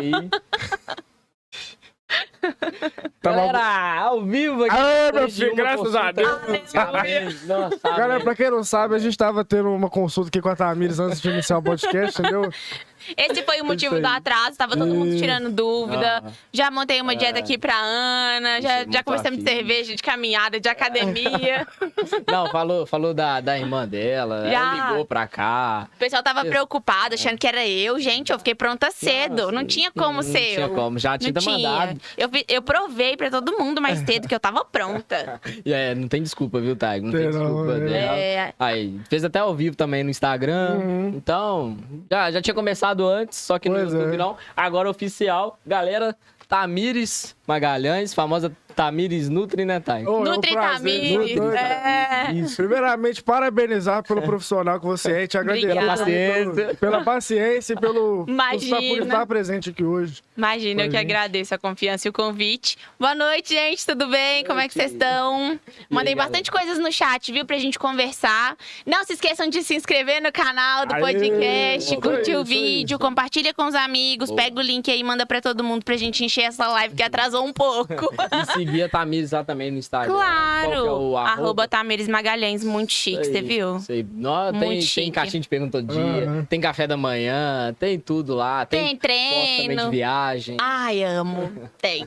E... Tava- Galera, ao vivo aqui. Ah, meu filho, graças a consulta. Deus. Nossa, Galera, pra quem não sabe, a gente tava tendo uma consulta aqui com a Tamires antes de iniciar o podcast, entendeu? Esse foi o motivo do atraso, tava todo mundo tirando dúvida. Ah. Já montei uma dieta É. aqui pra Ana, já, já conversamos de cerveja, de caminhada, de academia. Não, falou, falou da, da irmã dela. Já. Ela ligou pra cá. O pessoal tava preocupado, achando que era eu. Gente, eu fiquei pronta cedo. Nossa, não tinha como não ser tinha eu. como, já Não tinha tinha. mandado. Eu, eu provei pra todo mundo mais cedo que eu tava pronta. E é, não tem desculpa, viu, Taigo? Não tem Tem não, desculpa é. dela. É, Aí, fez até ao vivo também no Instagram. Uhum. Então, já, já tinha começado antes, só que no Pois YouTube é. não. Agora oficial. Galera, Tamires Magalhães, famosa Tamires Nutri, né, Taigo? Ô, é um Nutri Tamires, Nutri- é. Isso. Primeiramente, parabenizar pelo profissional que você é e te agradecer Obrigada. também pelo- pela paciência e pelo por Imagina. estar, por estar presente aqui hoje. Imagina, eu que agradeço a confiança e o convite. Boa noite, gente, tudo bem? Como é que vocês estão? Mandei aí, bastante coisas no chat, viu, pra gente conversar. Não se esqueçam de se inscrever no canal do Aê, podcast, curtir o aí, isso vídeo, compartilha com os amigos, Boa. pega o link aí, manda pra todo mundo pra gente encher essa live que atrasou um pouco. E seguir a Tamires lá também no Instagram. Qual que é claro! o Arroba Tamires Magalhães, muito chique, você viu? Sei. Nó, tem, Muito tem caixinha de pergunta todo dia, Uhum. tem café da manhã, tem tudo lá. Tem Tem, também de treino. viagem. Ai, amo. Tem.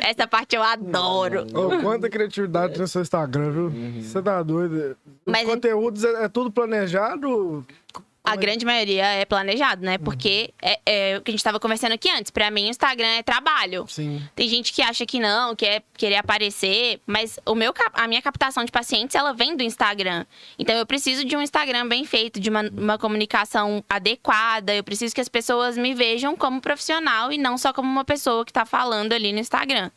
Essa parte eu adoro. Ô, quanta criatividade no seu Instagram, viu? Uhum. Você tá doido. Os Mas- conteúdos é, é tudo planejado? A grande maioria é planejado, né? Porque é, é o que a gente tava conversando aqui antes. Pra mim, o Instagram é trabalho. Sim. Tem gente que acha que não, que é querer aparecer, mas o meu, a minha captação de pacientes, ela vem do Instagram. Então, eu preciso de um Instagram bem feito, de uma, uma comunicação adequada. Eu preciso que as pessoas me vejam como profissional e não só como uma pessoa que tá falando ali no Instagram.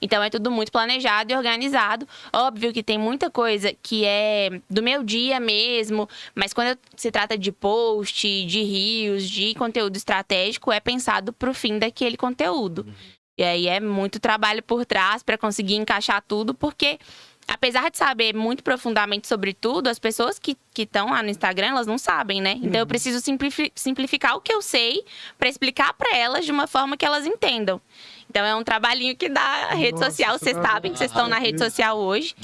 Então, é tudo muito planejado e organizado. Óbvio que tem muita coisa que é do meu dia mesmo, mas quando se trata de post, de rios, de conteúdo estratégico, é pensado pro fim daquele conteúdo. E aí é muito trabalho por trás para conseguir encaixar tudo, porque apesar de saber muito profundamente sobre tudo, as pessoas que estão lá no Instagram, elas não sabem, né? Então eu preciso simplifi- simplificar o que eu sei para explicar para elas de uma forma que elas entendam. Então é um trabalhinho que dá a rede Nossa, social. você Vocês sabem que vocês estão na rede social hoje.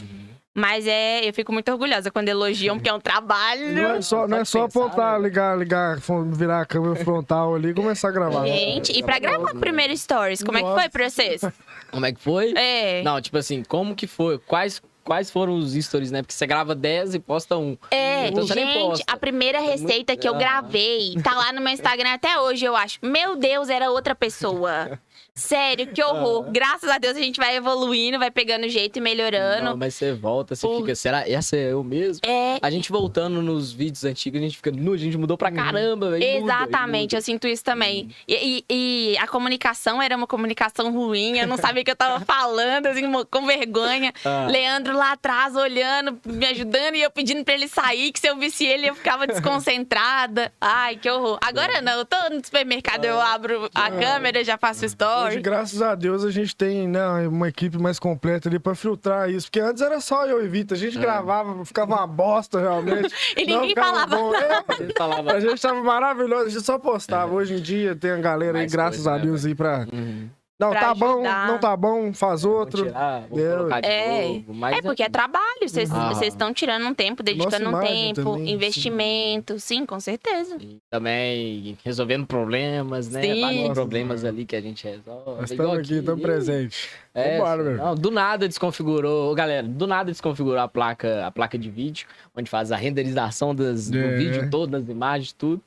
Mas é, eu fico muito orgulhosa quando elogiam, porque é um trabalho. Não é só, não é Só pensar, apontar, né? ligar, ligar, virar a câmera frontal ali e começar a gravar. Gente, e pra gravar o primeiro stories, como é que foi pra vocês? Como é que foi? É. Não, tipo assim, como que foi? Quais, quais foram os stories, né? Porque você grava 10 e posta um. É, Então você nem gente, posta. a primeira receita que eu Ah. gravei tá lá no meu Instagram até hoje, eu acho. Meu Deus, era outra pessoa. Sério, que horror. Graças a Deus a gente vai evoluindo, vai pegando jeito e melhorando. Não, mas você volta, você fica, será essa é eu mesmo? É, A gente voltando nos vídeos antigos, a gente fica, nu, a gente mudou pra caramba, velho. muda, exatamente, eu muda. sinto isso também. E, e- e a comunicação era uma comunicação ruim, eu não sabia o que eu tava falando, assim, com vergonha. Ah. Leandro lá atrás olhando, me ajudando e eu pedindo pra ele sair, que se eu visse ele eu ficava desconcentrada. Ai, que horror. Agora não, eu tô no supermercado, eu abro a câmera, já faço Hoje, graças a Deus, a gente tem né, uma equipe mais completa ali pra filtrar isso. Porque antes era só eu e Vitor. A gente gravava, ficava uma bosta realmente. E Não ninguém ficava falava. É, falava, a gente tava maravilhoso, a gente só postava. Hoje em dia tem a galera aí, Mais graças coisa, a né, Deus, aí pra. uhum, Não, tá bom, ajudar. não tá bom, faz vou outro. tirar, vou colocar de É. novo. Mas É porque é trabalho, vocês Ah. vocês estão tirando um tempo, dedicando um tempo, também, investimento, sim, com certeza. E também resolvendo problemas, né? Sim. Vários Nossa, problemas ali que a gente resolve. Nós estamos aqui, estamos presentes. É, Vambora, não, do nada desconfigurou, galera, do nada desconfigurou a placa, a placa de vídeo, onde faz a renderização das, do É. vídeo todo, das imagens, tudo.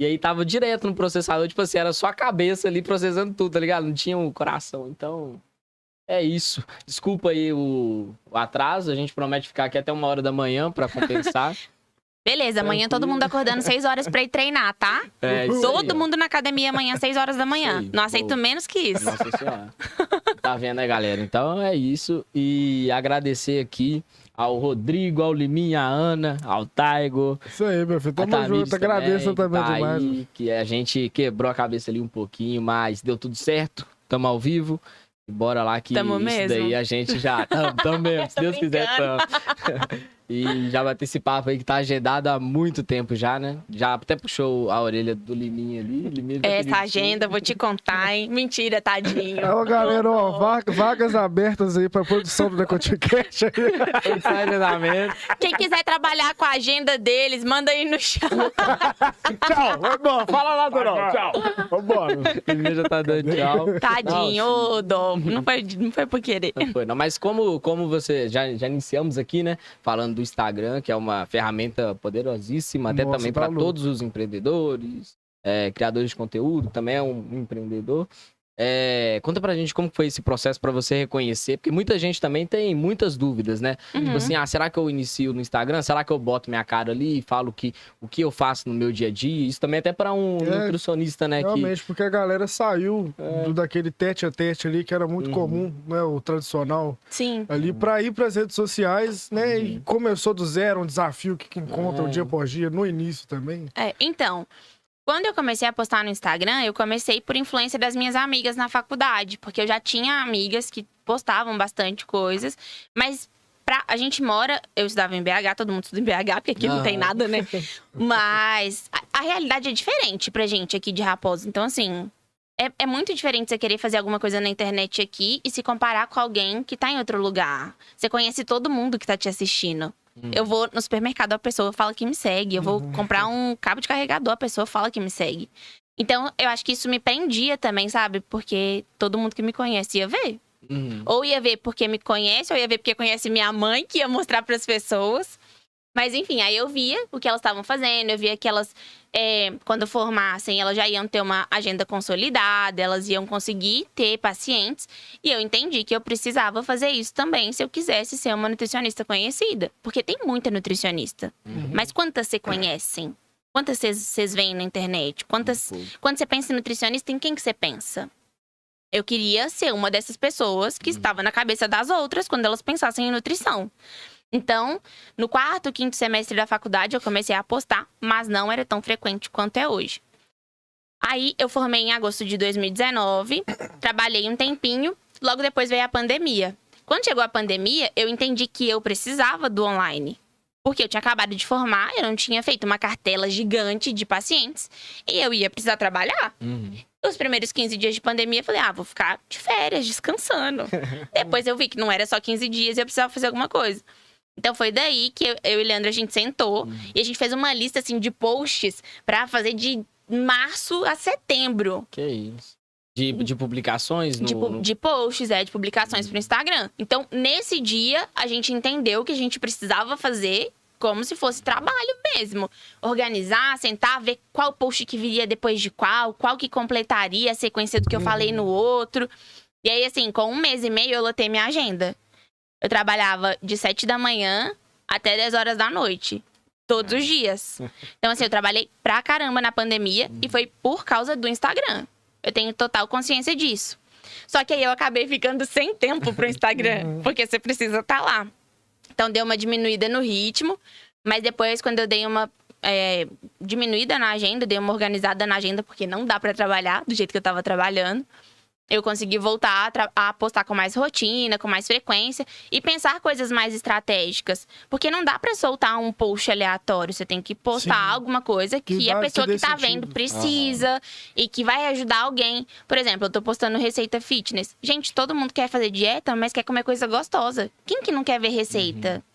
E aí tava direto no processador, tipo assim, era só a cabeça ali processando tudo, tá ligado? Não tinha o coração. Então, é isso. Desculpa aí o, o atraso, a gente promete ficar aqui até uma hora da manhã pra compensar. Beleza, amanhã todo mundo acordando 6 horas pra ir treinar, tá? É, isso aí, Todo ó. mundo na academia amanhã, 6 horas da manhã. Aí, Não aceito menos que isso. Nossa senhora. Tá vendo, né, galera? Então é isso. E agradecer aqui ao Rodrigo, ao Liminha, à Ana, ao Taigo, Isso aí, meu filho. Tamo junto. Agradeço que também tá demais. aí, que a gente quebrou a cabeça ali um pouquinho, mas deu tudo certo. Tamo ao vivo. E bora lá que Tamo isso mesmo. daí a gente já... Tamo, tamo mesmo. Se Deus quiser, brincando. tamo. E já bater esse papo aí que tá agendado há muito tempo já, né? Já até puxou a orelha do Liminha ali. Liminha Essa pediu agenda, vou te contar, hein? Mentira, tadinho. Ó, galera, ó, va- vagas abertas aí pra produção do Decoticast. Quem quiser trabalhar com a agenda deles, manda aí no chat. Tchau, vai embora. Fala lá, Dorão. Tchau. Vambora. Liminha já tá dando tchau. Tadinho, ô Dom. Não foi, não foi por querer. Não foi, não. Mas como, como você já, já iniciamos aqui, né? Falando do Instagram, que é uma ferramenta poderosíssima, até Nossa, também tá para todos os empreendedores, é, criadores de conteúdo, também é um empreendedor. É, conta pra gente como foi esse processo pra você reconhecer, porque muita gente também tem muitas dúvidas, né? Uhum. Tipo assim, ah, será que eu inicio no Instagram? Será que eu boto minha cara ali e falo que, o que eu faço no meu dia a dia? Isso também até pra um É, nutricionista, né? Que, Realmente, porque a galera saiu do, daquele tete a tete ali, que era muito Uhum. comum, né? O tradicional Sim. ali, pra ir pras redes sociais, né? Uhum. E começou do zero, um desafio que, que encontra É. o dia por dia, no início também. É, então, quando eu comecei a postar no Instagram, eu comecei por influência das minhas amigas na faculdade, porque eu já tinha amigas que postavam bastante coisas, mas pra, a gente mora, eu estudava em BH, todo mundo estuda em BH, porque aqui não tem Aham. nada, né? Mas a, a realidade é diferente pra gente aqui de Raposo. Então, assim, é, é muito diferente você querer fazer alguma coisa na internet aqui e se comparar com alguém que tá em outro lugar. Você conhece todo mundo que tá te assistindo. Hum. Eu vou no supermercado, a pessoa fala que me segue. Eu vou Uhum. comprar um cabo de carregador, a pessoa fala que me segue. Então, eu acho que isso me prendia também, sabe? Porque todo mundo que me conhece ia ver. Uhum. Ou ia ver porque me conhece, ou ia ver porque conhece minha mãe, que ia mostrar para as pessoas. Mas enfim, aí eu via o que elas estavam fazendo, eu via que elas, é, quando formassem, elas já iam ter uma agenda consolidada, elas iam conseguir ter pacientes. E eu entendi que eu precisava fazer isso também se eu quisesse ser uma nutricionista conhecida. Porque tem muita nutricionista. Uhum. Mas quantas você conhecem? Quantas vocês- veem na internet? Quantas quando você pensa em nutricionista, em quem que você pensa? Eu queria ser uma dessas pessoas que estava na cabeça das outras quando elas pensassem em nutrição. Então, no quarto, quinto semestre da faculdade, eu comecei a postar, mas não era tão frequente quanto é hoje. Aí, eu formei em agosto de 2019, trabalhei um tempinho, logo depois veio a pandemia. Quando chegou a pandemia, eu entendi que eu precisava do online. Porque eu tinha acabado de formar, eu não tinha feito uma cartela gigante de pacientes e eu ia precisar trabalhar. Uhum. Os primeiros 15 dias de pandemia, eu falei, ah, vou ficar de férias, descansando. Depois eu vi que não era só 15 dias e eu precisava fazer alguma coisa. Então foi daí que eu, eu e Leandro a gente sentou e a gente fez uma lista assim de posts pra fazer de março a setembro. Que isso. De, de publicações no, De, no- de posts, é, de publicações pro Instagram. Então, nesse dia, a gente entendeu que a gente precisava fazer como se fosse trabalho mesmo. Organizar, sentar, ver qual post que viria depois de qual, qual que completaria a sequência do que eu falei no outro. E aí, assim, com um mês e meio, eu lotei minha agenda. Eu trabalhava de 7 da manhã até 10 horas da noite. Todos os dias. Então, assim, eu trabalhei pra caramba na pandemia e foi por causa do Instagram. Eu tenho total consciência disso. Só que aí eu acabei ficando sem tempo pro Instagram, porque você precisa estar lá. Então deu uma diminuída no ritmo, mas depois, quando eu dei uma é, diminuída na agenda, dei uma organizada na agenda, porque não dá pra trabalhar do jeito que eu tava trabalhando. Eu consegui voltar a, a postar com mais rotina, com mais frequência e pensar coisas mais estratégicas. Porque não dá pra soltar um post aleatório. Você tem que postar Sim. alguma coisa que, Que a que pessoa dê que tá sentido. vendo precisa e que vai ajudar alguém. Por exemplo, eu tô postando receita fitness. Gente, todo mundo quer fazer dieta, mas quer comer coisa gostosa. Quem que não quer ver receita? mundo.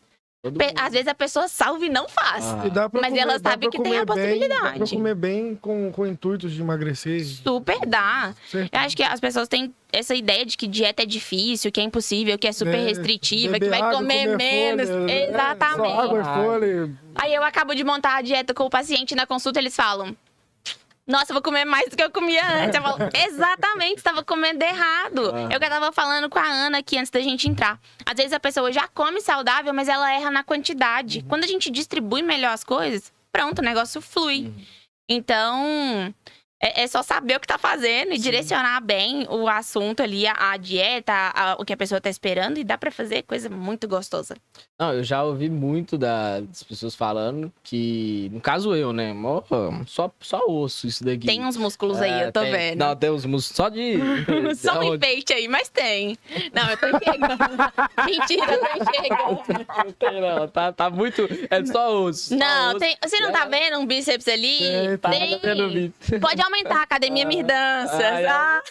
Às vezes a pessoa salva e não faz. Ah. E dá pra Mas comer, ela dá sabe pra que tem a comer bem- Dá pra possibilidade. comer bem com, com intuitos de emagrecer. Super dá. certo? Eu acho que as pessoas têm essa ideia de que dieta é difícil, que é impossível, que é super É, restritiva, que vai água, comer, menos. folha, né? Exatamente. Só água e folha. Aí eu acabo de montar a dieta com o paciente na consulta, eles falam. Nossa, eu vou comer mais do que eu comia antes. Eu falo, exatamente, estava comendo errado. Ah. O que eu tava falando com a Ana aqui antes da gente entrar. Às vezes a pessoa já come saudável, mas ela erra na quantidade. Uhum. Quando a gente distribui melhor as coisas, pronto, o negócio flui. Uhum. Então, É, é só saber o que tá fazendo e direcionar bem o assunto ali, a, a dieta, a- o que a pessoa tá esperando, e dá pra fazer coisa muito gostosa. Não, eu já ouvi muito da- das pessoas falando que, no caso eu, né? Só, só osso isso daqui. Tem uns músculos aí, É, eu tô tem- vendo. Não, tem uns músculos só de. Só um enfeite aí, mas tem. Não, eu tô enxergando. Mentira, eu tô enxergando. Não tem, não. Tá, tá muito. É só osso. só Não, osso. tem, você não tá É. vendo um bíceps ali? Tem, tá Tá vendo vídeo. Pode aumentar a academia Mirdanças. ai, ai. Ah,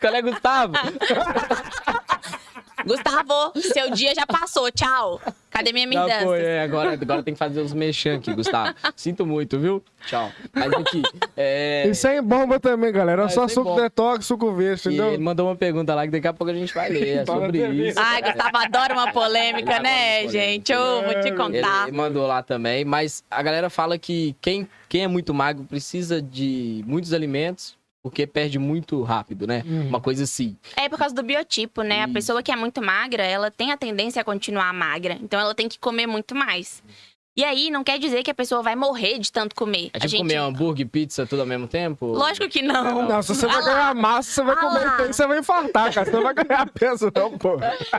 Qual é, Gustavo? Gustavo, seu dia já passou. Tchau. Academia Já Mirdanças. foi, é, agora, agora tem que fazer os mexão aqui, Gustavo. Sinto muito, viu? Tchau. Mas aqui, é... E sem bomba também, galera. É só sem suco bomba. detox, suco verde, E entendeu? ele mandou uma pergunta lá que daqui a pouco a gente vai ler. É sobre isso. Ai, Gustavo adora uma polêmica, né, polêmica. gente? Eu vou te É. contar. Ele mandou lá também, mas a galera fala que quem, quem é muito magro precisa de muitos alimentos porque perde muito rápido, né? Uhum. Uma coisa assim. É por causa do biotipo, né? A Isso. pessoa que é muito magra, ela tem a tendência a continuar magra. Então ela tem que comer muito mais. E aí, não quer dizer que a pessoa vai morrer de tanto comer. É a tipo gente... comer hambúrguer e pizza tudo ao mesmo tempo? Lógico que não. Não, se você vai Ah lá. ganhar massa, você vai Ah comer lá. você vai infartar, cara. Você não vai ganhar peso, não, pô.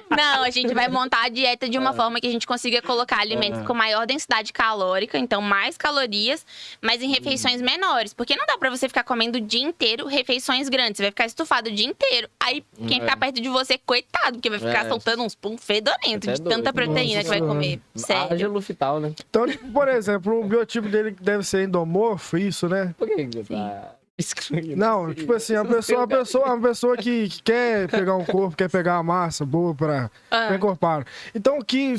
Não, a gente vai montar a dieta de uma forma que a gente consiga colocar alimentos É. com maior densidade calórica, então mais calorias, mas em refeições menores. Porque não dá pra você ficar comendo o dia inteiro refeições grandes. Você vai ficar estufado o dia inteiro. Aí quem É. ficar perto de você, coitado, porque vai ficar É. soltando uns pum fedorentos Até de tanta doido. proteína Nossa que vai comer. Haja Sério. Lufital, né? Então, tipo, por exemplo, o biotipo dele deve ser endomorfo, isso, né? Por que que você tá? Não, tipo assim, a pessoa, a pessoa, a pessoa que, que quer pegar um corpo, quer pegar uma massa boa pra Ah. pra encorpar. Então, o que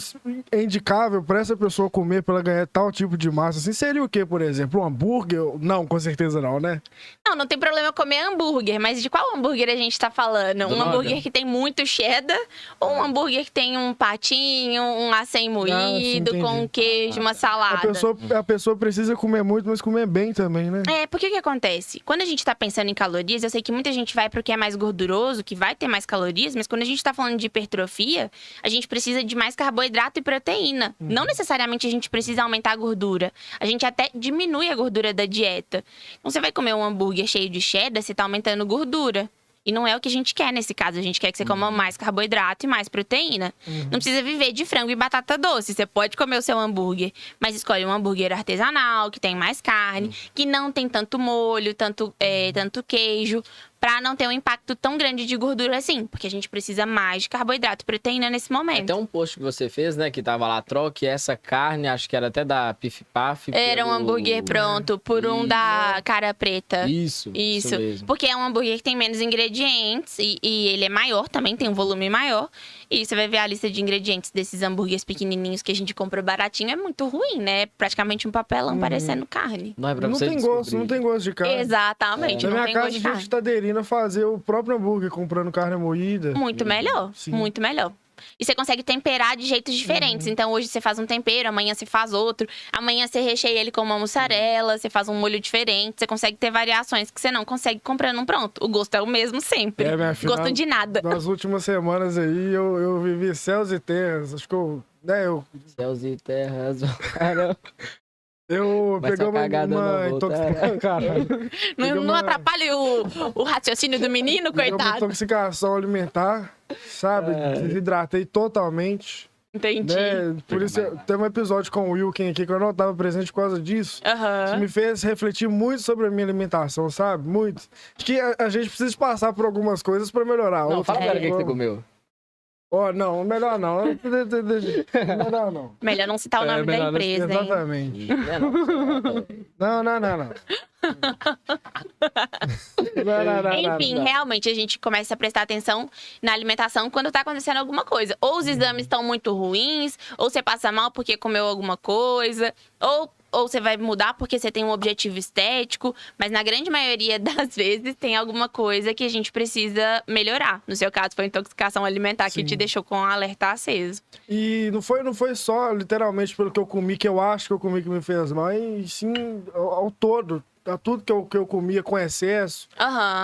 é indicável pra essa pessoa comer pra ela ganhar tal tipo de massa, assim, seria o quê, por exemplo? Um hambúrguer? Não, com certeza não, né? Não, não tem problema comer hambúrguer, mas de qual hambúrguer a gente tá falando? um hambúrguer que tem muito cheddar ou um hambúrguer que tem um patinho, um acém moído entendi. com queijo, uma A salada? pessoa, a pessoa precisa comer muito, mas comer bem também, né? É, porque o que acontece? Quando a gente tá pensando em calorias, eu sei que muita gente vai pro que é mais gorduroso, que vai ter mais calorias, mas quando a gente tá falando de hipertrofia, a gente precisa de mais carboidrato e proteína. Não necessariamente a gente precisa aumentar a gordura. A gente até diminui a gordura da dieta. Então você vai comer um hambúrguer cheio de cheddar, você tá aumentando gordura. E não é o que a gente quer nesse caso. A gente quer que você coma mais carboidrato e mais proteína. Não precisa viver de frango e batata doce. Você pode comer o seu hambúrguer, mas escolhe um hambúrguer artesanal, que tem mais carne, que não tem tanto molho, tanto, é, tanto queijo, pra não ter um impacto tão grande de gordura assim. Porque a gente precisa mais de carboidrato e proteína nesse momento. Até um post que você fez, né? Que tava lá, troque essa carne, acho que era até da Pif Paf. Era um pelo- hambúrguer pronto por um Isso. da cara preta. Isso, isso, Isso, mesmo. porque é um hambúrguer que tem menos ingredientes e, e ele é maior também, tem um volume maior. E você vai ver a lista de ingredientes desses hambúrgueres pequenininhos que a gente compra baratinho, é muito ruim, né? Praticamente um papelão Uhum. parecendo carne. Não é pra Não você tem descobrir. gosto, não tem gosto de carne. Exatamente, Na não minha tem casa, gosto a de gente carne. tá aderindo a fazer o próprio hambúrguer, comprando carne moída. Muito melhor, Sim. muito melhor. E você consegue temperar de jeitos diferentes. Uhum. Então, hoje você faz um tempero, amanhã você faz outro. Amanhã você recheia ele com uma mussarela, você faz um molho diferente. Você consegue ter variações que você não consegue comprando um pronto. O gosto é o mesmo sempre. É, minha filha, Gosto de nada. Nas últimas semanas aí, eu, eu vivi céus e terras. Acho que eu. Né, eu, Céus e terras. Caramba. Eu Mas peguei uma, intoxicação. Cara, Não, não uma- atrapalhe o, o raciocínio do menino, peguei uma coitado. intoxicação alimentar, sabe? É. Desidratei totalmente. Entendi. Né? Por isso, tem um episódio com o Wilkin aqui que eu não tava presente por causa disso. Isso Aham. me fez refletir muito sobre a minha alimentação, sabe? Muito. Acho que a, a gente precisa passar por algumas coisas pra melhorar. Não, fala agora o que, que você comeu. Ó, não, melhor não. melhor não. Melhor não citar o É, nome da melhor não- empresa, hein? Exatamente. É, não. Não, não, não, não. Não, não, não, não, Enfim, não. realmente a gente começa a prestar atenção na alimentação quando tá acontecendo alguma coisa. Ou os exames estão muito ruins, ou você passa mal porque comeu alguma coisa, ou, ou você vai mudar porque você tem um objetivo estético, mas na grande maioria das vezes tem alguma coisa que a gente precisa melhorar. No seu caso, foi intoxicação alimentar que Sim. te deixou com o alerta aceso. E não foi, não foi só literalmente pelo que eu comi, que eu acho que eu comi que me fez mal, e sim ao, ao todo. A tudo que eu, que eu comia com excesso,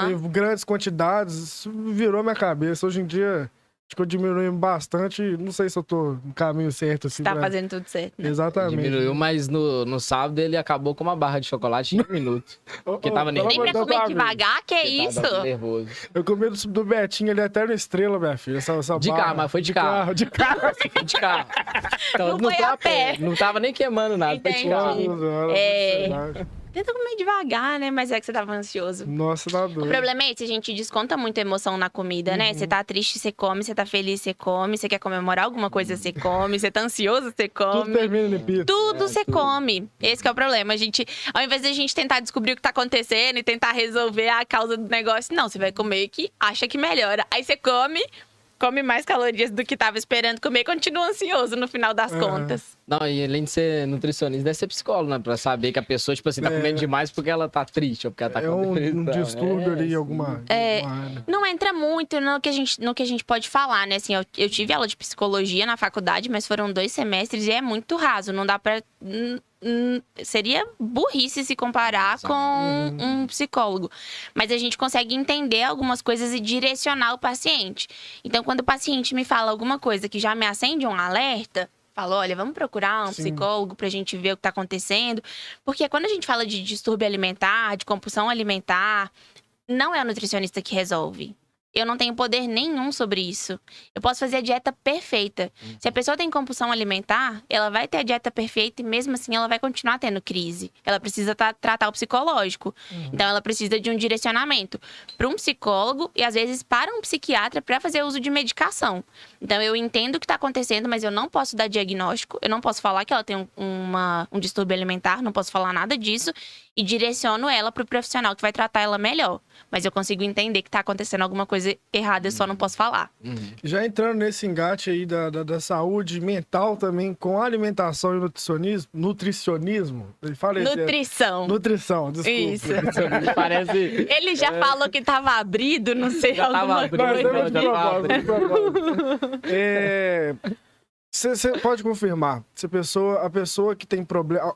em grandes quantidades, isso virou minha cabeça. Hoje em dia, Acho que eu diminui bastante. Não sei se eu tô no caminho certo, assim. Tá pra- fazendo tudo certo, né? Exatamente. Diminuiu, mas no, no sábado ele acabou com uma barra de chocolate em um minuto. Porque tava nem nervoso. Nem pra comer devagar, que é isso? tava nervoso. Eu comi do, do Betinho ali até na estrela, minha filha. Essa, essa De barra. carro, mas foi de carro. De carro. Foi de carro. Então, Não foi foi a pé. Não tava nem queimando nada, foi de Entendi. carro. É. Tenta comer devagar, né? Mas é que você tava ansioso. Nossa, tá O doido. problema é esse, a gente desconta muito emoção na comida, né? Uhum. Você tá triste, você come, você tá feliz, você come, você quer comemorar alguma coisa, você come, você tá ansioso, você Tudo come. termina em pizza. Tudo É, você tudo. come. Esse que é o problema. A gente, ao invés de a gente tentar descobrir o que tá acontecendo e tentar resolver a causa do negócio, não, você vai comer o que acha que melhora. Aí você come, come mais calorias do que tava esperando comer e continua ansioso no final das contas. Não, e além de ser nutricionista, deve ser psicólogo, né? Pra saber que a pessoa, tipo assim, tá É. comendo demais porque ela tá triste ou porque ela tá É com um, um depressão. distúrbio É, ali, alguma, É. alguma área. Não entra muito no que a gente, no que a gente pode falar, né? Assim, eu, eu tive aula de psicologia na faculdade, mas foram dois semestres e é muito raso. Não dá pra. Hum, seria burrice se comparar Exato. com Uhum. um psicólogo. Mas a gente consegue entender algumas coisas e direcionar o paciente. Então, quando o paciente me fala alguma coisa que já me acende um alerta. Fala, olha, vamos procurar um Sim. psicólogo pra gente ver o que tá acontecendo. Porque quando a gente fala de distúrbio alimentar, de compulsão alimentar, não é o nutricionista que resolve. Eu não tenho poder nenhum sobre isso. Eu posso fazer a dieta perfeita. Se a pessoa tem compulsão alimentar, ela vai ter a dieta perfeita e mesmo assim ela vai continuar tendo crise. Ela precisa tra- tratar o psicológico. Então ela precisa de um direcionamento para um psicólogo e às vezes para um psiquiatra para fazer uso de medicação. Então eu entendo o que está acontecendo, mas eu não posso dar diagnóstico. Eu não posso falar que ela tem um, uma, um distúrbio alimentar, não posso falar nada disso e direciono ela para o profissional que vai tratar ela melhor. Mas eu consigo entender que está acontecendo alguma coisa errada, eu só não posso falar. Uhum. Já entrando nesse engate aí da, da, da saúde mental também, com alimentação e nutricionismo. Nutricionismo? Ele fala esse- é, Nutrição. Nutrição, desculpa. Isso. Parece. Ele já falou que tava abrido, não sei, Já tava alguma abrido. Coisa. é de Já tava propósito. É, Você pode confirmar, se a pessoa, a pessoa que tem problema.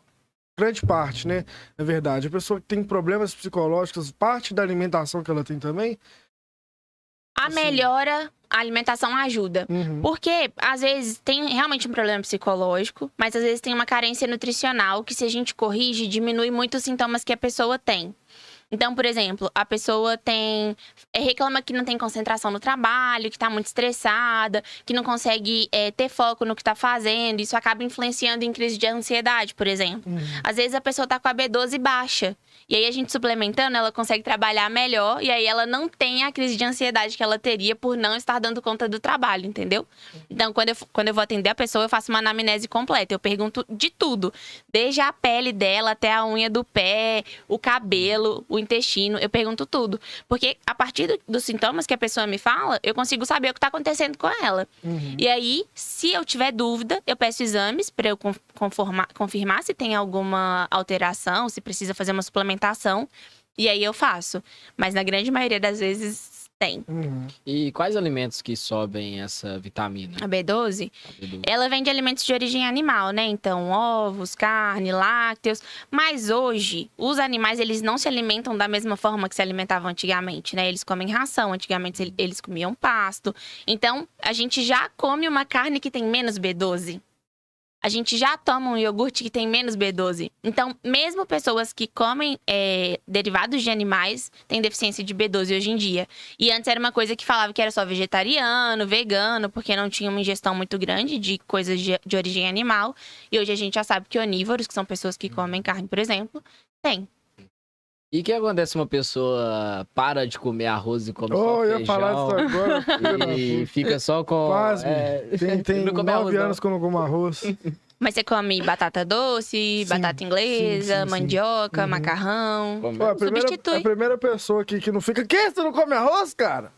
Grande parte, né? Na verdade, a pessoa que tem problemas psicológicos, parte da alimentação que ela tem também. A Assim. melhora, a alimentação ajuda. Uhum. Porque, às vezes, tem realmente um problema psicológico, mas às vezes tem uma carência nutricional que, se a gente corrige, diminui muito os sintomas que a pessoa tem. Então, por exemplo, a pessoa tem. é, reclama que não tem concentração no trabalho, que tá muito estressada, que não consegue é, ter foco no que tá fazendo. Isso acaba influenciando em crise de ansiedade, por exemplo. Uhum. Às vezes a pessoa tá com a B12 baixa. E aí a gente suplementando, ela consegue trabalhar melhor. E aí ela não tem a crise de ansiedade que ela teria por não estar dando conta do trabalho, entendeu? Então, quando eu, quando eu vou atender a pessoa, eu faço uma anamnese completa. Eu pergunto de tudo. Desde a pele dela até a unha do pé, o cabelo, o intestino. Eu pergunto tudo. Porque a partir do- dos sintomas que a pessoa me fala, eu consigo saber o que tá acontecendo com ela. Uhum. E aí, se eu tiver dúvida, eu peço exames para eu con- conformar- confirmar se tem alguma alteração, se precisa fazer uma suplementação. E aí eu faço. Mas na grande maioria das vezes tem. Uhum. E quais alimentos que sobem essa vitamina? A B12, B12? ela vem de alimentos de origem animal, né? Então, ovos, carne, lácteos. Mas hoje, os animais, eles não se alimentam da mesma forma que se alimentavam antigamente, né? Eles comem ração, antigamente ele- eles comiam pasto. Então, a gente já come uma carne que tem menos B12. A gente já toma um iogurte que tem menos B12. Então, mesmo pessoas que comem é, derivados de animais têm deficiência de B12 hoje em dia. E antes era uma coisa que falava que era só vegetariano, vegano, porque não tinha uma ingestão muito grande de coisas de, de origem animal. E hoje a gente já sabe que onívoros, que são pessoas que comem carne, por exemplo, tem. E o que acontece se uma pessoa para de comer arroz e come Oh, só eu ia feijão? falar disso agora. E fica só com. Quase. é, Tem, tem não come arroz, nove não. anos que eu não como arroz. Mas você come batata doce, Sim, batata inglesa, sim, sim, mandioca, Uhum. macarrão. Pô, a, primeira, Substitui. a primeira pessoa aqui que não fica. Que? Você não come arroz, cara?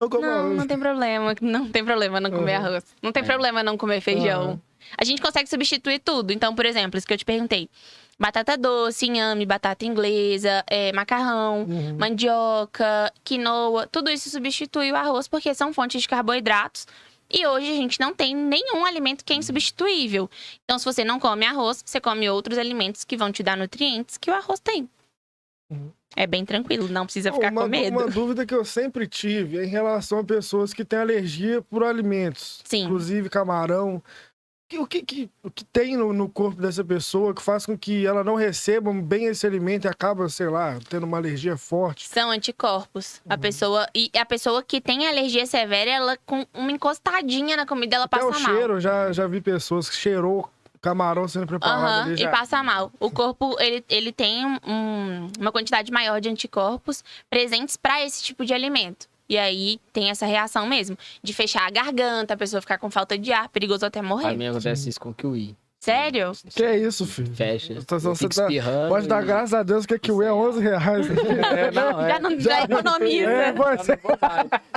Eu como Não, arroz. não tem problema. Não tem problema não comer Uhum. arroz. Não tem É. problema não comer feijão. Uhum. A gente consegue substituir tudo. Então, por exemplo, isso que eu te perguntei. Batata doce, inhame, batata inglesa, é, macarrão, Uhum. mandioca, quinoa. Tudo isso substitui o arroz porque são fontes de carboidratos. E hoje a gente não tem nenhum alimento que é insubstituível. Então, se você não come arroz, você come outros alimentos que vão te dar nutrientes que o arroz tem. É bem tranquilo, não precisa ficar uma, com medo. Uma dúvida que eu sempre tive é em relação a pessoas que têm alergia por alimentos. Sim. Inclusive camarão. Que- O que, que, o que tem no, no corpo dessa pessoa que faz com que ela não receba bem esse alimento e acaba, sei lá, tendo uma alergia forte? São anticorpos. Uhum. A pessoa e a pessoa que tem alergia severa, ela com uma encostadinha na comida, ela Até passa o mal. cheiro, eu já, já vi pessoas que cheirou camarão sendo preparado Aham, ali. e Já... passa mal. O corpo, ele, ele tem um- uma quantidade maior de anticorpos presentes para esse tipo de alimento. E aí tem essa reação mesmo, de fechar a garganta, a pessoa ficar com falta de ar, perigoso até A morrer. mim acontece isso com o kiwi. Sério? Que é isso, filho? Fecha. Então, eu você tá- Pode dar e- graças a Deus que a Kiwi é 11 reais. É, não, é. Já, não, já economiza. É, pode ser.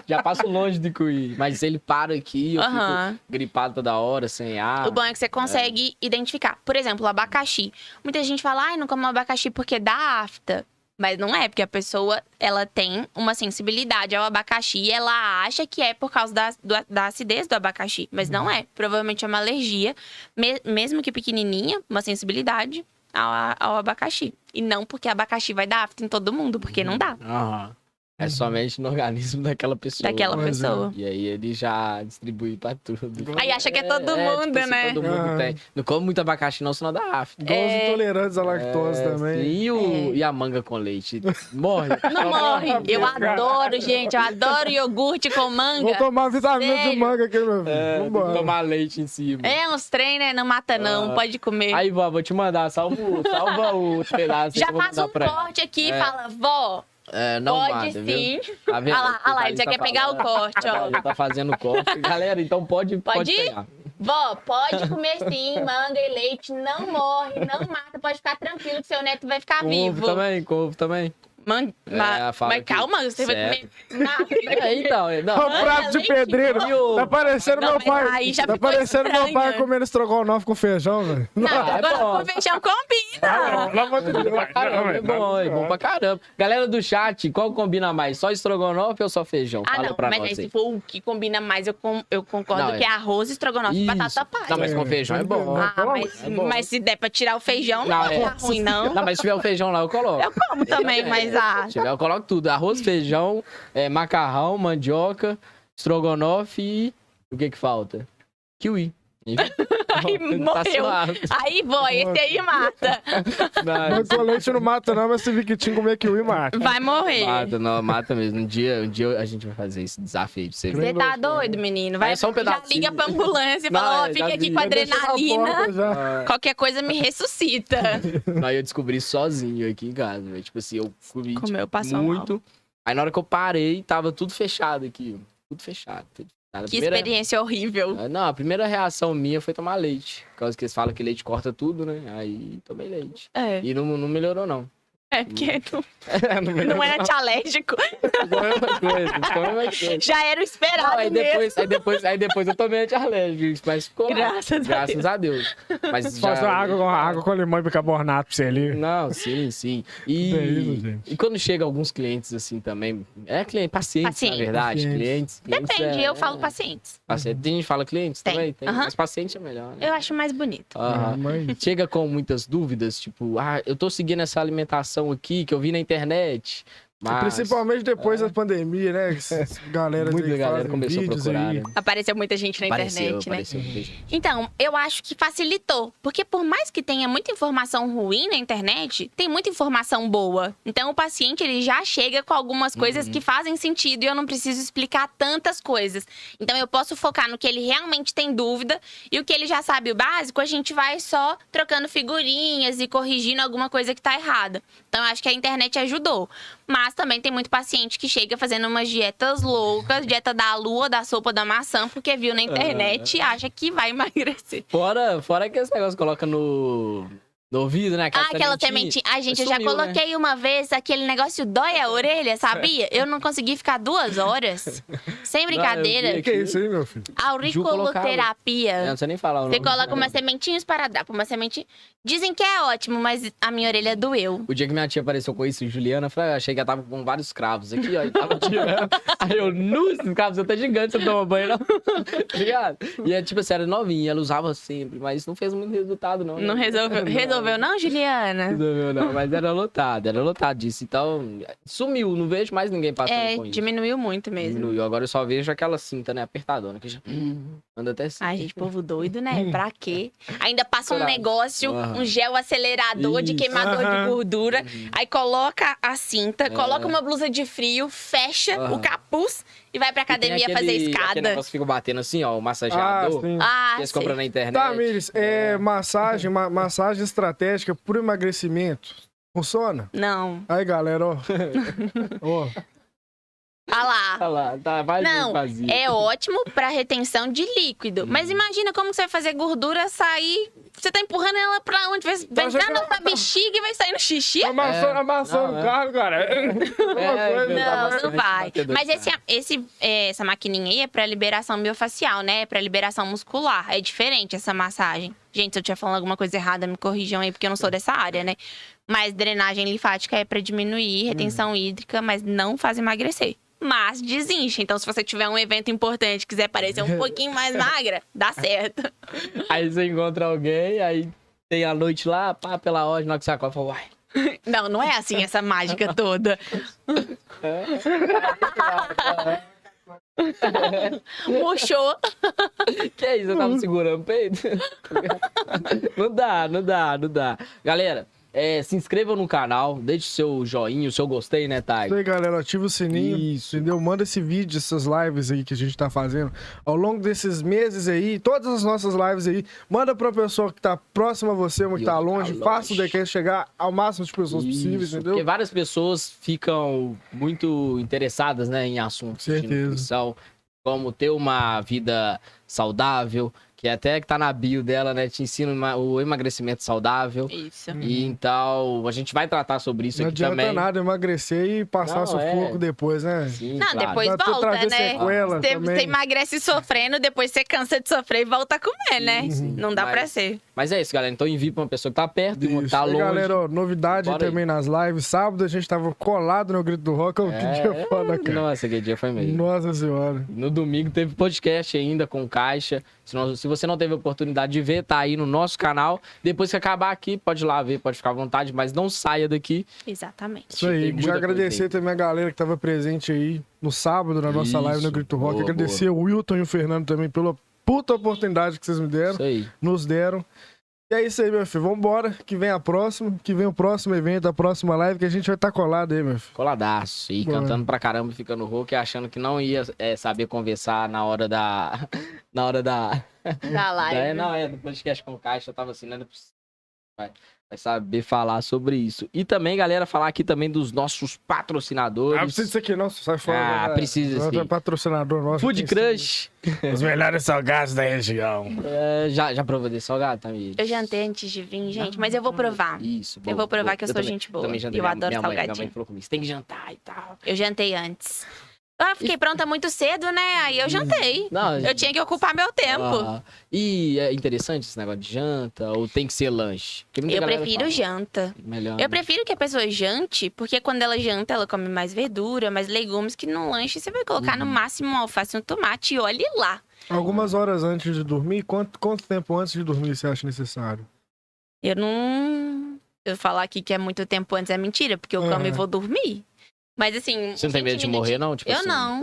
Já passo longe do kiwi. Mas ele para aqui, eu Aham. fico gripado toda hora, sem ar. O bom é que você consegue identificar. Por exemplo, o abacaxi. Muita gente fala, ai, não como abacaxi porque dá afta. Mas não é, porque a pessoa, ela tem uma sensibilidade ao abacaxi e ela acha que é por causa da, do- da acidez do abacaxi. Mas não é. Provavelmente é uma alergia, me- mesmo que pequenininha, uma sensibilidade ao, ao abacaxi. E não porque abacaxi vai dar afta em todo mundo, porque não dá. Aham. É somente no organismo daquela pessoa. Daquela é. pessoa. E aí ele já distribui pra tudo. Aí acha que é todo tipo mundo, assim, né? Todo mundo Ah. tem. Não come muito abacaxi, não, senão dá afta. Igual os É. intolerantes à lactose É, também. E, o, É. e a manga com leite? Morre. Não morre. Eu adoro, gente. Eu adoro iogurte com manga. Vou tomar vitamina de Sério? manga aqui, meu filho. É, Vambora. tomar leite em cima. É uns trem, né? Não mata, não. Ah. Pode comer. Aí, vó, vou te mandar. Salva, o- salva o pedaço. Já que eu vou faz mandar um pra ela. corte aqui e É. fala, vó, É, não pode viu? sim. Tá vendo? Olha lá, olha lá, ele já tá quer pegar o corte, ó. Já tá fazendo corte. Galera, então pode, pode, Pode pegar. Vó, pode comer sim, manga e leite, não morre, não mata, pode ficar tranquilo que seu neto vai ficar vivo. também, com ovo também. Man- É, ma- fala mas que- calma, você vai certo. comer nada. É, então, é, não. o prato de leite, pedreiro. ovo. Tá parecendo Não, meu mas pai. aí já Tá ficou parecendo meu pai estranho. comendo estrogonofe com feijão, velho. Não, é agora bom. com feijão combina. Pelo amor de Deus. Bom pra caramba, é bom, é bom pra caramba. Galera do chat, qual combina mais? Só estrogonofe ou só feijão? Ah, Fala não, pra mas nós aí, aí. se for o que combina mais, eu, com- eu concordo Não, é- que é arroz, estrogonofe e Isso. batata palha. Não, mas com feijão é bom. Ah, Pelo amor- mas, é bom. mas se der pra tirar o feijão, não, Não, vai é. ficar ruim, não. Não, mas se tiver o feijão lá, eu coloco. Eu como também, mas tiver, eu coloco tudo. Arroz, feijão, é, macarrão, mandioca, estrogonofe e... O que que falta? Kiwi. Aí Tá morreu. aí vó, esse aí mata. Mas com leite não mata, não, mas se Victinho comer kiwi, mata. Vai morrer. Mata, não, mata mesmo. Um dia, um dia a gente vai fazer esse desafio de você ver. Você tá doido, menino? Vai, É só um já pedacinho. liga pra ambulância e Não, fala, ó, é, fica já aqui vi. com Já adrenalina. já. Qualquer coisa me ressuscita. Aí eu descobri sozinho aqui em casa, velho. Tipo assim, eu comi tipo, Comeu, passou muito. Aí na hora que eu parei, tava tudo fechado aqui. Tudo fechado. Tudo fechado. A Que primeira- experiência horrível. Ah, Não, a primeira reação minha foi tomar leite. Por causa que eles falam que leite corta tudo, né? Aí tomei leite. É, E não, não melhorou, não. É porque não, não melhorou, não é antialérgico. Ficou a mesma coisa, ficou a mesma coisa. Já era o Não, esperado aí, mesmo. depois, aí, depois, aí depois eu tomei antialérgico, mas ficou lá. Graças a Deus. Graças a Deus. Mas já... água, com- água com limão e bicarbonato pra você ali. Não, sim, sim. É E, e quando chega alguns clientes assim também, é cliente, pacientes, Paciente. na verdade, Pacientes. clientes. clientes Depende, é- eu falo é, pacientes. paciente. Tem gente que fala clientes Tem. também, tem, Aham. mas paciente é melhor, né? Eu acho mais bonito. Aham. Ah, mas- Chega com muitas dúvidas, tipo, ah, eu tô seguindo essa alimentação aqui que eu vi na internet, mas... Principalmente depois da pandemia, né? Galera Muita galera começou a procurar, aí. né? Apareceu muita gente na Apareceu, internet, né? apareceu gente. Então, eu acho que facilitou. Porque por mais que tenha muita informação ruim na internet, tem muita informação boa. Então, o paciente, ele já chega com algumas coisas Uhum. que fazem sentido e eu não preciso explicar tantas coisas. Então, eu posso focar no que ele realmente tem dúvida e o que ele já sabe o básico, a gente vai só trocando figurinhas e corrigindo alguma coisa que tá errada. Então, eu acho que a internet ajudou. Mas também tem muito paciente que chega fazendo umas dietas loucas, dieta da lua, da sopa da maçã, porque viu na internet e acha que vai emagrecer. Fora, fora que esse negócio coloca no, no ouvido, né? Ah, aquela sementinha. Ai, gente, eu já Sumiu, né? coloquei uma vez aquele negócio dói a orelha, sabia? Eu não consegui ficar duas horas. Sem brincadeira. O que é isso aí, meu filho? Auriculoterapia. É, não sei nem falar o Você nome. coloca uma sementinha esparadrapo, uma sementinha. Dizem que é ótimo, mas a minha orelha doeu. O dia que minha tia apareceu com isso, Juliana, eu falei, eu achei que ela tava com vários cravos aqui, ó. E tava tirando. Aí eu, nu, esses cravos, você tá gigante, você toma banho, não. Ligado? E é tipo assim, era novinha, ela usava sempre, mas não fez muito resultado, não. né? Não resolveu, Não. resolveu resolveu, não, Juliana? Resolveu não, mas era lotado, era lotado disso. Então, sumiu, não vejo mais ninguém passando É, com isso. diminuiu muito mesmo. Diminuiu. Agora eu só vejo aquela cinta, né, apertadona, que já anda até assim. Ai, gente, povo doido, né? Pra quê? Ainda passa um negócio, um gel acelerador de Isso. queimador Aham. de gordura. Aí coloca a cinta, É. coloca uma blusa de frio, fecha Aham. o capuz e vai pra academia aquele- fazer Aquele escada. negócio que fica batendo assim, ó, o Ah, massageador. sim. Ah, que eles compram na internet. Tá, Miris, é, massagem, ma- massagem estratégica por emagrecimento. Funciona? Não. Aí, galera, ó. ó. Ah lá. Olha lá, tá, vai Não, vazio. é ótimo pra retenção de líquido. Hum. Mas imagina como você vai fazer gordura sair. Você tá empurrando ela pra onde? Vai, vai Tá entrar na sua bexiga e vai sair no xixi? Amassando, É. amassando Não, o é. carro, cara. É, coisa, verdade. Não, não vai. Mas esse, esse, é, essa maquininha aí é pra liberação miofacial, né? É pra liberação muscular. É diferente essa massagem. Gente, se eu estiver falando alguma coisa errada, me corrijam aí, porque eu não sou dessa área, né? Mas drenagem linfática é pra diminuir retenção hídrica, mas não faz emagrecer. Mas desincha. Então, se você tiver um evento importante e quiser parecer um pouquinho mais magra, dá certo. Aí você encontra alguém, aí tem a noite lá, pá, pela hora, na hora que você acorda, fala, uai. Não, não é assim essa mágica toda. Murchou. Que é isso? Eu tava segurando o peito? não dá, não dá, não dá. Galera, é, se inscreva no canal, deixe o seu joinha, o seu gostei, né, Isso Thay? aí, galera. Ativa o sininho. Isso. Entendeu? Manda esse vídeo, essas lives aí que a gente tá fazendo. Ao longo desses meses aí, todas as nossas lives aí, manda pra pessoa que tá próxima a você, uma que tá outra tá longe. longe. Faça o DQ chegar ao máximo de pessoas possíveis, Isso, entendeu? Porque várias pessoas ficam muito interessadas, né, em assuntos de Certeza. nutrição, como ter uma vida saudável, que até que tá na bio dela, né, te ensina uma- o emagrecimento saudável. Isso. E então, a gente vai tratar sobre isso Não aqui adianta também. nada emagrecer e passar Não, sufoco é. depois, né? Sim, Não, claro. depois ter- volta, né? sequela Você, também. você emagrece sofrendo, depois você cansa de sofrer e volta a comer, né? Sim, sim. Não dá Mas- pra ser. Mas é isso, galera. Então envie pra uma pessoa que tá perto e uma que Isso. tá E, longe. galera, ó, novidade Bora aí. também nas lives. Sábado a gente tava colado no Grito do Rock. É, Que dia foda, cara. Nossa, que dia foi mesmo. Nossa senhora. No domingo teve podcast ainda com Caixa. Se, não- se você não teve oportunidade de ver, tá aí no nosso canal. Depois que acabar aqui, pode ir lá ver, pode ficar à vontade, mas não saia daqui. Exatamente. Isso aí. Já agradecer aí. também a galera que tava presente aí no sábado na nossa Isso. live no Grito Rock. Boa, agradecer o Wilton e o Fernando também pela puta oportunidade que vocês me deram, Isso aí. nos deram. E é isso aí, meu filho. Vambora, que vem a próxima, que vem o próximo evento, a próxima live, que a gente vai estar colado aí, meu filho. Coladaço. E cantando pra caramba, ficando rouco e achando que não ia é, saber conversar na hora da. na hora da. Da live. É, não, é, do podcast com Caixa, eu tava assim, né? Vai, vai saber falar sobre isso. E também, galera, falar aqui também dos nossos patrocinadores. Ah, precisa disso aqui não, sai fora. Ah, né? precisa sim. patrocinador nosso. Food Crush. sim. Os melhores salgados da região. É, já, já provou desse salgado, Tamir? Eu jantei antes de vir, gente, mas eu vou provar. Isso, Eu vou provar que eu sou também- gente boa. Também jantei. Eu Minha- adoro minha mãe, Minha salgadinho. mãe falou comigo, você tem que jantar e tal. Eu jantei antes. Ah, fiquei pronta muito cedo, né? Aí eu jantei. Não, Eu tinha que ocupar meu tempo. Ah, e é interessante esse negócio de janta ou tem que ser lanche? Eu prefiro fala, janta. Melhor. Eu prefiro que a pessoa jante, porque quando ela janta, ela come mais verdura, mais legumes, que no lanche você vai colocar no Uhum. máximo um alface e um tomate e olhe lá. Algumas horas antes de dormir, quanto, quanto tempo antes de dormir você acha necessário? Eu não. Eu falar aqui que é muito tempo antes é mentira, porque eu como e vou dormir. Mas assim. Você não tem medo de 20 morrer, não? Tipo Eu assim, não.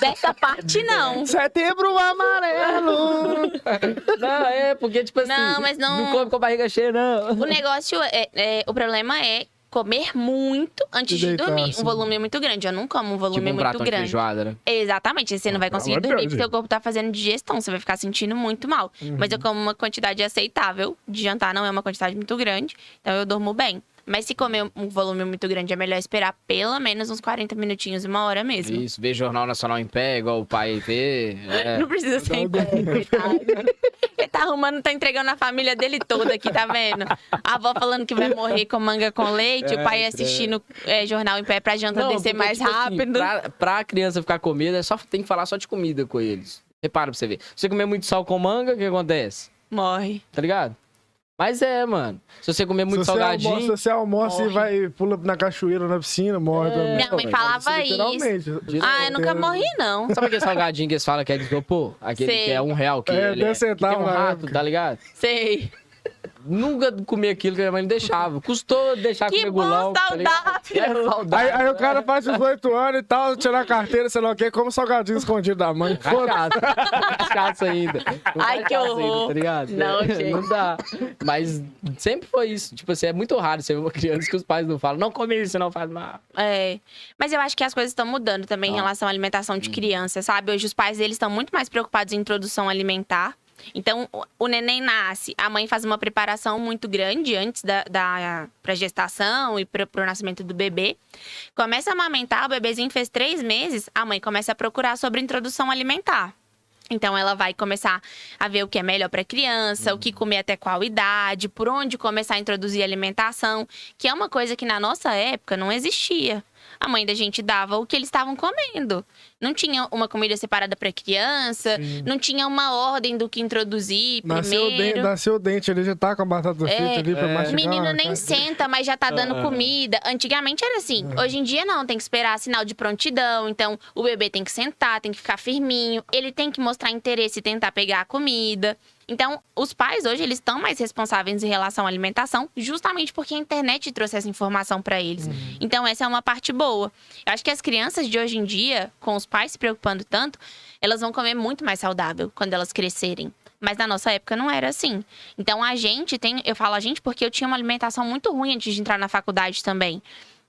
Dessa parte, não. Setembro amarelo! Não, é, porque, tipo assim. Não, mas não- Não come com a barriga cheia, não. O negócio é, é- O problema é comer muito antes E de deitar, dormir. assim. Um volume muito grande. Eu não como um volume Tipo um muito de grande. feijoada, né? Exatamente. Você não vai conseguir de dormir porque o corpo tá fazendo digestão. Você vai ficar sentindo muito mal. Mas eu como uma quantidade aceitável de jantar, não é uma quantidade muito grande. Então eu durmo bem. Mas se comer um volume muito grande, é melhor esperar pelo menos uns 40 minutinhos, uma hora mesmo. Isso, ver Jornal Nacional em pé, igual o pai vê. É. Não precisa ser em pé, coitado. Ele tá arrumando, tá entregando a família dele toda aqui, tá vendo? A avó falando que vai morrer com manga com leite, É, o pai assistindo é, jornal em pé pra janta Não, descer porque, mais tipo assim, rápido. pra, pra criança ficar com medo, é só tem que falar só de comida com eles. Repara pra você ver. Se você comer muito sal com manga, o que acontece? Morre. Tá ligado? Mas é, mano. Se você comer muito se você salgadinho. almoça, se você almoça e morre. vai pula na cachoeira, na piscina, morre É. também. Minha mãe mas falava isso. Literalmente. Ah, eu nunca morri, não. Sabe aquele salgadinho que eles falam que é de isopor? Aquele Sei. que é um real, que, É, ele é, 10 que tem um rato, época. tá ligado? Sei. Nunca comi aquilo que a minha mãe não deixava. Custou deixar Que comer bom, gulão. ligado? saudável. É, saudável. Aí, aí o cara faz 18 anos e tal, tirar a carteira, sei lá o quê, como salgadinho escondido da mãe. Foda-se. Cachaça. Cachaça ainda. Não Ai, que horror. Ainda, tá ligado? Não, gente. Não dá. Mas sempre foi isso. Tipo assim, é muito raro você ver uma criança que os pais não falam, não come isso, não faz mal. É. Mas eu acho que as coisas estão mudando também em Ah. relação à alimentação de criança, sabe? Hoje os pais eles estão muito mais preocupados em introdução alimentar. Então, o- neném nasce, a mãe faz uma preparação muito grande antes da, da pra gestação e para o nascimento do bebê. Começa a amamentar, o bebezinho fez três meses, a mãe começa a procurar sobre introdução alimentar. Então ela vai começar a ver o que é melhor para a criança, o que comer até qual idade, por onde começar a introduzir alimentação, que é uma coisa que na nossa época não existia. A mãe da gente dava o que eles estavam comendo. Não tinha uma comida separada para criança, não tinha uma ordem do que introduzir Nasceu o, dente, primeiro. nasceu o dente ali, já tá com a batata É. frita ali pra É. mastigar. O menino nem cara. senta, mas já tá dando Ah. comida. Antigamente era assim. Hoje em dia não, tem que esperar sinal de prontidão. Então, o bebê tem que sentar, tem que ficar firminho. Ele tem que mostrar interesse e tentar pegar a comida. Então, os pais hoje, eles estão mais responsáveis em relação à alimentação, justamente porque a internet trouxe essa informação para eles. Então, essa é uma parte boa. Eu acho que as crianças de hoje em dia, com os pais se preocupando tanto, elas vão comer muito mais saudável quando elas crescerem. Mas na nossa época não era assim. Então a gente tem, eu falo a gente porque eu tinha uma alimentação muito ruim antes de entrar na faculdade também.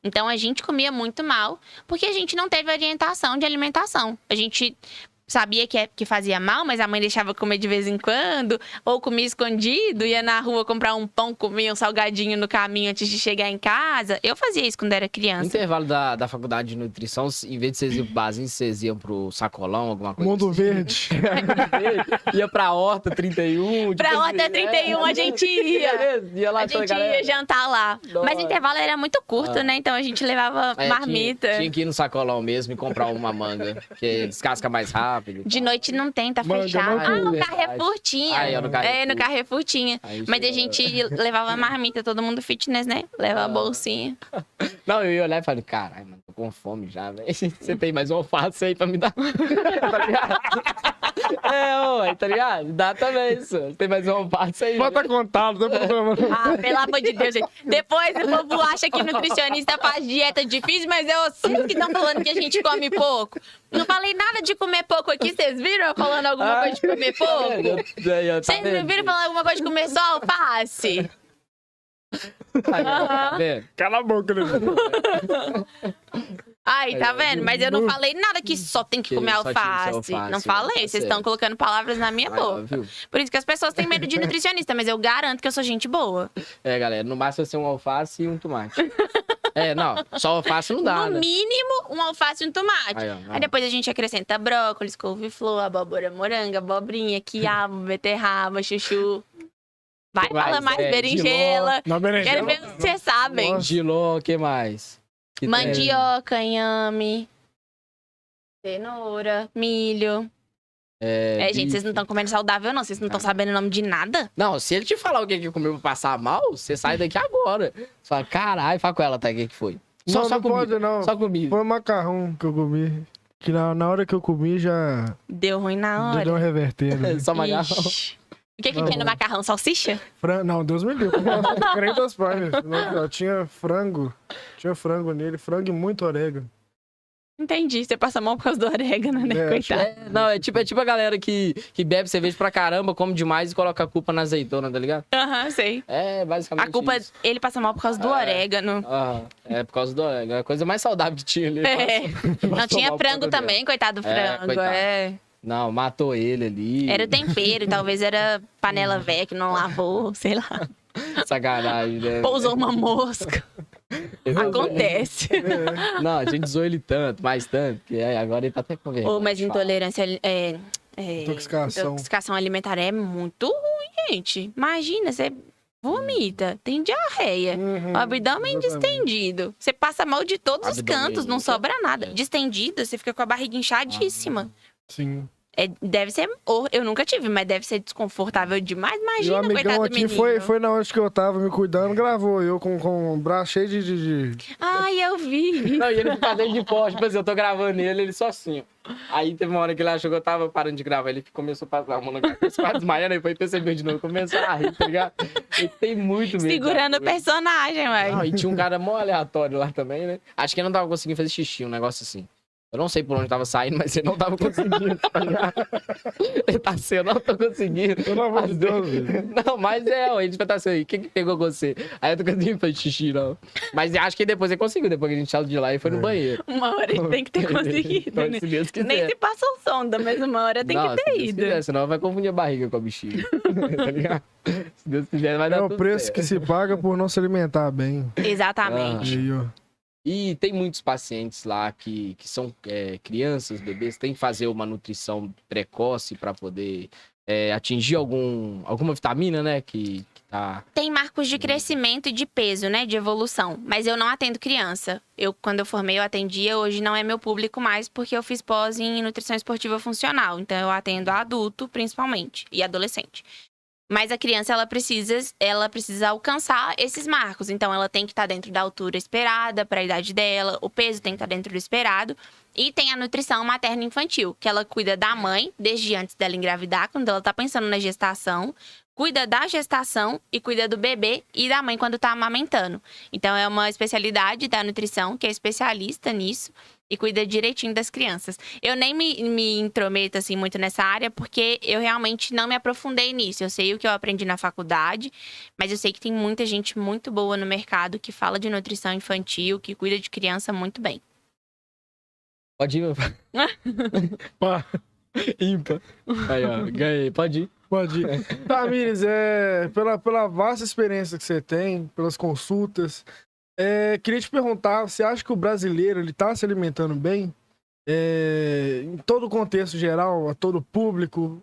Então a gente comia muito mal, porque a gente não teve orientação de alimentação. A gente sabia que, é- que fazia mal, mas a mãe deixava comer de vez em quando, ou comia escondido, ia na rua comprar um pão, comia um salgadinho no caminho antes de chegar em casa. Eu fazia isso quando era No criança. intervalo da, da faculdade de nutrição, em vez de vocês irem pro barzinho, vocês iam pro sacolão, alguma coisa Mundo assim? verde. Ia pra Horta 31. Pra tipo Horta assim, 31 a gente ia. Beleza, ia lá A gente galera. ia jantar lá. Mas o intervalo era muito curto, Ah. né? Então a gente levava É, marmita. Tinha, tinha que ir no sacolão mesmo e comprar uma manga, que descasca mais rápido. E De noite não tem, tá Manga fechado. Ah, no. Carrefour tinha. Ah, é, no É, Carrefour. no Carrefour tinha. Aí Mas a gente levava marmita, todo mundo fitness, né? Leva a bolsinha. Não, eu ia olhar e falei, caralho, mano, tô com fome já, velho. Você tem mais um alface aí pra me dar? É, ué, tá ligado? Dá também isso. Tem mais um alface aí. Bota contado, não tem problema. Ah, pelo amor de Deus, gente. Depois o povo acha que nutricionista faz dieta difícil, mas é vocês que estão falando que a gente come pouco. Não falei nada de comer pouco aqui, vocês viram eu falando alguma coisa de comer pouco? tá Vocês viram falando alguma coisa de comer só alface? Aí, vendo? Cala a boca, né? Ai, tá vendo? Mas eu não falei nada que só tem que Que comer que alface. alface, Não tá falei, vocês estão colocando palavras na minha Aí, ó, boca. viu? Por isso que as pessoas têm medo de nutricionista, mas eu garanto que eu sou gente boa. É, galera, no máximo ser um alface e um tomate. É, não, só alface não dá, no né? mínimo, um alface e um tomate. Aí, Aí, ó, ó. depois a gente acrescenta brócolis, couve-flor, abóbora moranga, abobrinha, quiabo, beterraba, chuchu. Vai, Vai, fala mais, é, berinjela. Na berinjela. Quero ver se vocês sabem. Giló, o que mais? Que tem? Mandioca, inhame, cenoura, milho. É, É, gente, vocês não estão comendo saudável, não. Vocês não estão sabendo o nome de nada? Não, se ele te falar o que que comeu pra passar mal, você sai daqui agora. Você fala, caralho, fala com ela, tá? O que que foi? Só, não, só não comida. pode, não. Só comida. Foi macarrão que eu comi. Que na, na hora que eu comi já Deu ruim na já hora. deu uma revertendo. Só macarrão. Ixi. O que que Não. tem no macarrão? Salsicha? Fran... Não, Deus me livre. Crente das. Não, Tinha frango. Tinha frango nele. Frango e muito orégano. Entendi. Você passa mal por causa do orégano, né? É, Coitado. É, não, é tipo, é tipo a galera que, que bebe cerveja pra caramba, come demais e coloca a culpa na azeitona, tá ligado? Aham, sei. É, basicamente A culpa, isso. ele passa mal por causa do É. orégano. Ah, é por causa do orégano. É a coisa mais saudável que tinha ali. É. Não Passou tinha frango também, coitado do É, frango. coitado. É. Não, matou ele ali. Era o tempero, talvez era panela velha que não lavou, sei lá. Sacanagem, né? Pousou uma mosca. Acontece. É. Não, a gente zoou ele tanto, mais tanto, que é, agora ele tá até com vergonha Ô, mas intolerância. É, é, Intoxicação. intoxicação alimentar é muito ruim, gente. Imagina, você vomita, tem diarreia. Uhum, O abdômen distendido. Você passa mal de todos os Abdômen cantos, não sobra nada. é. Distendido, você fica com a barriga inchadíssima. Sim. É, deve ser. hor- Eu nunca tive, mas deve ser desconfortável demais. E o Imagina, amigão coitado do aqui foi, foi na onde que eu tava me cuidando, gravou. Eu com, com o braço cheio de. de, de- Ai, eu vi. Não, e ele fazendo de pó, tipo assim, eu tô gravando ele, ele só assim, ó. Aí teve uma hora que ele achou que eu tava parando de gravar, ele começou a passar a mão na cabeça, quase desmaiando, aí foi perceber de novo, começou a rir, tá ligado? Ele tem muito medo. Segurando o coisa. personagem, ué. Não, e tinha um cara mó aleatório lá também, né? Acho que ele não tava conseguindo fazer xixi, um negócio assim. Eu não sei por onde tava saindo, mas ele não tava conseguindo, tá? Ele tá assim, eu não tô conseguindo. Pelo amor de Deus, velho. Não, mas é, ó, ele tá assim, o que que pegou com você? Aí eu tô conseguindo fazer xixi, não. Mas eu acho que depois ele conseguiu, depois que a gente saiu de lá e foi no É. banheiro. Uma hora ele tem que ter conseguido, Então, né? se Deus quiser. Nem se passou sonda, mas uma hora tem Não, que ter se Deus ido. quiser, senão vai confundir a barriga com a bexiga. tá ligado? Se Deus quiser, vai dar É o tudo preço certo. que se paga por não se alimentar bem. Exatamente. Aí, ó. E tem muitos pacientes lá que, que são é, crianças, bebês, tem que fazer uma nutrição precoce para poder é, atingir algum, alguma vitamina, né? Que, que tá. Tem marcos de crescimento e de peso, né? De evolução. Mas eu não atendo criança. Eu, quando eu formei, eu atendia. Hoje não é meu público mais, porque eu fiz pós em nutrição esportiva funcional. Então eu atendo adulto, principalmente, e adolescente. Mas a criança, ela precisa, ela precisa alcançar esses marcos. Então, ela tem que estar dentro da altura esperada para a idade dela, o peso tem que estar dentro do esperado. E tem a nutrição materno-infantil, que ela cuida da mãe desde antes dela engravidar, quando ela tá pensando na gestação, cuida da gestação e cuida do bebê e da mãe quando tá amamentando. Então, é uma especialidade da nutrição, que é especialista nisso e cuida direitinho das crianças. Eu nem me, me intrometo assim muito nessa área porque eu realmente não me aprofundei nisso. Eu sei o que eu aprendi na faculdade, mas eu sei que tem muita gente muito boa no mercado que fala de nutrição infantil, que cuida de criança muito bem. Pode ir, meu pai. Pá, Ímpar. Aí, ó, ganhei. Pode ir. pode ir. Tamires, é, pela, pela vasta experiência que você tem, pelas consultas, é, queria te perguntar, você acha que o brasileiro ele tá se alimentando bem? É, em todo o contexto geral, a todo público?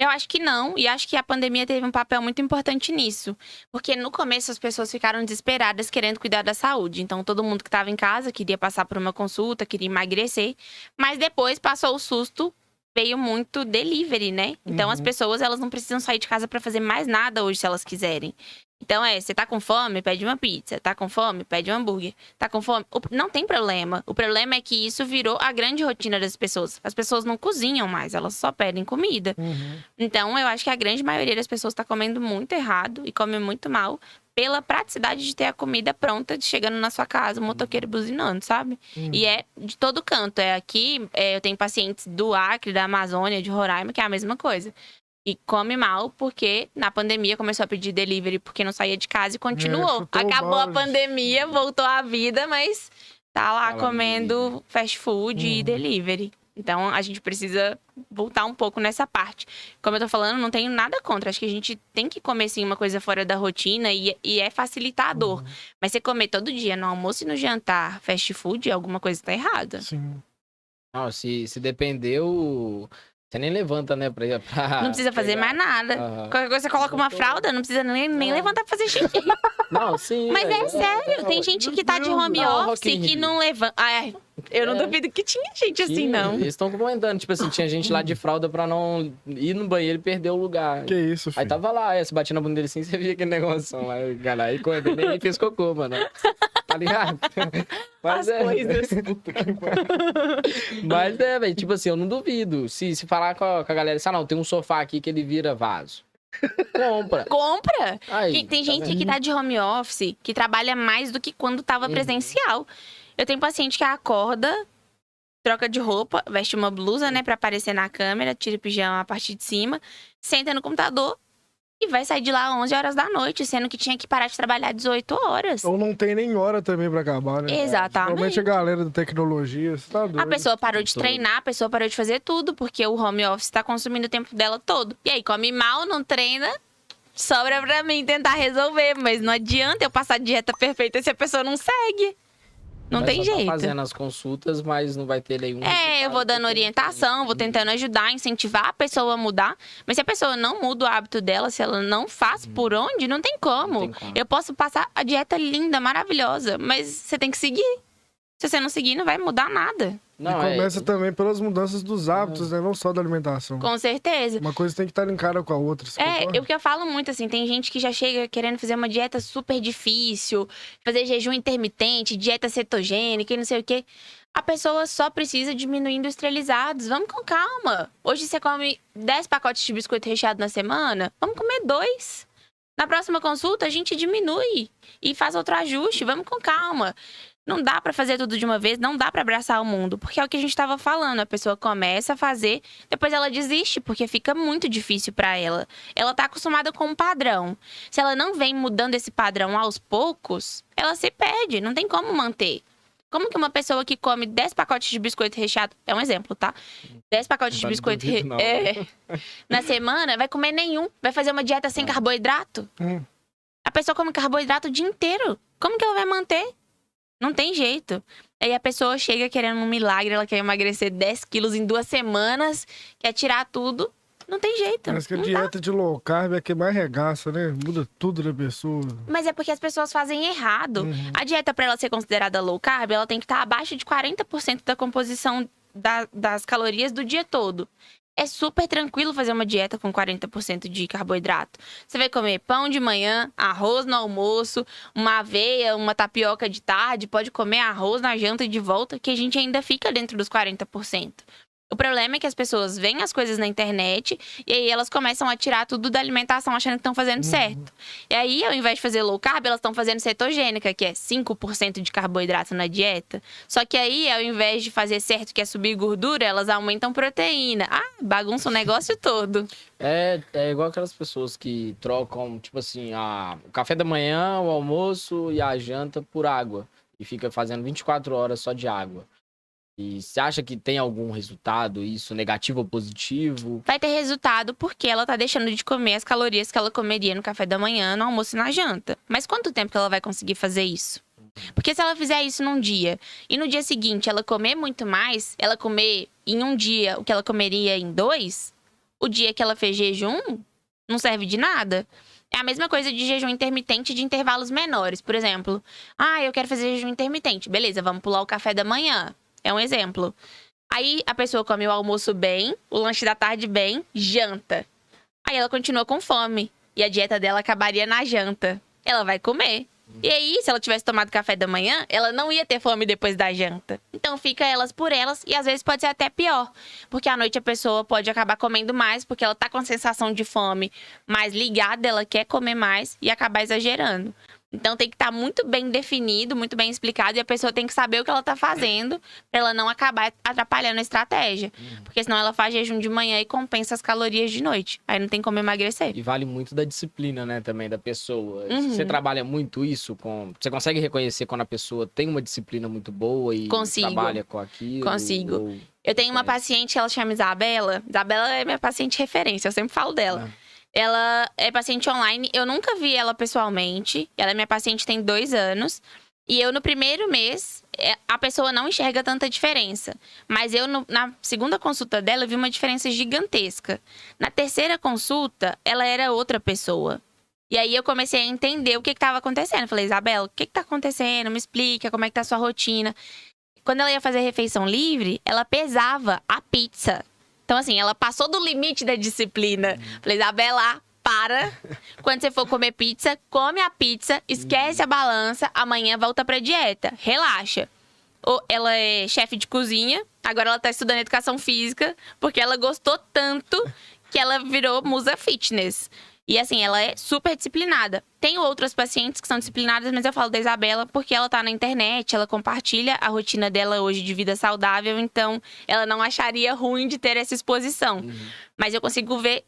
Eu acho que não, e acho que a pandemia teve um papel muito importante nisso. Porque no começo as pessoas ficaram desesperadas querendo cuidar da saúde. Então todo mundo que estava em casa queria passar por uma consulta, queria emagrecer. Mas depois passou o susto, veio muito delivery, né? Então as Uhum. pessoas elas não precisam sair de casa para fazer mais nada hoje se elas quiserem. Então é, você tá com fome, pede uma pizza. Tá com fome, pede um hambúrguer. Tá com fome, o- não tem problema. O problema é que isso virou a grande rotina das pessoas. As pessoas não cozinham mais, elas só pedem comida. Então, eu acho que a grande maioria das pessoas está comendo muito errado e come muito mal pela praticidade de ter a comida pronta, de chegando na sua casa, o motoqueiro buzinando, sabe? E é de todo canto. É aqui, é, eu tenho pacientes do Acre, da Amazônia, de Roraima, que é a mesma coisa. E come mal porque na pandemia começou a pedir delivery porque não saía de casa e continuou. chutou o Acabou a pandemia, voltou à vida, mas tá lá lá comendo fast food e Uhum. delivery. Então a gente precisa voltar um pouco nessa parte. Como eu tô falando, não tenho nada contra. Acho que a gente tem que comer sim uma coisa fora da rotina e, e é facilitador. Uhum. Mas você comer todo dia, no almoço e no jantar, fast food, alguma coisa tá errada. Sim. Não, se, se depender, o... você nem levanta, né? Pra, pra não precisa fazer pegar. mais nada. Aham. Qualquer coisa, você coloca uma fralda, não precisa nem, nem É. levantar pra fazer xixi. Não, sim. Mas é velho. sério, tem gente que tá de home Não, office que não levanta. Ai, eu não É. duvido que tinha gente assim, Sim, não. Eles estão comentando, tipo assim, tinha gente lá de fralda pra não ir no banheiro e perder o lugar. Que isso, filho. Aí tava lá, aí você batia na bunda dele assim, você via aquele negócio. Aí, cara, aí quando ele nem fez cocô, mano. Tá ligado? Mas As é. coisas. Mas é, velho, tipo assim, eu não duvido. Se, se falar com a, com a galera, assim, ah, não, tem um sofá aqui que ele vira vaso. Compra. Compra! Aí, tem tá gente vendo? que tá de home office que trabalha mais do que quando tava Uhum. presencial. Eu tenho paciente que acorda, troca de roupa, veste uma blusa, né, pra aparecer na câmera, tira o pijama a partir de cima, senta no computador e vai sair de lá 11 horas da noite, sendo que tinha que parar de trabalhar 18 horas. Ou não tem nem hora também pra acabar, né? Exatamente. Normalmente a galera da tecnologia, você tá doido. A pessoa parou de Todo. treinar, a pessoa parou de fazer tudo, porque o home office tá consumindo o tempo dela todo. E aí, come mal, não treina, sobra pra mim tentar resolver. Mas não adianta eu passar a dieta perfeita se a pessoa não segue. Não Vai tem tá jeito. fazendo as consultas, mas não vai ter nenhum. É, eu vou dando orientação, vou tentando ajudar, incentivar a pessoa a mudar. Mas se a pessoa não muda o hábito dela, se ela não faz por onde, não tem como. Não tem como. Eu posso passar a dieta linda, maravilhosa, mas você tem que seguir. Se você não seguir, não vai mudar nada. Não, e é- começa também pelas mudanças dos hábitos, né? Não só da alimentação. Com certeza. Uma coisa tem que estar linkada com a outra. você É, eu que eu falo muito assim, tem gente que já chega querendo fazer uma dieta super difícil, fazer jejum intermitente, dieta cetogênica e não sei o quê. A pessoa só precisa diminuir industrializados. Vamos com calma. Hoje você come 10 pacotes de biscoito recheado na semana, vamos comer dois. Na próxima consulta a gente diminui e faz outro ajuste, vamos com calma. Não dá pra fazer tudo de uma vez, não dá pra abraçar o mundo, porque é o que a gente tava falando, a pessoa começa a fazer, depois ela desiste, porque fica muito difícil pra ela. Ela tá acostumada com um padrão. Se ela não vem mudando esse padrão aos poucos, ela se perde, não tem como manter. Como que uma pessoa que come 10 pacotes de biscoito recheado, é um exemplo, tá? 10 pacotes de biscoito re... é, na semana, vai comer nenhum, vai fazer uma dieta sem carboidrato. Hum. A pessoa come carboidrato o dia inteiro. Como que ela vai manter? Não tem jeito. Aí a pessoa chega querendo um milagre, ela quer emagrecer 10 quilos em duas semanas, quer tirar tudo. Não tem jeito. Parece que a dieta de low carb é que mais regaça, né? Muda tudo da pessoa. Mas é porque as pessoas fazem errado. Uhum. A dieta, para ela ser considerada low carb, ela tem que estar abaixo de 40% da composição da- das calorias do dia todo. É super tranquilo fazer uma dieta com 40% de carboidrato. Você vai comer pão de manhã, arroz no almoço, uma aveia, uma tapioca de tarde, pode comer arroz na janta e de volta, que a gente ainda fica dentro dos 40%. O problema é que as pessoas veem as coisas na internet e aí elas começam a tirar tudo da alimentação achando que estão fazendo certo. E aí, ao invés de fazer low carb, elas estão fazendo cetogênica, que é 5% de carboidrato na dieta. Só que aí, ao invés de fazer certo, que é subir gordura, elas aumentam proteína. Ah, bagunça o negócio todo. É, é igual aquelas pessoas que trocam, tipo assim, a, o café da manhã, o almoço e a janta por água. E fica fazendo 24 horas só de água. E você acha que tem algum resultado, isso, negativo ou positivo? Vai ter resultado porque ela tá deixando de comer as calorias que ela comeria no café da manhã, no almoço e na janta. Mas quanto tempo que ela vai conseguir fazer isso? Porque se ela fizer isso num dia e no dia seguinte ela comer muito mais, ela comer em um dia o que ela comeria em dois, o dia que ela fez jejum não serve de nada. É a mesma coisa de jejum intermitente de intervalos menores. Por exemplo, ah, eu quero fazer jejum intermitente. Beleza, vamos pular o café da manhã. É um exemplo. Aí a pessoa come o almoço bem, o lanche da tarde bem, janta. Aí ela continua com fome. E a dieta dela acabaria na janta. Ela vai comer. E aí, se ela tivesse tomado café da manhã, ela não ia ter fome depois da janta. Então fica elas por elas e às vezes pode ser até pior. Porque à noite a pessoa pode acabar comendo mais porque ela tá com a sensação de fome mais ligada, ela quer comer mais e acabar exagerando. Então tem que estar muito bem definido, muito bem explicado, e a pessoa tem que saber o que ela tá fazendo pra ela não acabar atrapalhando a estratégia. Porque senão ela faz jejum de manhã e compensa as calorias de noite. Aí não tem como emagrecer. E vale muito da disciplina, né, também, da pessoa. Uhum. Você trabalha muito isso com... Você consegue reconhecer quando a pessoa tem uma disciplina muito boa e Consigo. trabalha com aquilo? Consigo. ou- Eu tenho uma paciente que ela chama Isabela. Isabela é minha paciente referência, eu sempre falo dela. Ela é paciente online, eu nunca vi ela pessoalmente. Ela é minha paciente tem dois anos. E eu, no primeiro mês, é, a pessoa não enxerga tanta diferença. Mas eu, no- na segunda consulta dela, vi uma diferença gigantesca. Na terceira consulta, ela era outra pessoa. E aí eu comecei a entender o que estava acontecendo. Eu Falei, Isabela, o que, que tá acontecendo? Me explica como é que tá a sua rotina. Quando ela ia fazer refeição livre, ela pesava a pizza. Então, assim, ela passou do limite da disciplina. Falei, Isabela, para. Quando você for comer pizza, come a pizza, esquece a balança, amanhã volta pra dieta. Relaxa. Ou ela é chefe de cozinha, agora ela tá estudando educação física, porque ela gostou tanto que ela virou musa fitness. E assim, ela é super disciplinada. Tenho outras pacientes que são disciplinadas, mas eu falo da Isabela porque ela tá na internet, ela compartilha a rotina dela hoje de vida saudável, então ela não acharia ruim de ter essa exposição. Uhum. Mas eu consigo ver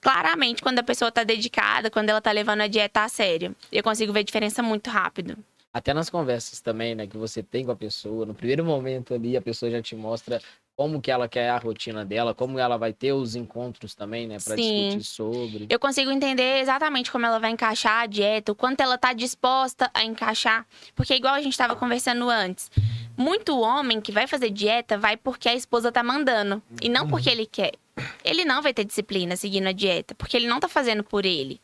claramente quando a pessoa tá dedicada, quando ela tá levando a dieta a sério. Eu consigo ver diferença muito rápido. Até nas conversas também, né, que você tem com a pessoa, no primeiro momento ali, a pessoa já te mostra como que ela quer a rotina dela, como ela vai ter os encontros também, né, Sim. discutir sobre. Eu consigo entender exatamente como ela vai encaixar a dieta, o quanto ela tá disposta a encaixar. Porque, igual a gente estava conversando antes, muito homem que vai fazer dieta vai porque a esposa tá mandando. E não porque ele quer. Ele não vai ter disciplina seguindo a dieta, porque ele não tá fazendo por ele.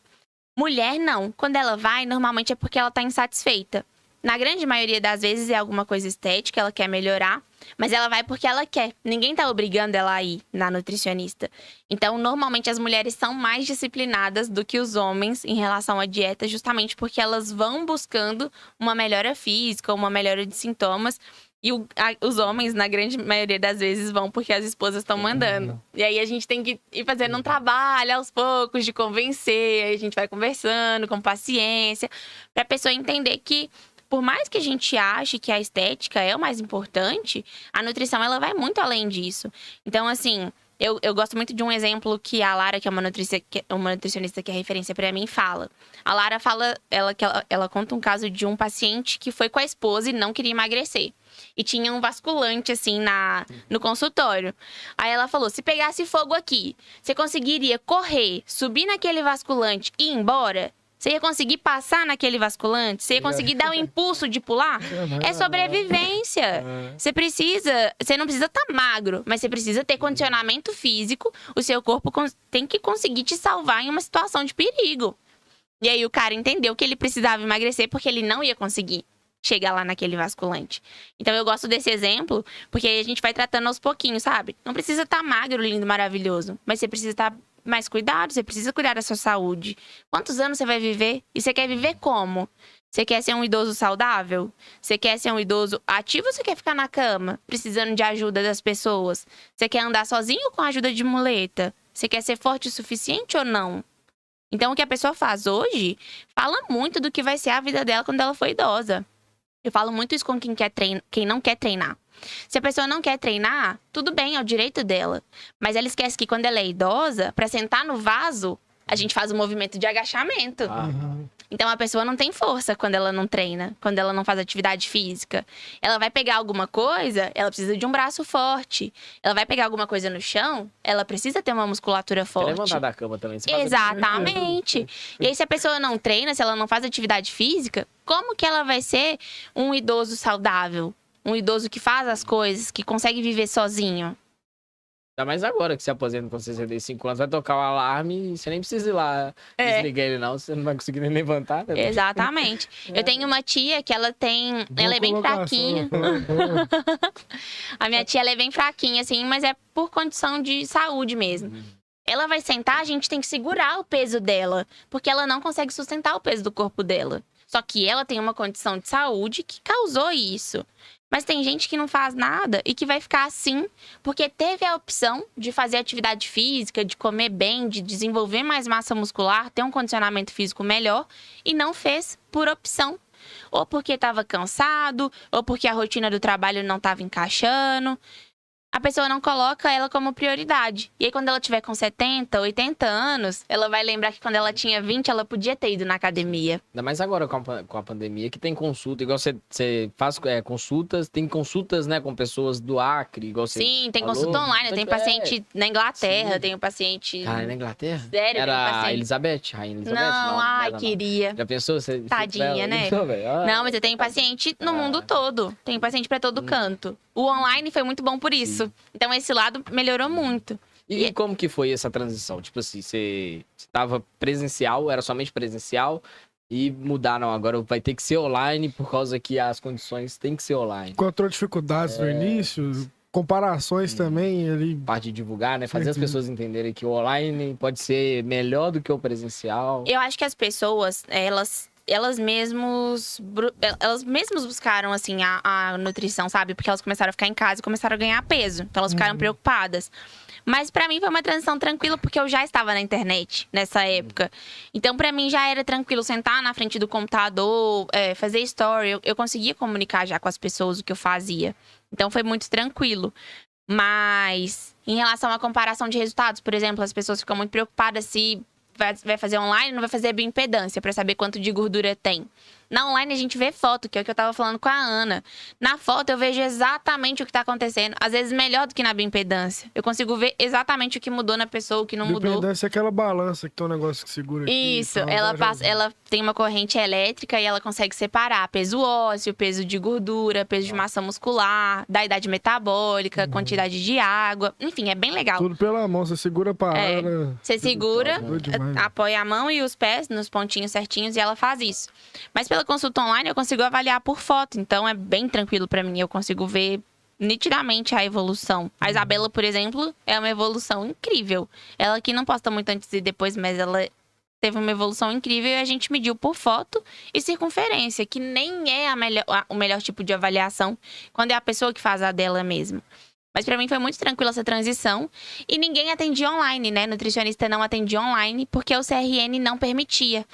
Mulher, não. Quando ela vai, normalmente é porque ela tá insatisfeita. Na grande maioria das vezes é alguma coisa estética, ela quer melhorar, mas ela vai porque ela quer. Ninguém tá obrigando ela a ir na nutricionista. Então, normalmente as mulheres são mais disciplinadas do que os homens em relação à dieta, justamente porque elas vão buscando uma melhora física, uma melhora de sintomas. E o- a- os homens, na grande maioria das vezes, vão porque as esposas estão mandando. E aí a gente tem que ir fazendo um trabalho aos poucos de convencer. Aí a gente vai conversando com paciência, pra pessoa entender que, por mais que a gente ache que a estética é o mais importante, a nutrição ela vai muito além disso. Então, assim. Eu, eu gosto muito de um exemplo que a Lara, que é uma, nutrici- uma nutricionista que é referência pra mim, fala. A Lara fala, ela, que ela, ela conta um caso de um paciente que foi com a esposa e não queria emagrecer. E tinha um vasculante, assim, na, no consultório. Aí ela falou: se pegasse fogo aqui, você conseguiria correr, subir naquele vasculante e ir embora? Você ia conseguir passar naquele vasculante? Você ia conseguir dar o impulso de pular? É sobrevivência. Você precisa. Você não precisa estar magro, mas você precisa ter condicionamento físico. O seu corpo tem que conseguir te salvar em uma situação de perigo. E aí o cara entendeu que ele precisava emagrecer porque ele não ia conseguir chegar lá naquele vasculante. Então eu gosto desse exemplo, porque aí a gente vai tratando aos pouquinhos, sabe? Não precisa estar magro, lindo, maravilhoso, mas você precisa estar mais cuidado, você precisa cuidar da sua saúde. Quantos anos você vai viver? E você quer viver como? Você quer ser um idoso saudável? Você quer ser um idoso ativo ou você quer ficar na cama, precisando de ajuda das pessoas? Você quer andar sozinho com a ajuda de muleta? Você quer ser forte o suficiente ou não? Então, o que a pessoa faz hoje fala muito do que vai ser a vida dela quando ela for idosa. Eu falo muito isso com quem, quer quem não quer treinar. Se a pessoa não quer treinar, tudo bem, é o direito dela. Mas ela esquece que quando ela é idosa, para sentar no vaso, a gente faz o movimento de agachamento. Ah, Então a pessoa não tem força quando ela não treina, quando ela não faz atividade física. Ela vai pegar alguma coisa, ela precisa de um braço forte. Ela vai pegar alguma coisa no chão, ela precisa ter uma musculatura forte. levantar da cama também. Exatamente. E aí, se a pessoa não treina, se ela não faz atividade física, como que ela vai ser um idoso saudável? Um idoso que faz as coisas, que consegue viver sozinho? Ainda mais agora que se aposenta com 65 anos, vai tocar o alarme e você nem precisa ir lá É. desligar ele, não. Você não vai conseguir nem levantar. Né? Exatamente. Eu tenho uma tia que ela tem. Boa ela é bem fraquinha. A minha tia ela é bem fraquinha, assim, mas é por condição de saúde mesmo. Ela vai sentar, a gente tem que segurar o peso dela, porque ela não consegue sustentar o peso do corpo dela. Só que ela tem uma condição de saúde que causou isso. Mas tem gente que não faz nada e que vai ficar assim, porque teve a opção de fazer atividade física, de comer bem, de desenvolver mais massa muscular, ter um condicionamento físico melhor e não fez por opção. Ou porque estava cansado, ou porque a rotina do trabalho não estava encaixando. A pessoa não coloca ela como prioridade. E aí, quando ela tiver com 70, 80 anos, ela vai lembrar que quando ela tinha 20, ela podia ter ido na academia. Ainda mais agora com a, com a pandemia, que tem consulta, igual você, você faz é, consultas, tem consultas, né, com pessoas do Acre, igual você. Sim, tem falou. consulta online, tem Então, é. paciente na Inglaterra, Sim. tem um paciente. Ah, na Inglaterra? Sério, Era paciente- Elizabeth, Rainha Elizabeth? Não, ai, não, não. queria. Já pensou? Você, você- Tadinha, né? Não, velho. Ah, Não, mas eu tenho paciente no Ah. mundo todo. Tem paciente pra todo canto. O online foi muito bom por isso. Então, esse lado melhorou muito. E, e como que foi essa transição? Tipo assim, você estava presencial, era somente presencial, e mudaram agora, vai ter que ser online por causa que as condições têm que ser online. Encontrou dificuldades É. no início, comparações também ali. Parte de divulgar, né? Fazer as pessoas entenderem que o online pode ser melhor do que o presencial. Eu acho que as pessoas, elas elas mesmos bru- elas mesmos buscaram assim a, a nutrição, sabe? Porque elas começaram a ficar em casa e começaram a ganhar peso. Então elas ficaram Uhum. preocupadas. Mas pra mim foi uma transição tranquila porque eu já estava na internet nessa época. Então pra mim já era tranquilo sentar na frente do computador, é, fazer story. Eu, eu conseguia comunicar já com as pessoas o que eu fazia. Então foi muito tranquilo. Mas em relação à comparação de resultados, por exemplo, as pessoas ficam muito preocupadas se vai, fazer online não vai fazer bioimpedância para saber quanto de gordura tem. Na online a gente vê foto, que é o que eu tava falando com a Ana. Na foto eu vejo exatamente o que tá acontecendo, às vezes melhor do que na bioimpedância. Eu consigo ver exatamente o que mudou na pessoa, o que não mudou. Dependência é aquela balança que tem um negócio que segura aqui. Isso, ela passa, ela tem uma corrente elétrica e ela consegue separar peso ósseo, peso de gordura, peso de massa muscular, da idade metabólica, quantidade de água, enfim, é bem legal. Tudo pela mão, você segura a parada. Você segura, demais. apoia a mão e os pés nos pontinhos certinhos e ela faz isso. Mas pelo pela consulta online, eu consigo avaliar por foto. Então, é bem tranquilo para mim. Eu consigo ver nitidamente a evolução. A Isabela, por exemplo, é uma evolução incrível. Ela aqui não posta muito antes e depois, mas ela teve uma evolução incrível e a gente mediu por foto e circunferência, que nem é a melhor, a, o melhor tipo de avaliação quando é a pessoa que faz a dela mesmo. Mas para mim foi muito tranquila essa transição. E ninguém atendia online, né? Nutricionista não atendia online porque o CRN não permitia.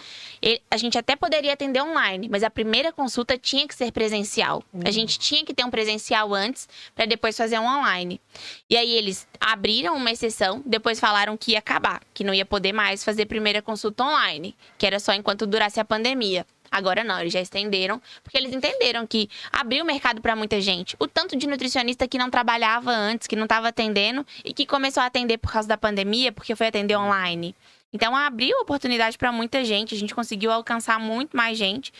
A gente até poderia atender online, mas a primeira consulta tinha que ser presencial. Uhum. A gente tinha que ter um presencial antes para depois fazer um online. E aí eles abriram uma exceção, depois falaram que ia acabar, que não ia poder mais fazer primeira consulta online, que era só enquanto durasse a pandemia. Agora não, eles já estenderam, porque eles entenderam que abriu o mercado para muita gente. O tanto de nutricionista que não trabalhava antes, que não estava atendendo e que começou a atender por causa da pandemia, porque foi atender online. Então abriu oportunidade para muita gente, a gente conseguiu alcançar muito mais gente.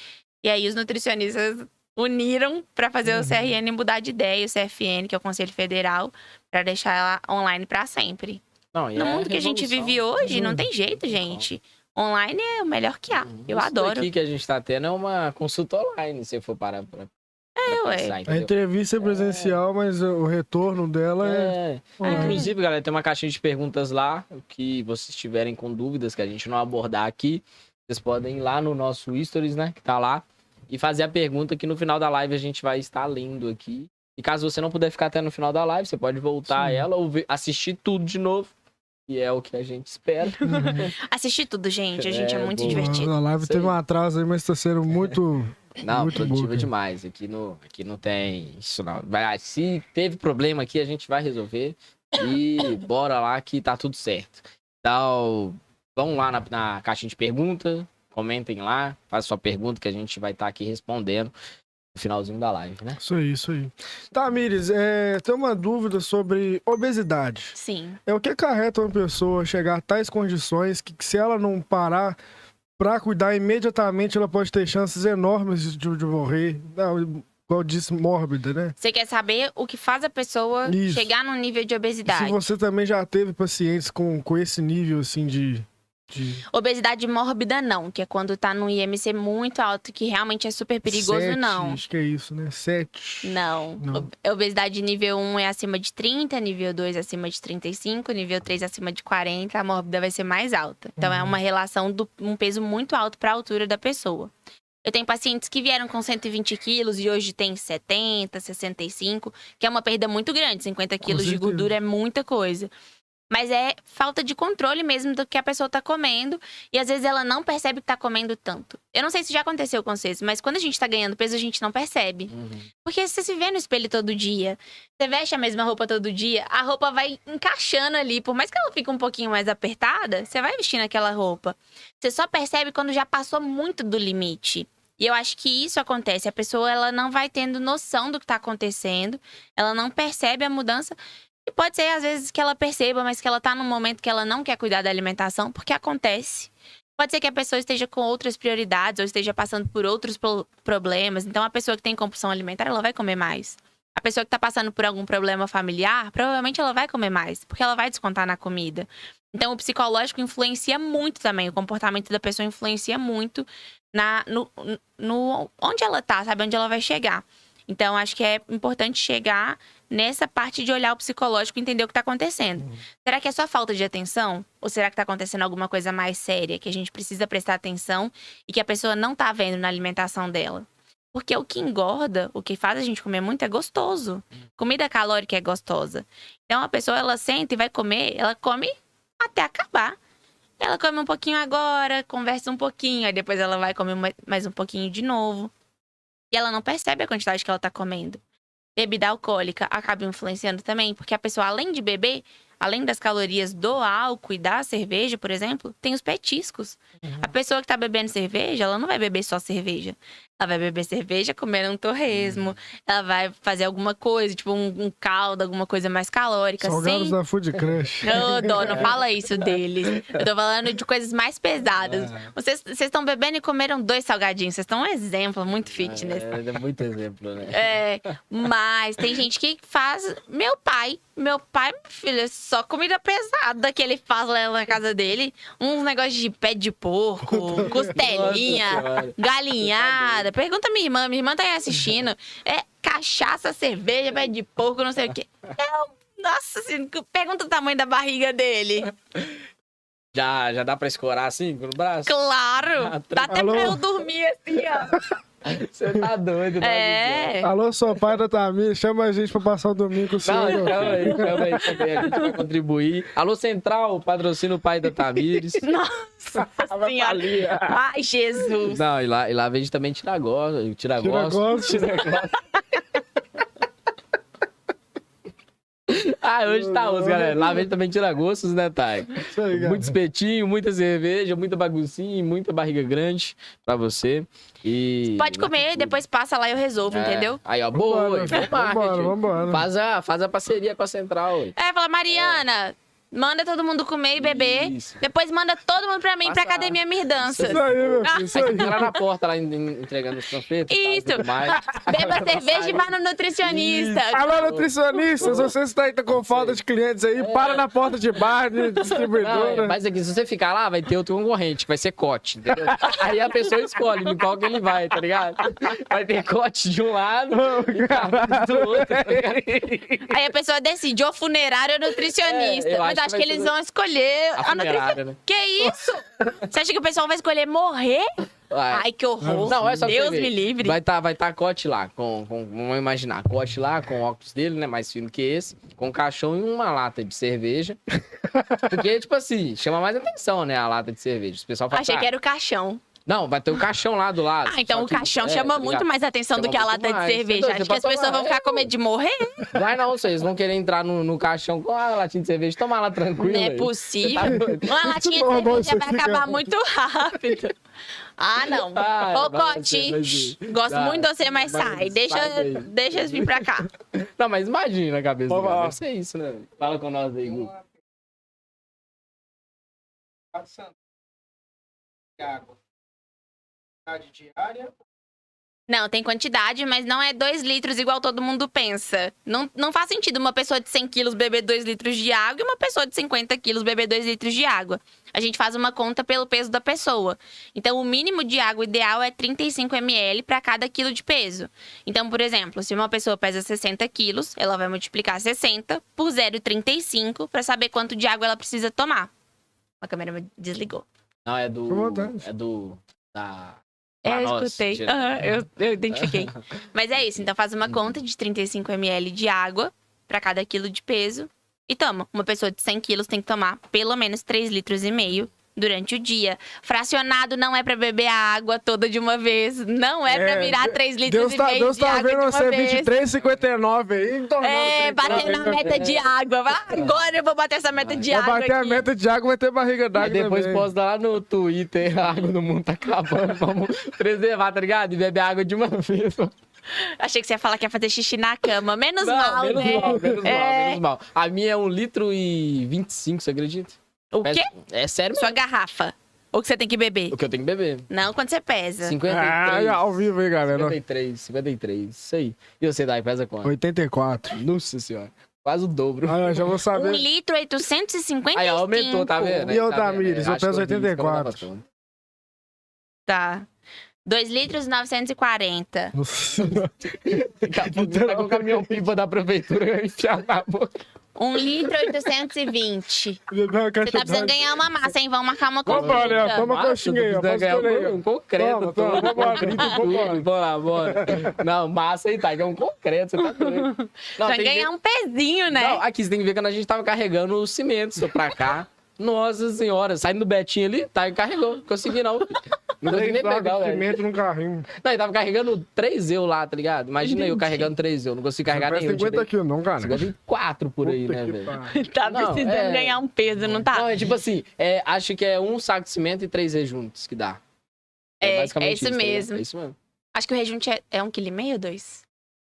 E aí os nutricionistas uniram para fazer uhum. o CRN mudar de ideia, o CFN, que é o Conselho Federal, para deixar ela online para sempre. Não, no é mundo que a gente vive hoje, não tem jeito, gente online é o melhor que há. Uhum. Eu Isso adoro. O que a gente tá tendo é uma consulta online, se for parar pra. É, ué. a entrevista é presencial, é... mas o retorno dela é. é... Inclusive, galera, tem uma caixinha de perguntas lá. Que vocês tiverem com dúvidas que a gente não abordar aqui, vocês podem ir lá no nosso Stories, né? Que tá lá. E fazer a pergunta que no final da live a gente vai estar lendo aqui. E caso você não puder ficar até no final da live, você pode voltar Sim. a ela ou assistir tudo de novo e é o que a gente espera. Assistir tudo, gente. A gente é, é muito boa. divertido. A live teve um atraso aí, mas tá sendo muito. Não, muito produtiva demais. Aqui, no, aqui não tem isso, não. Vai, se teve problema aqui, a gente vai resolver. E bora lá que tá tudo certo. Então, vão lá na, na caixinha de pergunta, comentem lá, faz sua pergunta que a gente vai estar tá aqui respondendo finalzinho da live, né? Isso aí, isso aí. Tá, Mires, é, tem uma dúvida sobre obesidade. Sim. É o que acarreta uma pessoa chegar a tais condições que, que se ela não parar para cuidar imediatamente, ela pode ter chances enormes de, de morrer. Não, igual disse, mórbida, né? Você quer saber o que faz a pessoa Isso. chegar no nível de obesidade. Se você também já teve pacientes com, com esse nível, assim, de, de... Obesidade mórbida, não, que é quando tá no IMC muito alto, que realmente é super perigoso, Sete, não. Acho que é isso, né? 7. Não. não. Obesidade nível 1 é acima de 30, nível 2 é acima de 35, nível 3 é acima de 40, a mórbida vai ser mais alta. Então é uhum. é uma relação de um peso muito alto para a altura da pessoa. Eu tenho pacientes que vieram com 120 quilos e hoje tem 70, 65, que é uma perda muito grande. 50 quilos de gordura é muita coisa. Mas é falta de controle mesmo do que a pessoa tá comendo. E às vezes ela não percebe que tá comendo tanto. Eu não sei se já aconteceu com vocês, mas quando a gente tá ganhando peso, a gente não percebe. Uhum. Porque você se vê no espelho todo dia, você veste a mesma roupa todo dia, a roupa vai encaixando ali. Por mais que ela fique um pouquinho mais apertada, você vai vestindo aquela roupa. Você só percebe quando já passou muito do limite. E eu acho que isso acontece. A pessoa ela não vai tendo noção do que está acontecendo, ela não percebe a mudança. E pode ser, às vezes, que ela perceba, mas que ela tá num momento que ela não quer cuidar da alimentação, porque acontece. Pode ser que a pessoa esteja com outras prioridades ou esteja passando por outros problemas. Então, a pessoa que tem compulsão alimentar, ela vai comer mais. A pessoa que está passando por algum problema familiar, provavelmente ela vai comer mais, porque ela vai descontar na comida. Então, o psicológico influencia muito também. O comportamento da pessoa influencia muito na, no, no onde ela tá, sabe? Onde ela vai chegar. Então, acho que é importante chegar nessa parte de olhar o psicológico e entender o que está acontecendo. Uhum. Será que é só falta de atenção? Ou será que está acontecendo alguma coisa mais séria que a gente precisa prestar atenção e que a pessoa não está vendo na alimentação dela? Porque o que engorda, o que faz a gente comer muito é gostoso. Uhum. Comida calórica é gostosa. Então a pessoa ela senta e vai comer, ela come até acabar. Ela come um pouquinho agora, conversa um pouquinho, aí depois ela vai comer mais um pouquinho de novo. E ela não percebe a quantidade que ela tá comendo. Bebida alcoólica acaba influenciando também, porque a pessoa, além de beber, além das calorias do álcool e da cerveja, por exemplo, tem os petiscos. Uhum. A pessoa que tá bebendo cerveja, ela não vai beber só cerveja. Ela vai beber cerveja, comer um torresmo. Hum. Ela vai fazer alguma coisa, tipo um, um caldo, alguma coisa mais calórica. Salgados sem... da Food Crush. Não, Dó, não fala isso deles. Eu tô falando de coisas mais pesadas. É. Vocês estão bebendo e comeram dois salgadinhos. Vocês estão um exemplo muito fitness. É, é muito exemplo, né? É, mas tem gente que faz... Meu pai, meu pai, meu filho, só comida pesada que ele faz lá na casa dele. Uns negócios de pé de porco, costelinha, galinhada. Pergunta minha irmã, minha irmã tá aí assistindo. É cachaça, cerveja, pé de porco, não sei o quê. É, nossa, assim, pergunta o tamanho da barriga dele. Já, já dá pra escorar assim no braço? Claro! Ah, Dá até Alô? pra eu dormir assim, ó. Você tá doido, né? É. Alô, sou pai da Tamir, chama a gente pra passar o domingo com o senhor. Não, chama aí, chama aí também. A gente vai contribuir. Alô, Central, patrocina o pai da Tamires. Nossa senhora. Ai, Jesus. Não, e lá, e lá vende também tiragosto. Tiragosto. Tiragosto. Ah, hoje tá osso, galera. Lá vende também tiragostos, né, Thay? Isso aí, cara. Muito espetinho, muita cerveja, muita baguncinha, muita barriga grande pra você. E. Pode comer, depois passa lá e eu resolvo, É. entendeu? Aí, ó, boa, Vambora, bom vambora, marketing. vambora. Faz a, faz a parceria com a Central. oi. É, fala, Mariana, manda todo mundo comer e beber. Isso. Depois manda todo mundo pra mim, pra Passa- Academia Mirdança. Isso aí, meu filho, isso Aí lá na porta, lá en- en- entregando os panfletos. e tal, e Isso. Beba cerveja e vá no nutricionista. Alô, nutricionistas, você está aí com falta de clientes aí, para na porta de bar, de Não, é, distribuidora. mas aqui, se você ficar lá, vai ter outro concorrente, que vai ser cote, entendeu? Aí a pessoa escolhe em qual que ele vai, tá ligado? Vai ter cote de um lado e carne do outro, tá? Aí a pessoa decide, ou funerário ou nutricionista. É, acho que eles vão escolher A a nutricionista. né? Que isso? Você acha que o pessoal vai escolher morrer? Vai. Ai, que horror. Não, é só Deus me livre. Vai estar vai tá cote lá, com, com, vamos imaginar, cote lá, com o óculos dele, né, mais fino que esse, com um caixão e uma lata de cerveja. Porque, tipo assim, chama mais atenção, né, a lata de cerveja. O pessoal fala, Achei "Ah, que era o caixão. Não, vai ter o caixão lá do lado. Ah, então o que- caixão é, chama tá muito mais atenção do Chama que a lata de mais. cerveja. Entendeu? Acho que as pessoas vão ficar com medo de morrer. Vai não, vocês vão querer entrar no, no caixão com a latinha de cerveja e tomar lá tranquilo. Não é possível. Tá? Uma latinha de cerveja vai acabar muito rápido. Ah, não. Ô, vai, Cote, vai, vai. gosto muito de você, mas sai. Deixa, sai deixa eles vir pra cá. Não, mas imagina a cabeça do cara. Deve ser isso, né? Fala com nós aí, Gu. Diária. Não, tem quantidade, mas não é 2 litros igual todo mundo pensa. Não, não faz sentido uma pessoa de 100 quilos beber 2 litros de água e uma pessoa de 50 quilos beber 2 litros de água. A gente faz uma conta pelo peso da pessoa. Então, o mínimo de água ideal é 35 ml para cada quilo de peso. Então, por exemplo, se uma pessoa pesa 60 quilos, ela vai multiplicar 60 por 0,35 para saber quanto de água ela precisa tomar. A câmera me desligou. Não, é do. É do. Da. É, Ah, eu nossa, escutei. Aham, eu, eu identifiquei. Mas é isso. Então faz uma conta de 35 ml de água para cada quilo de peso e toma. Uma pessoa de 100 quilos tem que tomar pelo menos 3 litros e meio durante o dia. Fracionado não é para beber a água toda de uma vez. Não é, pra É, virar 3 litros Deus e tá, meio Deus de tá água vendo de uma você vez. 23,59 aí. tornando É, 39. bater na meta de água. Vai, agora eu vou bater essa meta de Vai água bater a aqui. meta de água, vai ter barriga d'água depois também. posta lá no Twitter, a água do mundo tá acabando. Vamos preservar, tá ligado? E beber água de uma vez. Achei que você ia falar que ia fazer xixi na cama. Menos Não, mal, menos né? mal, menos mal, É. menos mal. A minha é 1 litro e 25, você acredita? O quê? É sério Sua garrafa. O que você tem que beber? O que eu tenho que beber. Não, quando você pesa. 53. Ah, ao vivo aí, galera. 53, 53, isso aí. E você, Dai, pesa quanto? 84. Nossa senhora. Quase o dobro. Ah, eu já vou Um saber. litro, 855. Aí, aumentou, tá vendo? E eu, Tá? Tamires, eu peso que vi isso que eu não tava 84. falando. Tá. 2 litros e 940. Daqui a pouco tá com o caminhão pipa da prefeitura e enfiar na boca. 1 litro e 820. Você Você tá precisando ganhar uma massa, hein? Vamos marcar uma Vambora, consulta. Léo, toma coxinha aí, posso ganhar um concreto, Toma, toma, vambora, vambora. Bora, bora. Não, massa aí, tá, que é um concreto, você tá doido. Não, que ganhar ver- um pezinho, né? Não, aqui você tem que ver quando a gente tava carregando o cimento só pra cá. Nossa senhora, saindo do Betinho ali, tá, e carregou. Não consegui não. Não consegui nem Três pegar, velho. cimento num carrinho. Não, ele tava carregando 3 eu lá, tá ligado? Imagina eu carregando 3 eu, não consigo carregar Não nenhum. é 50 quilos não, cara. 54 por aí, Puta né, que velho? Tá Não, precisando é- ganhar um peso, não tá? Não, é tipo assim, é, acho que é um saco de cimento e três rejuntos que dá. É, basicamente é isso tá ligado? mesmo. É isso mesmo. Acho que o rejunte é, é um quilo e meio ou dois?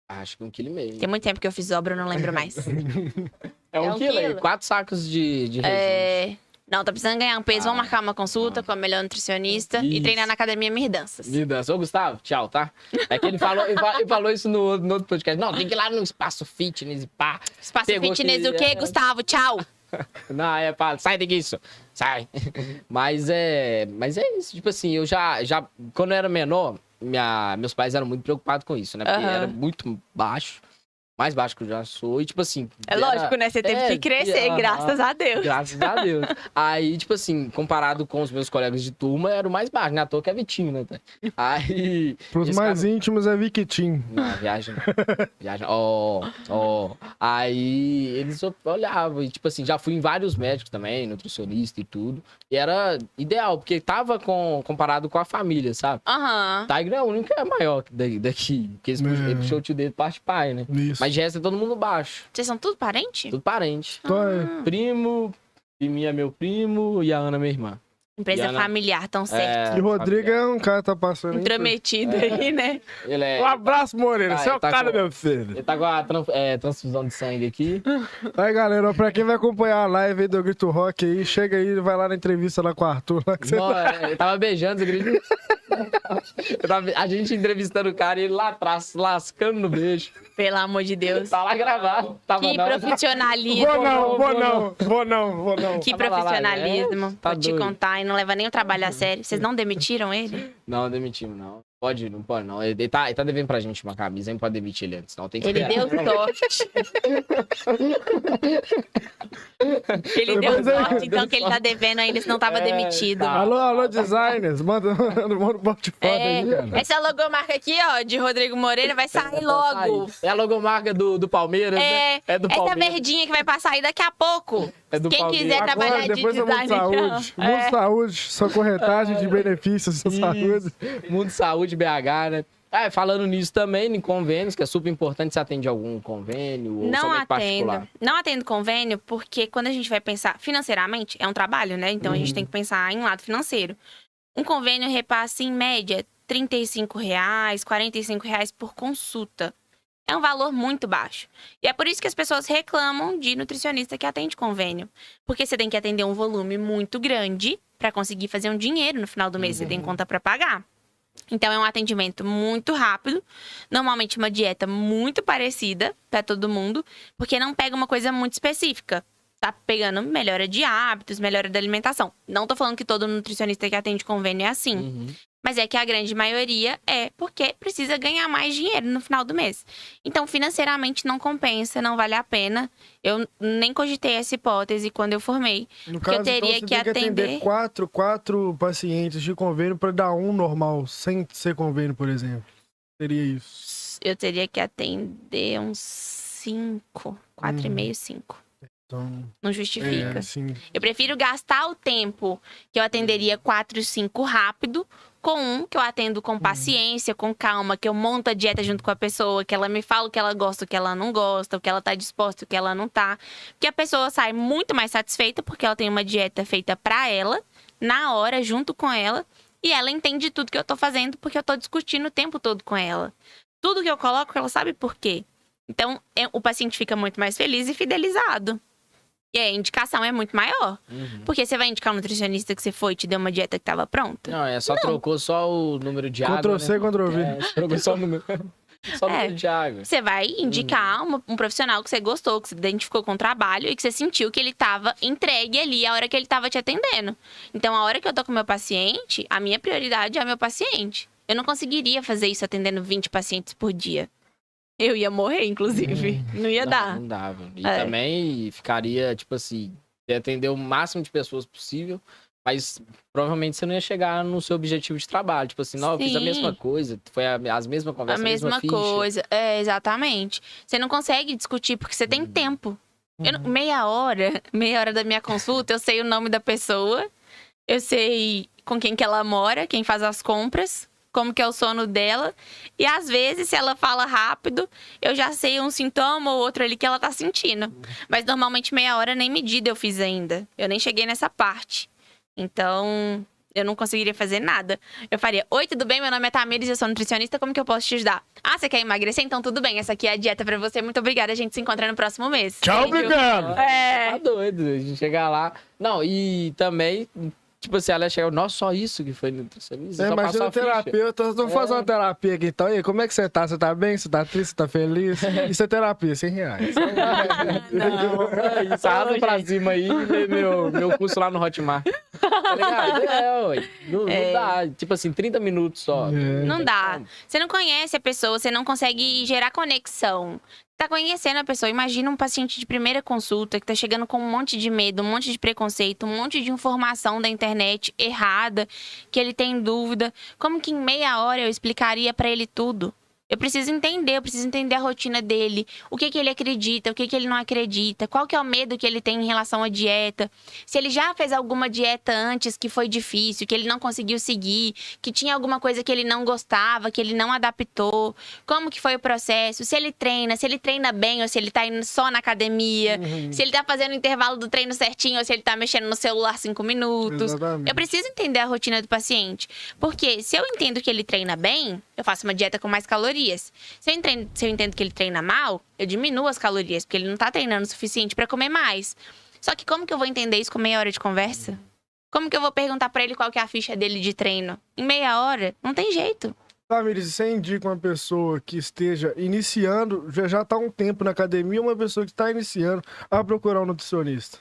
Acho que um quilo e meio. Tem muito tempo que eu fiz obra, eu não lembro mais. É um, é um quilo, aí, quilo. quatro sacos de, de. É... Não, tá precisando ganhar um peso. Ah, Vamos marcar uma consulta ah. com a melhor nutricionista e Isso. treinar na academia Mirdanças. Vida. Ô, Gustavo, tchau, tá? É que ele falou, ele fa- ele falou isso no, outro- no outro podcast. Não, tem que ir lá no espaço fitness e pá. Espaço Pegou fitness que- o quê, é. Gustavo? Tchau. Não, é, fala, sai daqui isso. Sai. Mas é, mas é isso, tipo assim, eu já já quando eu era menor, minha, meus pais eram muito preocupados com isso, né? Porque Aham. era muito baixo, mais baixo que eu já sou e tipo assim, É era- lógico, né? Você teve é, que crescer, graças a Deus. Graças a Deus. Aí, tipo assim, comparado com os meus colegas de turma, era o mais baixo, né? À toa que é Vitinho, né? Aí. Pros mais cara- íntimos é Viquitim. Não, viagem. Viagem. Ó, ó. Aí eles olhavam, e, tipo assim, já fui em vários médicos também, nutricionista e tudo. E era ideal, porque tava com, comparado com a família, sabe? Aham. Tiger é o único que é maior daqui, porque eles É. ele puxou o tio dele parte pai, né? Isso. Mas de resto é todo mundo baixo, Vocês são tudo parente? tudo parente. É- Primo, Piminha é meu primo e a Ana é minha irmã. Empresa Diana- familiar, tão certo. E Rodrigo é um cara que tá passando. Intrometido aí, né? Ele é. Um abraço, Moreira. Ah, Você é o tá cara, com- meu filho. Ele tá com a tran- é, transfusão de sangue aqui. Aí, galera, pra quem vai acompanhar a live aí do Grito Rock aí, chega aí, vai lá na entrevista lá com o Arthur. Lá. Não, é, ele tava beijando, acredita? Eu tava- a gente entrevistando o cara e ele lá atrás, lascando no beijo. Pelo amor de Deus. Tá lá gravado. Tava Que não. profissionalismo. Vou não, vou não. vou não, vou não. Que Tava lá, profissionalismo. é, tá Vou te doido. contar e não leva nem o trabalho a sério. Vocês não demitiram ele? Não, demitimos, não. Pode, não pode, não. Ele tá, ele tá devendo pra gente uma camisa, aí não pode demitir ele antes, não. Tem que Ele esperar. deu sorte. ele deu Depois ele- sorte, então que ele tá devendo ainda, se não tava É, demitido. tá. Alô, alô, designers, manda, manda, manda um bote foto É, aí, cara. essa logomarca aqui, ó, de Rodrigo Moreira, vai sair logo. É a logomarca do, do Palmeiras, É, né? É do essa Palmeiras. verdinha que vai passar aí daqui a pouco. É do Quem Palmeiras. quiser trabalhar Agora, de depois Mundo design, então. Saúde. Mundo É. Saúde, sua corretagem de benefícios, sua saúde. Mundo Saúde BH, né? Ah, falando nisso também, em convênios, que é super importante, você atende algum convênio ou Não somente atendo. particular? Não atendo convênio, porque quando a gente vai pensar financeiramente, é um trabalho, né? Então a gente Uhum. tem que pensar em lado financeiro. Um convênio repassa, em média, 35 reais, 45 reais por consulta. É um valor muito baixo. E é por isso que as pessoas reclamam de nutricionista que atende convênio. Porque você tem que atender um volume muito grande para conseguir fazer um dinheiro no final do mês. Você tem conta para pagar. Então é um atendimento muito rápido, normalmente uma dieta muito parecida para todo mundo, porque não pega uma coisa muito específica. Tá pegando melhora de hábitos, melhora da alimentação. Não tô falando que todo nutricionista que atende convênio é assim, Uhum. Mas é que a grande maioria é porque precisa ganhar mais dinheiro no final do mês. Então, financeiramente não compensa, não vale a pena. Eu nem cogitei essa hipótese quando eu formei. No Porque eu caso, teria então, que tem que atender atender- quatro, quatro pacientes de convênio para dar um normal, sem ser convênio, por exemplo. Seria isso. Eu teria que atender uns cinco, quatro e Uhum. meio, cinco. Então, Não justifica. é, assim, Eu prefiro gastar o tempo que eu atenderia 4, 5 rápido com um que eu atendo com paciência, com calma, que eu monto a dieta junto com a pessoa, que ela me fala o que ela gosta, o que ela não gosta, o que ela tá disposta, o que ela não tá. Que a pessoa sai muito mais satisfeita porque ela tem uma dieta feita pra ela, na hora, junto com ela, e ela entende tudo que eu tô fazendo porque eu tô discutindo o tempo todo com ela. Tudo que eu coloco, ela sabe por quê. Então, é- o paciente fica muito mais feliz e fidelizado. E a indicação é muito maior. Uhum. Porque você vai indicar um nutricionista que você foi e te deu uma dieta que tava pronta? Não, é só trocou só o número de água. Ctrl C, né? Ctrl V. É, trocou só o número. Só o É. número de água. Você vai indicar uma- um profissional que você gostou, que você identificou com o trabalho e que você sentiu que ele tava entregue ali a hora que ele tava te atendendo. Então, a hora que eu tô com o meu paciente, a minha prioridade é o meu paciente. Eu não conseguiria fazer isso atendendo 20 pacientes por dia. Eu ia morrer, inclusive. Não ia não, dar. Não dava. E É. também ficaria, tipo assim, de atender o máximo de pessoas possível, mas provavelmente você não ia chegar no seu objetivo de trabalho. Tipo assim, não, eu fiz a mesma coisa, foi a, as mesmas A conversas, a mesma ficha. coisa. É, exatamente. Você não consegue discutir porque você tem Uhum. tempo. Eu não- meia hora, meia hora da minha consulta, eu sei o nome da pessoa, eu sei com quem que ela mora, quem faz as compras, como que é o sono dela. E às vezes, se ela fala rápido, eu já sei um sintoma ou outro ali que ela tá sentindo. Mas normalmente meia hora nem medida eu fiz ainda. Eu nem cheguei nessa parte. Então, eu não conseguiria fazer nada. Eu faria: Oi, tudo bem? Meu nome é Tamires, eu sou nutricionista, como que eu posso te ajudar? Ah, você quer emagrecer? Então tudo bem, essa aqui é a dieta pra você. Muito obrigada, a gente se encontra no próximo mês. Tchau, Beijo. obrigado! É. Tá doido, a gente chegar lá. Não, e também tipo assim, ela chegou, nossa, só isso que foi nutricionista? É, imagina o a ficha." terapeuta, vamos É. fazer uma terapia aqui então. E aí, como é que você tá? Você tá bem? Você tá triste? Você tá feliz? Isso é terapia, 100 reais. Não. É isso, arrasa Ô, pra gente. cima aí e meu, meu curso lá no Hotmart. Tá ligado? É, ué. Não, não É. dá. Tipo assim, 30 minutos só. É. Não dá. Você não conhece a pessoa, você não consegue gerar conexão. Tá conhecendo a pessoa. Imagina um paciente de primeira consulta que tá chegando com um monte de medo, um monte de preconceito, um monte de informação da internet errada, que ele tem dúvida. Como que em meia hora eu explicaria pra ele tudo? Eu preciso entender, eu preciso entender a rotina dele, o que que ele acredita, o que que ele não acredita, qual que é o medo que ele tem em relação à dieta. Se ele já fez alguma dieta antes que foi difícil, que ele não conseguiu seguir, que tinha alguma coisa que ele não gostava, que ele não adaptou, como que foi o processo, se ele treina, se ele treina bem ou se ele tá indo só na academia, se ele tá fazendo o intervalo do treino certinho ou se ele tá mexendo no celular cinco minutos. Exatamente. Eu preciso entender a rotina do paciente. Porque se eu entendo que ele treina bem, eu faço uma dieta com mais calorias. Se eu entendo, se eu entendo que ele treina mal, eu diminuo as calorias, porque ele não tá treinando o suficiente pra comer mais. Só que como que eu vou entender isso com meia hora de conversa? Como que eu vou perguntar pra ele qual que é a ficha dele de treino? Em meia hora? Não tem jeito. Tamires, você indica uma pessoa que esteja iniciando, já já tá há um tempo na academia, uma pessoa que está iniciando a procurar um nutricionista?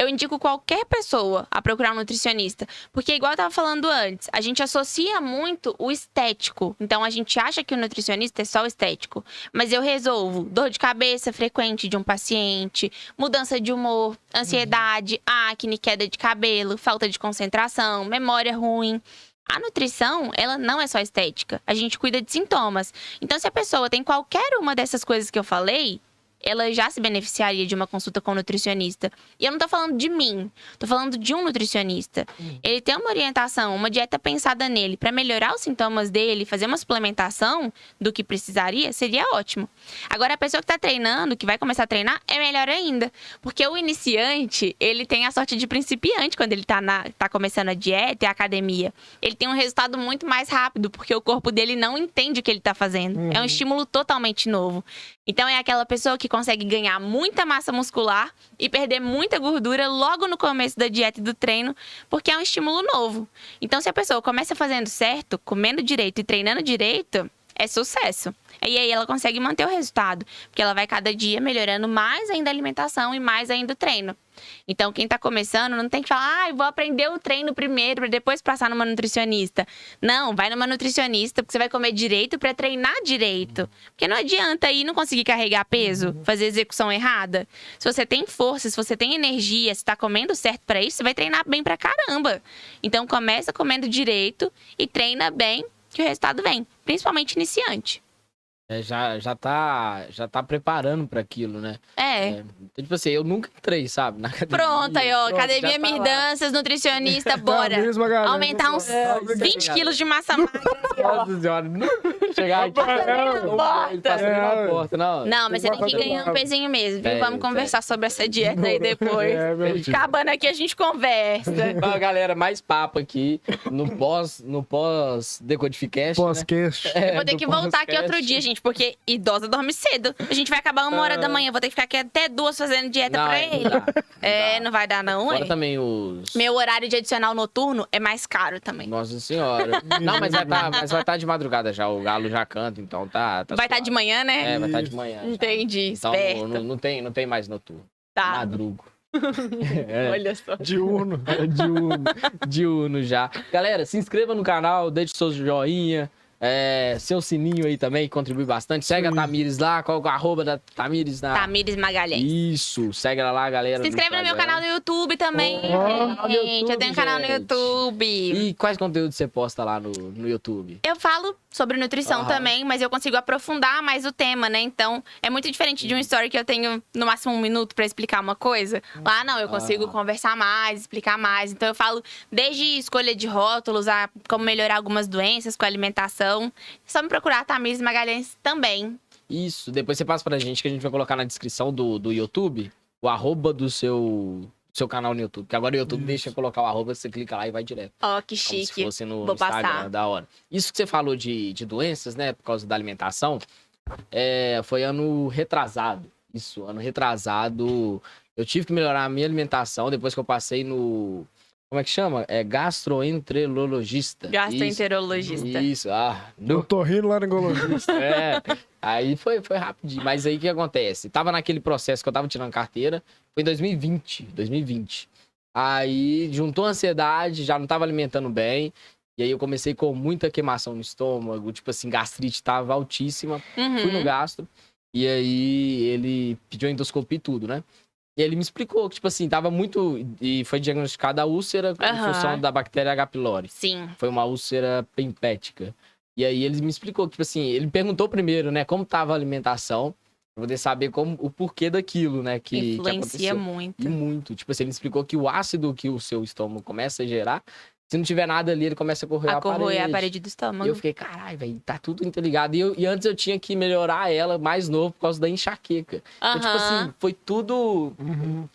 Eu indico qualquer pessoa a procurar um nutricionista. Porque, igual eu tava falando antes, a gente associa muito o estético. Então, a gente acha que o nutricionista é só o estético. Mas eu resolvo dor de cabeça frequente de um paciente, mudança de humor, ansiedade, acne, queda de cabelo, falta de concentração, memória ruim. A nutrição, ela não é só estética. A gente cuida de sintomas. Então, se a pessoa tem qualquer uma dessas coisas que eu falei, ela já se beneficiaria de uma consulta com um nutricionista. E eu não tô falando de mim, tô falando de um nutricionista. Ele tem uma orientação, uma dieta pensada nele para melhorar os sintomas dele, fazer uma suplementação do que precisaria, seria ótimo. Agora a pessoa que tá treinando, que vai começar a treinar, é melhor ainda, porque o iniciante, ele tem a sorte de principiante quando ele tá na tá começando a dieta e a academia. Ele tem um resultado muito mais rápido, porque o corpo dele não entende o que ele tá fazendo. É um estímulo totalmente novo. Então é aquela pessoa que consegue ganhar muita massa muscular e perder muita gordura logo no começo da dieta e do treino, porque é um estímulo novo. Então se a pessoa começa fazendo certo, comendo direito e treinando direito, é sucesso. E aí ela consegue manter o resultado, porque ela vai cada dia melhorando mais ainda a alimentação e mais ainda o treino. Então, quem tá começando não tem que falar, ah, eu vou aprender o treino primeiro para depois passar numa nutricionista. Não, vai numa nutricionista, porque você vai comer direito para treinar direito. Porque não adianta aí não conseguir carregar peso, fazer execução errada. Se você tem força, se você tem energia, se tá comendo certo para isso, você vai treinar bem pra caramba. Então, começa comendo direito e treina bem, que o resultado vem, principalmente iniciante. É, já, já, tá, já tá preparando pra aquilo, né? É. Então, tipo assim, eu nunca entrei, sabe? Na academia. Pronto, aí, ó. Pronto, Academia tá. Mirdanças, nutricionista, bora. Tamires Magalhães, Aumentar uns pessoal. 20 quilos de massa magra. Nossa senhora, não chegar aqui. Passa ali na passa ali na É. porta, não. Não, mas você tem que ganhar um pezinho mesmo, viu? É, Vamos é. conversar sobre essa dieta aí depois. É. Acabando aqui, a gente conversa. Ó, galera, mais papo aqui no pós, no pós Decodificast. né? Pós-cast. É, Eu vou ter que voltar aqui outro dia, gente, porque idosa dorme cedo. A gente vai acabar uma hora da manhã, vou ter que ficar aqui até duas fazendo dieta Não, pra é, ele. não dá, É, dá. não vai dar não, ué. também os... Meu horário de adicional noturno é mais caro também. Nossa senhora. Não, mas vai estar mas vai tá de madrugada já. O galo já canta, então tá. tá vai estar suave. de manhã, né? É, vai estar de manhã. já. Entendi, Então esperto. não, não tem, não tem mais noturno. Tá, Madrugo. É. olha só. Diurno. Diurno, diurno já. Galera, se inscreva no canal, deixe seu joinha, é, seu sininho aí também, que contribui bastante. Segue a Sim. Tamires lá, qual é o arroba da Tamires na... Tamires Magalhães. Isso, segue ela lá, galera. Se inscreve no meu canal no YouTube também, no gente. Eu tenho um canal no YouTube, YouTube. E quais conteúdos você posta lá no, no YouTube? Eu falo sobre nutrição Aham. também, mas eu consigo aprofundar mais o tema, né? Então, é muito diferente de um story que eu tenho no máximo um minuto pra explicar uma coisa. Lá não, eu consigo Ah. conversar mais, explicar mais. Então, eu falo desde escolha de rótulos a como melhorar algumas doenças com a alimentação. É só me procurar Tamires Magalhães também. Isso, depois você passa pra gente que a gente vai colocar na descrição do, do YouTube o arroba do seu, seu canal no YouTube. Que agora o YouTube deixa colocar o arroba, você clica lá e vai direto. Ó, que Como se chique. fosse no Vou Instagram, passar. da hora. Isso que você falou de, de doenças, né, por causa da alimentação, é, foi ano retrasado. Isso, ano retrasado. Eu tive que melhorar a minha alimentação depois que eu passei no, Como é que chama? É gastroenterologista. Gastroenterologista. Isso, Isso, ah. Eu No... tô rindo laringologista. É. Aí foi, foi rapidinho. Mas aí o que acontece? Tava naquele processo que eu tava tirando carteira. Foi em 2020. 2020. Aí juntou a ansiedade, já não tava alimentando bem. E aí eu comecei com muita queimação no estômago. Tipo assim, gastrite tava altíssima. Uhum. Fui no gastro. E aí ele pediu endoscopia e tudo, né? E ele me explicou que, tipo assim, tava muito. E foi diagnosticada a úlcera em Aham. função da bactéria H. pylori. Sim. Foi uma úlcera pempética. E aí ele me explicou que, tipo assim, ele perguntou primeiro, né, como tava a alimentação, pra poder saber como, o porquê daquilo, né, que, que Influencia aconteceu. muito. E muito. Tipo assim, ele explicou que o ácido que o seu estômago começa a gerar, se não tiver nada ali, ele começa a corroer A a, corroer parede. a parede do E estômago. eu fiquei, caralho, velho, tá tudo interligado. E, eu- e antes eu tinha que melhorar ela mais novo por causa da enxaqueca. Então, tipo assim, foi tudo. Uhum.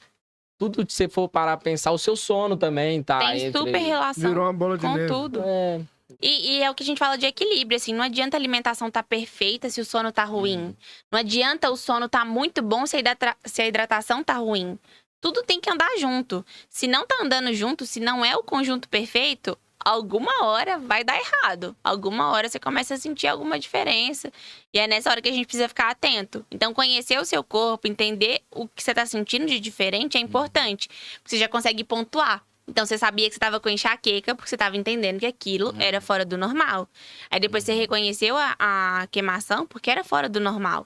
Tudo que você for parar pra pensar, o seu sono também tá. Tem entre- super relação Virou uma bola de com neve. tudo. É, E, e é o que a gente fala de equilíbrio, assim, não adianta a alimentação tá perfeita se o sono tá ruim. Não adianta o sono tá muito bom se a, hidrata- se a hidratação tá ruim. Tudo tem que andar junto. Se não tá andando junto, se não é o conjunto perfeito, alguma hora vai dar errado. Alguma hora você começa a sentir alguma diferença. E é nessa hora que a gente precisa ficar atento. Então, conhecer o seu corpo, entender o que você tá sentindo de diferente é importante. Você já consegue pontuar. Então, você sabia que você estava com enxaqueca porque você estava entendendo que aquilo Uhum. era fora do normal. Aí depois você reconheceu a, a queimação porque era fora do normal.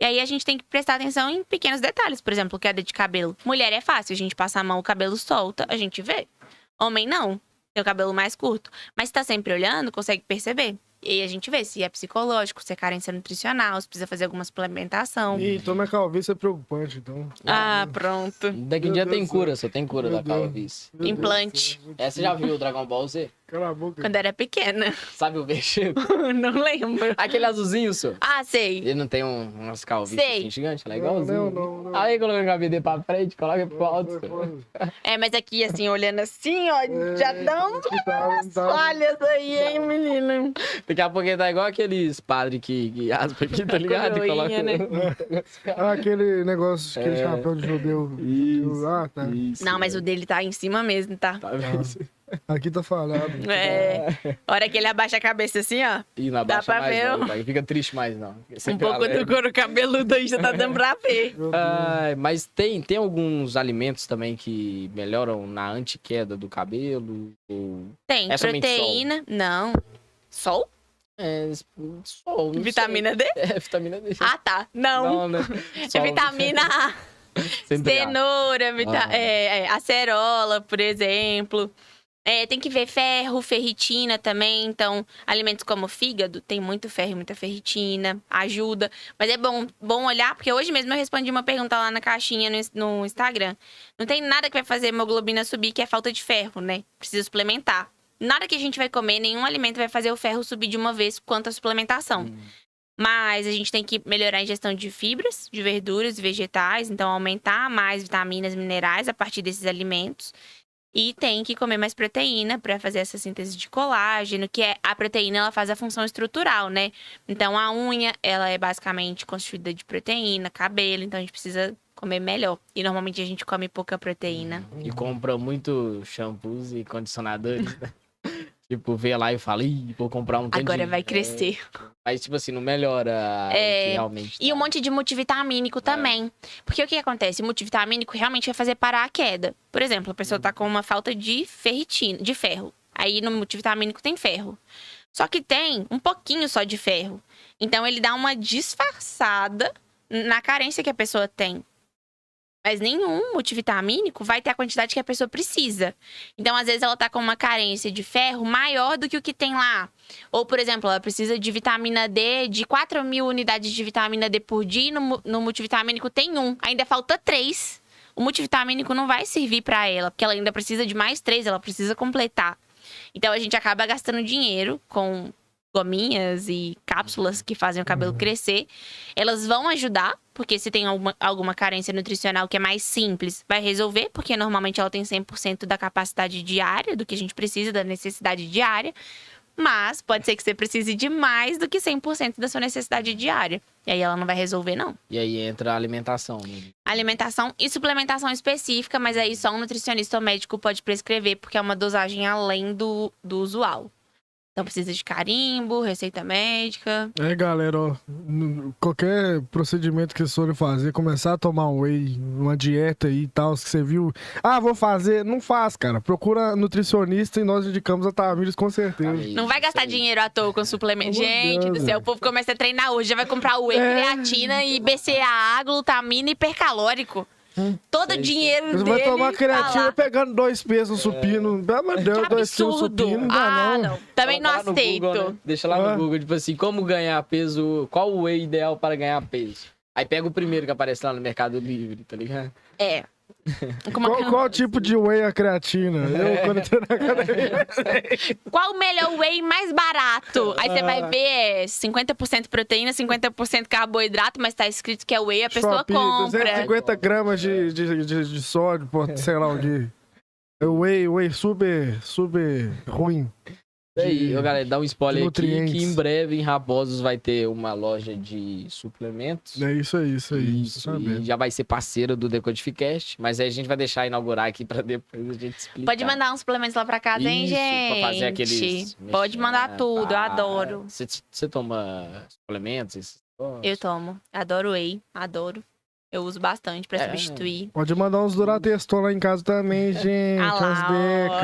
E aí a gente tem que prestar atenção em pequenos detalhes. Por exemplo, queda de cabelo. Mulher é fácil, a gente passa a mão, o cabelo solta, a gente vê. Homem não, tem o cabelo mais curto. Mas se tá sempre olhando, consegue perceber. E aí a gente vê se é psicológico, se é carência nutricional, se precisa fazer alguma suplementação. Ih, então minha calvície é preocupante, então. Ah, pronto. Daqui um dia Deus tem céu. cura, só tem cura Meu da Deus. calvície. Meu Deus Implante. muito Essa já viu o Dragon Ball Z? Cala a boca. Quando era pequena. Sabe o vestido? não lembro. Aquele azulzinho, senhor. Ah, sei. Ele não tem um, umas calvícies Sei. assim gigantes? Ela é Não, igualzinho. não, não, não. Aí coloca o cabelo pra frente, coloca pro alto. Foi. É, mas aqui, assim, olhando assim, ó, É, já dão tá- tá- falhas aí, hein, menino? Daqui a pouco ele tá igual aqueles padres que, que aspa aqui, tá ligado? E coroinha, né? Ah, aquele negócio, aquele É. chapéu de judeu. Isso, Ah, tá. Isso. Não, mas o dele tá em cima mesmo, tá? Tá vendo? Aqui tá falhado. É. A hora que ele abaixa a cabeça assim, ó. E não Dá abaixa pra mais ver, não, tá? Fica triste mais não. Um pouco do alegre. couro cabeludo aí já tá dando pra ver. Ai, mas tem, tem alguns alimentos também que melhoram na antiqueda do cabelo? Ou... Tem É proteína. Não. Sol? É, sol, não Vitamina D? sei. É, vitamina D. Ah, tá. Não. Não, né? É Sol. vitamina A. Cenoura, vita... Ah. é, é, acerola, por exemplo. É, tem que ver ferro, ferritina também. Então, alimentos como fígado, tem muito ferro e muita ferritina, ajuda. Mas é bom, bom olhar, porque hoje mesmo eu respondi uma pergunta lá na caixinha no, no Instagram. Não tem nada que vai fazer hemoglobina subir, que é falta de ferro, né? Precisa suplementar. Nada que a gente vai comer, nenhum alimento vai fazer o ferro subir de uma vez quanto a suplementação. Hum. Mas a gente tem que melhorar a ingestão de fibras, de verduras e vegetais, então aumentar mais vitaminas, minerais a partir desses alimentos. E tem que comer mais proteína para fazer essa síntese de colágeno, que é a proteína, ela faz a função estrutural, né? Então a unha, ela é basicamente constituída de proteína, cabelo, então a gente precisa comer melhor. E normalmente a gente come pouca proteína. E compra muito shampoos e condicionadores. tipo, vê lá e fala, ih, vou comprar um tanto Agora de-" vai crescer. Mas, tipo assim, não melhora É, realmente. E um tá. monte de multivitamínico também. Porque o que acontece? O multivitamínico realmente vai fazer parar a queda. Por exemplo, a pessoa tá com uma falta de ferritina, de ferro. Aí no multivitamínico tem ferro. Só que tem um pouquinho só de ferro. Então ele dá uma disfarçada na carência que a pessoa tem. Mas nenhum multivitamínico vai ter a quantidade que a pessoa precisa. Então, às vezes, ela tá com uma carência de ferro maior do que o que tem lá. Ou, por exemplo, ela precisa de vitamina D, de 4 mil unidades de vitamina D por dia, e no, no multivitamínico tem um. Ainda falta três. O multivitamínico não vai servir para ela, porque ela ainda precisa de mais três, ela precisa completar. Então a gente acaba gastando dinheiro com gominhas e cápsulas que fazem o cabelo crescer. Elas vão ajudar, porque se tem alguma, alguma carência nutricional que é mais simples, vai resolver, porque normalmente ela tem 100% da capacidade diária, do que a gente precisa, da necessidade diária. mas pode ser que você precise de mais do que 100% da sua necessidade diária. E aí ela não vai resolver, não. E aí entra a alimentação. né? Alimentação e suplementação específica, mas aí só um nutricionista ou médico pode prescrever, porque é uma dosagem além do, do usual. Então precisa de carimbo, receita médica. É, galera, ó, qualquer procedimento que vocês forem fazer, começar a tomar um whey, uma dieta aí e tal, que você viu. Ah, vou fazer. Não faz, cara. Procura nutricionista e nós indicamos a Tamires com certeza. Não vai gastar dinheiro à toa com suplemento. Gente do Deus, céu, é. o povo começa a treinar hoje, já vai comprar whey, É. creatina e BCAA, glutamina hipercalórico. Todo o Sei, dinheiro Você dele vai tomar tá creatina lá. pegando dois pesos no supino. Pelo amor de Deus, dois quilos no supino, não ah, dá não. não. Também não Coloca aceito. Google, né? Deixa lá Ah. no Google, tipo assim, como ganhar peso, qual o whey ideal para ganhar peso? Aí pega o primeiro que aparece lá no Mercado Livre, tá ligado? É. Qual, que- qual tipo de whey é a creatina? Eu, quando entrei na academia. Qual o melhor whey mais barato? Aí você vai ver é 50% proteína, 50% carboidrato, mas tá escrito que é whey, a pessoa Shopee, compra. 250 gramas de, de, de, de sódio, sei lá o quê. É Whey, whey super, super ruim. E aí, De- ô, galera, dá um spoiler aqui que em breve em Raposos vai ter uma loja de suplementos. É isso aí, isso aí. Isso, e já vai ser parceiro do Decodificast, mas aí a gente vai deixar inaugurar aqui pra depois a gente explicar. Pode mandar uns suplementos lá pra casa, hein, Isso, gente? pra fazer aqueles... Pode mandar tudo, eu pá. adoro. Você, toma suplementos? Eu tomo. Adoro whey, adoro. Eu uso bastante pra É. substituir. Pode mandar uns Durateston lá em casa também, gente. Ah lá, umas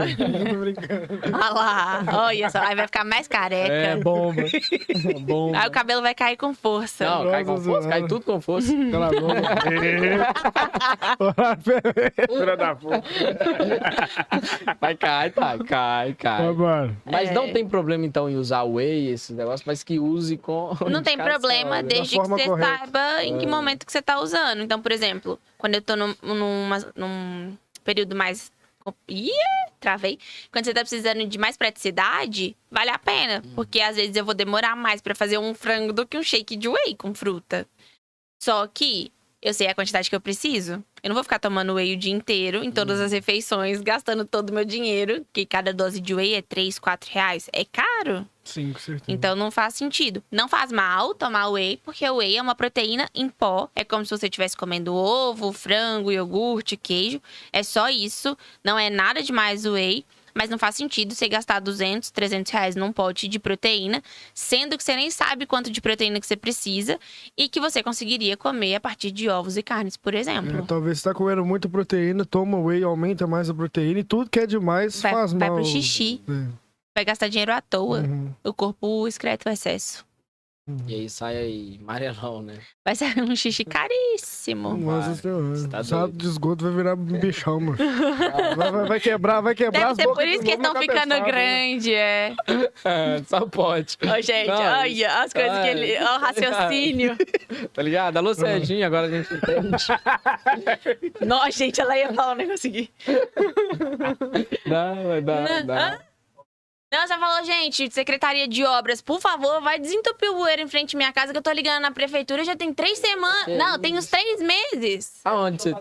decas. Tô brincando. Ah lá, olha só, aí vai ficar mais careca. É, bomba. bomba. Aí o cabelo vai cair com força. Não, cai com Nossa força, cai tudo com força. Cala a boca. Da puta. Vai, cai, tá, cai, cai. Tá bom. Mas É. não tem problema, então, em usar whey, esses negócios, mas que use com. Não tem problema né? desde que você correta. saiba em que É. momento que você tá usando. Então, por exemplo, quando eu tô num, numa- num período mais. Ih, travei. Quando você tá precisando de mais praticidade, vale a pena. Uhum. Porque às vezes eu vou demorar mais pra fazer um frango do que um shake de whey com fruta. Só que eu sei a quantidade que eu preciso. Eu não vou ficar tomando whey o dia inteiro, em todas Uhum. as refeições, gastando todo o meu dinheiro, que cada dose de whey é 3, 4 reais. É caro. Sim, com certeza. Então não faz sentido. Não faz mal tomar whey, porque o whey é uma proteína em pó. É como se você estivesse comendo ovo, frango, iogurte, queijo. É só isso. Não é nada demais o whey. Mas não faz sentido você gastar 200, 300 reais num pote de proteína, sendo que você nem sabe quanto de proteína que você precisa e que você conseguiria comer a partir de ovos e carnes, por É, exemplo. talvez você tá comendo muita proteína, toma whey, aumenta mais a proteína e tudo que é demais Vai- faz vai mal. pro xixi. É. Vai gastar dinheiro à toa. Uhum. O corpo excreta o excesso. E aí sai aí, amarelão, né? Vai ser um xixi caríssimo. Nossa senhora. Tá doido. de esgoto vai virar um bichão, mano. vai, vai- vai quebrar, vai quebrar Deve as ser por isso que estão na ficando cabeçada, né? grandes, é. Só pode. Ô, gente, Não, olha as coisas que ele. Ó, o raciocínio. Tá ligado? Alô, Serginho, agora a gente entende. Nossa, gente, ela ia falar um negócio aqui. Dá, vai dar, dá. Não, já falou, gente, Secretaria de Obras, por favor, vai desentupir o bueiro em frente à minha casa, que eu tô ligando na prefeitura já tem três semanas. Que Não, tem uns três meses. Aonde você...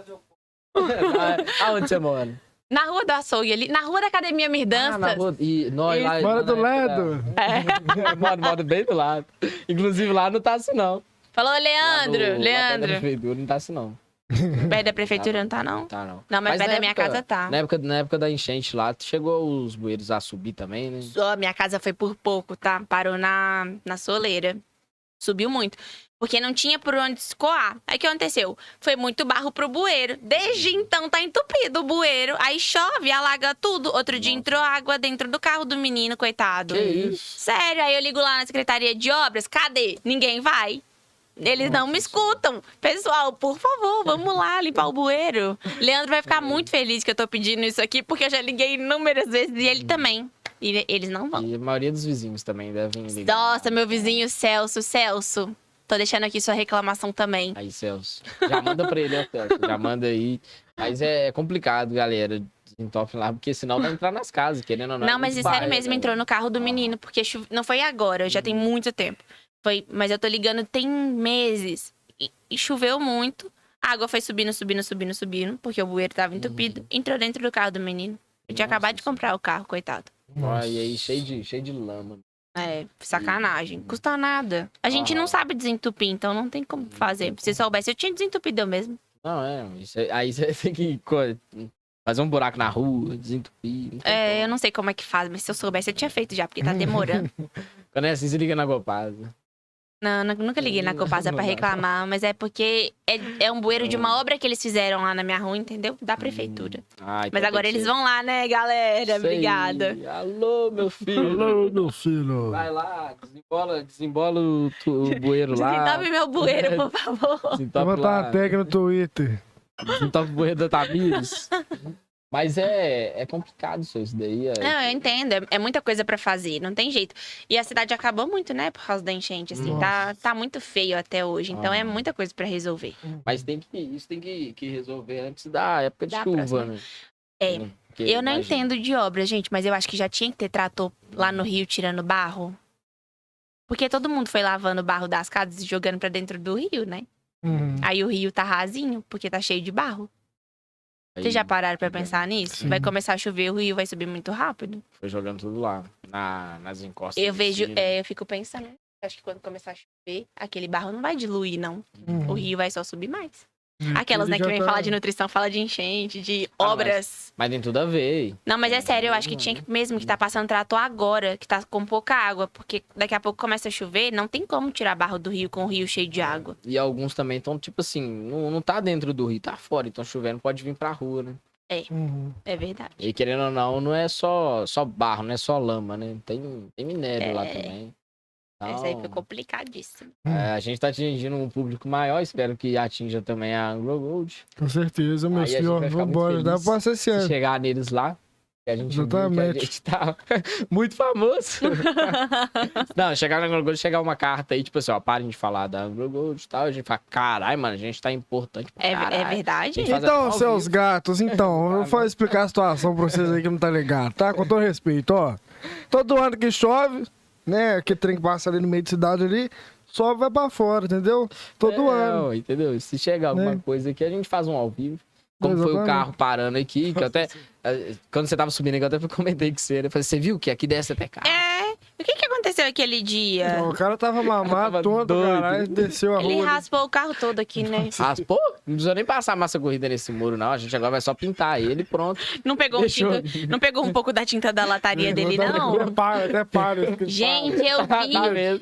Aonde você mora? Na rua do açougue ali, na rua da Academia Ah, Mirdanças. na rua... E nós lá... Bora lá do na lado. da- Moro, moro bem do lado. Inclusive lá não tá assim, não. Falou, Lá Leandro, no- lá perto da Leandro. prefeitura não tá assim, não. Perto da prefeitura não tá, não? Tá, não. Não, mas, perto na da minha época- casa tá. Na época, na época da enchente lá, chegou os bueiros a subir também, né? Só minha casa foi por pouco, tá? Parou na, na soleira. Subiu muito. Porque não tinha por onde escoar. Aí o que aconteceu? Foi muito barro pro bueiro. Desde então tá entupido o bueiro. Aí chove, alaga tudo. Outro dia entrou água dentro do carro do menino, coitado. Que isso? Sério, aí eu ligo lá na Secretaria de Obras. Cadê? Ninguém vai. Eles não me escutam. Pessoal, por favor, vamos lá limpar o bueiro. Leandro vai ficar muito feliz que eu tô pedindo isso aqui, porque eu já liguei inúmeras vezes e ele também. E eles não vão. E a maioria dos vizinhos também devem ligar. Nossa, meu vizinho Celso, Celso. Tô deixando aqui sua reclamação também. Aí, Celso. Já manda pra ele, ó, Celso. Já manda aí. Mas é complicado, galera. Desentope lá, porque senão vai entrar nas casas, querendo ou não. Não, é mas muito sério mesmo, né? entrou no carro do menino, porque não foi agora, já tem muito tempo. Foi, mas eu tô ligando tem meses. E, e choveu muito. A água foi subindo, subindo, subindo, subindo, porque o bueiro tava entupido. Entrou dentro do carro do menino. Eu tinha Nossa acabado de comprar o carro, coitado. Nossa. Aí, aí cheio de, cheio de lama. É, sacanagem. Custa nada. A gente não Ah. sabe desentupir, então não tem como fazer. Se soubesse, eu tinha desentupido eu mesmo. Não, é. Isso aí- aí você tem que fazer um buraco na rua, desentupir. não É, como. eu não sei como é que faz, mas se eu soubesse, eu tinha feito já, porque tá demorando. Quando é assim, se liga na Gopasa. Não, nu- nunca liguei na Não, Copasa não pra dá. reclamar, mas é porque é, é um bueiro de uma obra que eles fizeram lá na minha rua, entendeu? Da prefeitura. Ah, então Mas agora eles vão lá, né, galera? Aí. Obrigada. Alô, meu filho. Alô, meu filho. Vai lá, desembola, desembola o, tu- o bueiro lá. Desentope meu bueiro, por favor. Vou Desentope botar lá. uma tag no Twitter. Desentope o bueiro da Tamires. Mas é, é complicado isso, isso daí. É... Não, eu entendo. é- É muita coisa pra fazer, não tem jeito. E a cidade acabou muito, né, por causa da enchente, assim. Tá, tá muito feio até hoje. Então é Ah. muita coisa pra resolver. Mas tem que, isso tem que, que resolver antes da época de Da chuva, próxima. né? É. Porque, Eu não imagina, entendo de obra, gente, mas eu acho que já tinha que ter trator lá no Rio tirando barro. Porque todo mundo foi lavando o barro das casas e jogando pra dentro do rio, né? Uhum. Aí o rio tá rasinho, porque tá cheio de barro. Vocês já pararam pra pensar nisso? Vai começar a chover, o rio vai subir muito rápido. Foi jogando tudo lá, na, nas encostas. Eu vejo, é, eu fico pensando, acho que quando começar a chover, aquele barro não vai diluir, não. Uhum. O rio vai só subir mais. Hum. Aquelas, né, que vem tá- falar de nutrição, fala de enchente, de Ah, mas- obras. Mas tem tudo a ver. Não, mas é sério, eu acho que tinha que mesmo que tá passando trator agora, que tá com pouca água, porque daqui a pouco começa a chover, não tem como tirar barro do rio com o rio cheio de água. E alguns também estão, tipo assim, não, não tá dentro do rio, tá fora. Então chovendo pode vir pra rua, né? Uhum. É verdade. E querendo ou não, não é só, só barro, não é só lama, né? Tem, tem minério lá É. também. Essa aí Então, foi complicadíssimo. é, a gente tá atingindo um público maior, espero que atinja também a Anglo Gold. Com certeza, meu Aí senhor. Vambora. Dá pra ser esse Se ano. chegar neles lá, que a gente viu que a Exatamente. gente tá muito famoso. não, chegar na Anglo Gold, chegar uma carta aí, tipo assim, ó, parem de falar da Anglo Gold e tal. A gente fala, caralho, mano, a gente tá importante pra É, é verdade? Então, seus vivo. gatos, então, eu vou explicar a situação pra vocês aí que não tá ligado, tá? Com todo respeito, ó. Todo ano que chove, né? Que trem que passa ali no meio de cidade ali, só vai pra fora, entendeu? Todo É, ano. Entendeu? Se chegar alguma Né? coisa aqui, a gente faz um ao vivo. Como foi o Exatamente. carro parando aqui, que eu até. eh, Quando você tava subindo aqui, eu até comentei com você. Eu falei, você viu que aqui desce até carro? É. O que, que aconteceu aquele dia? Ó, O cara tava mamado, Tava tonto, caralho, desceu a Ele rua. ali. raspou o carro todo aqui, né? Raspou? Não precisa nem passar massa corrida nesse muro, não. A gente agora vai só pintar ele e pronto. Não pegou, um tinta- não pegou um pouco da tinta da lataria dele, Até não? para, até para. esse que Gente, eu Tá vi.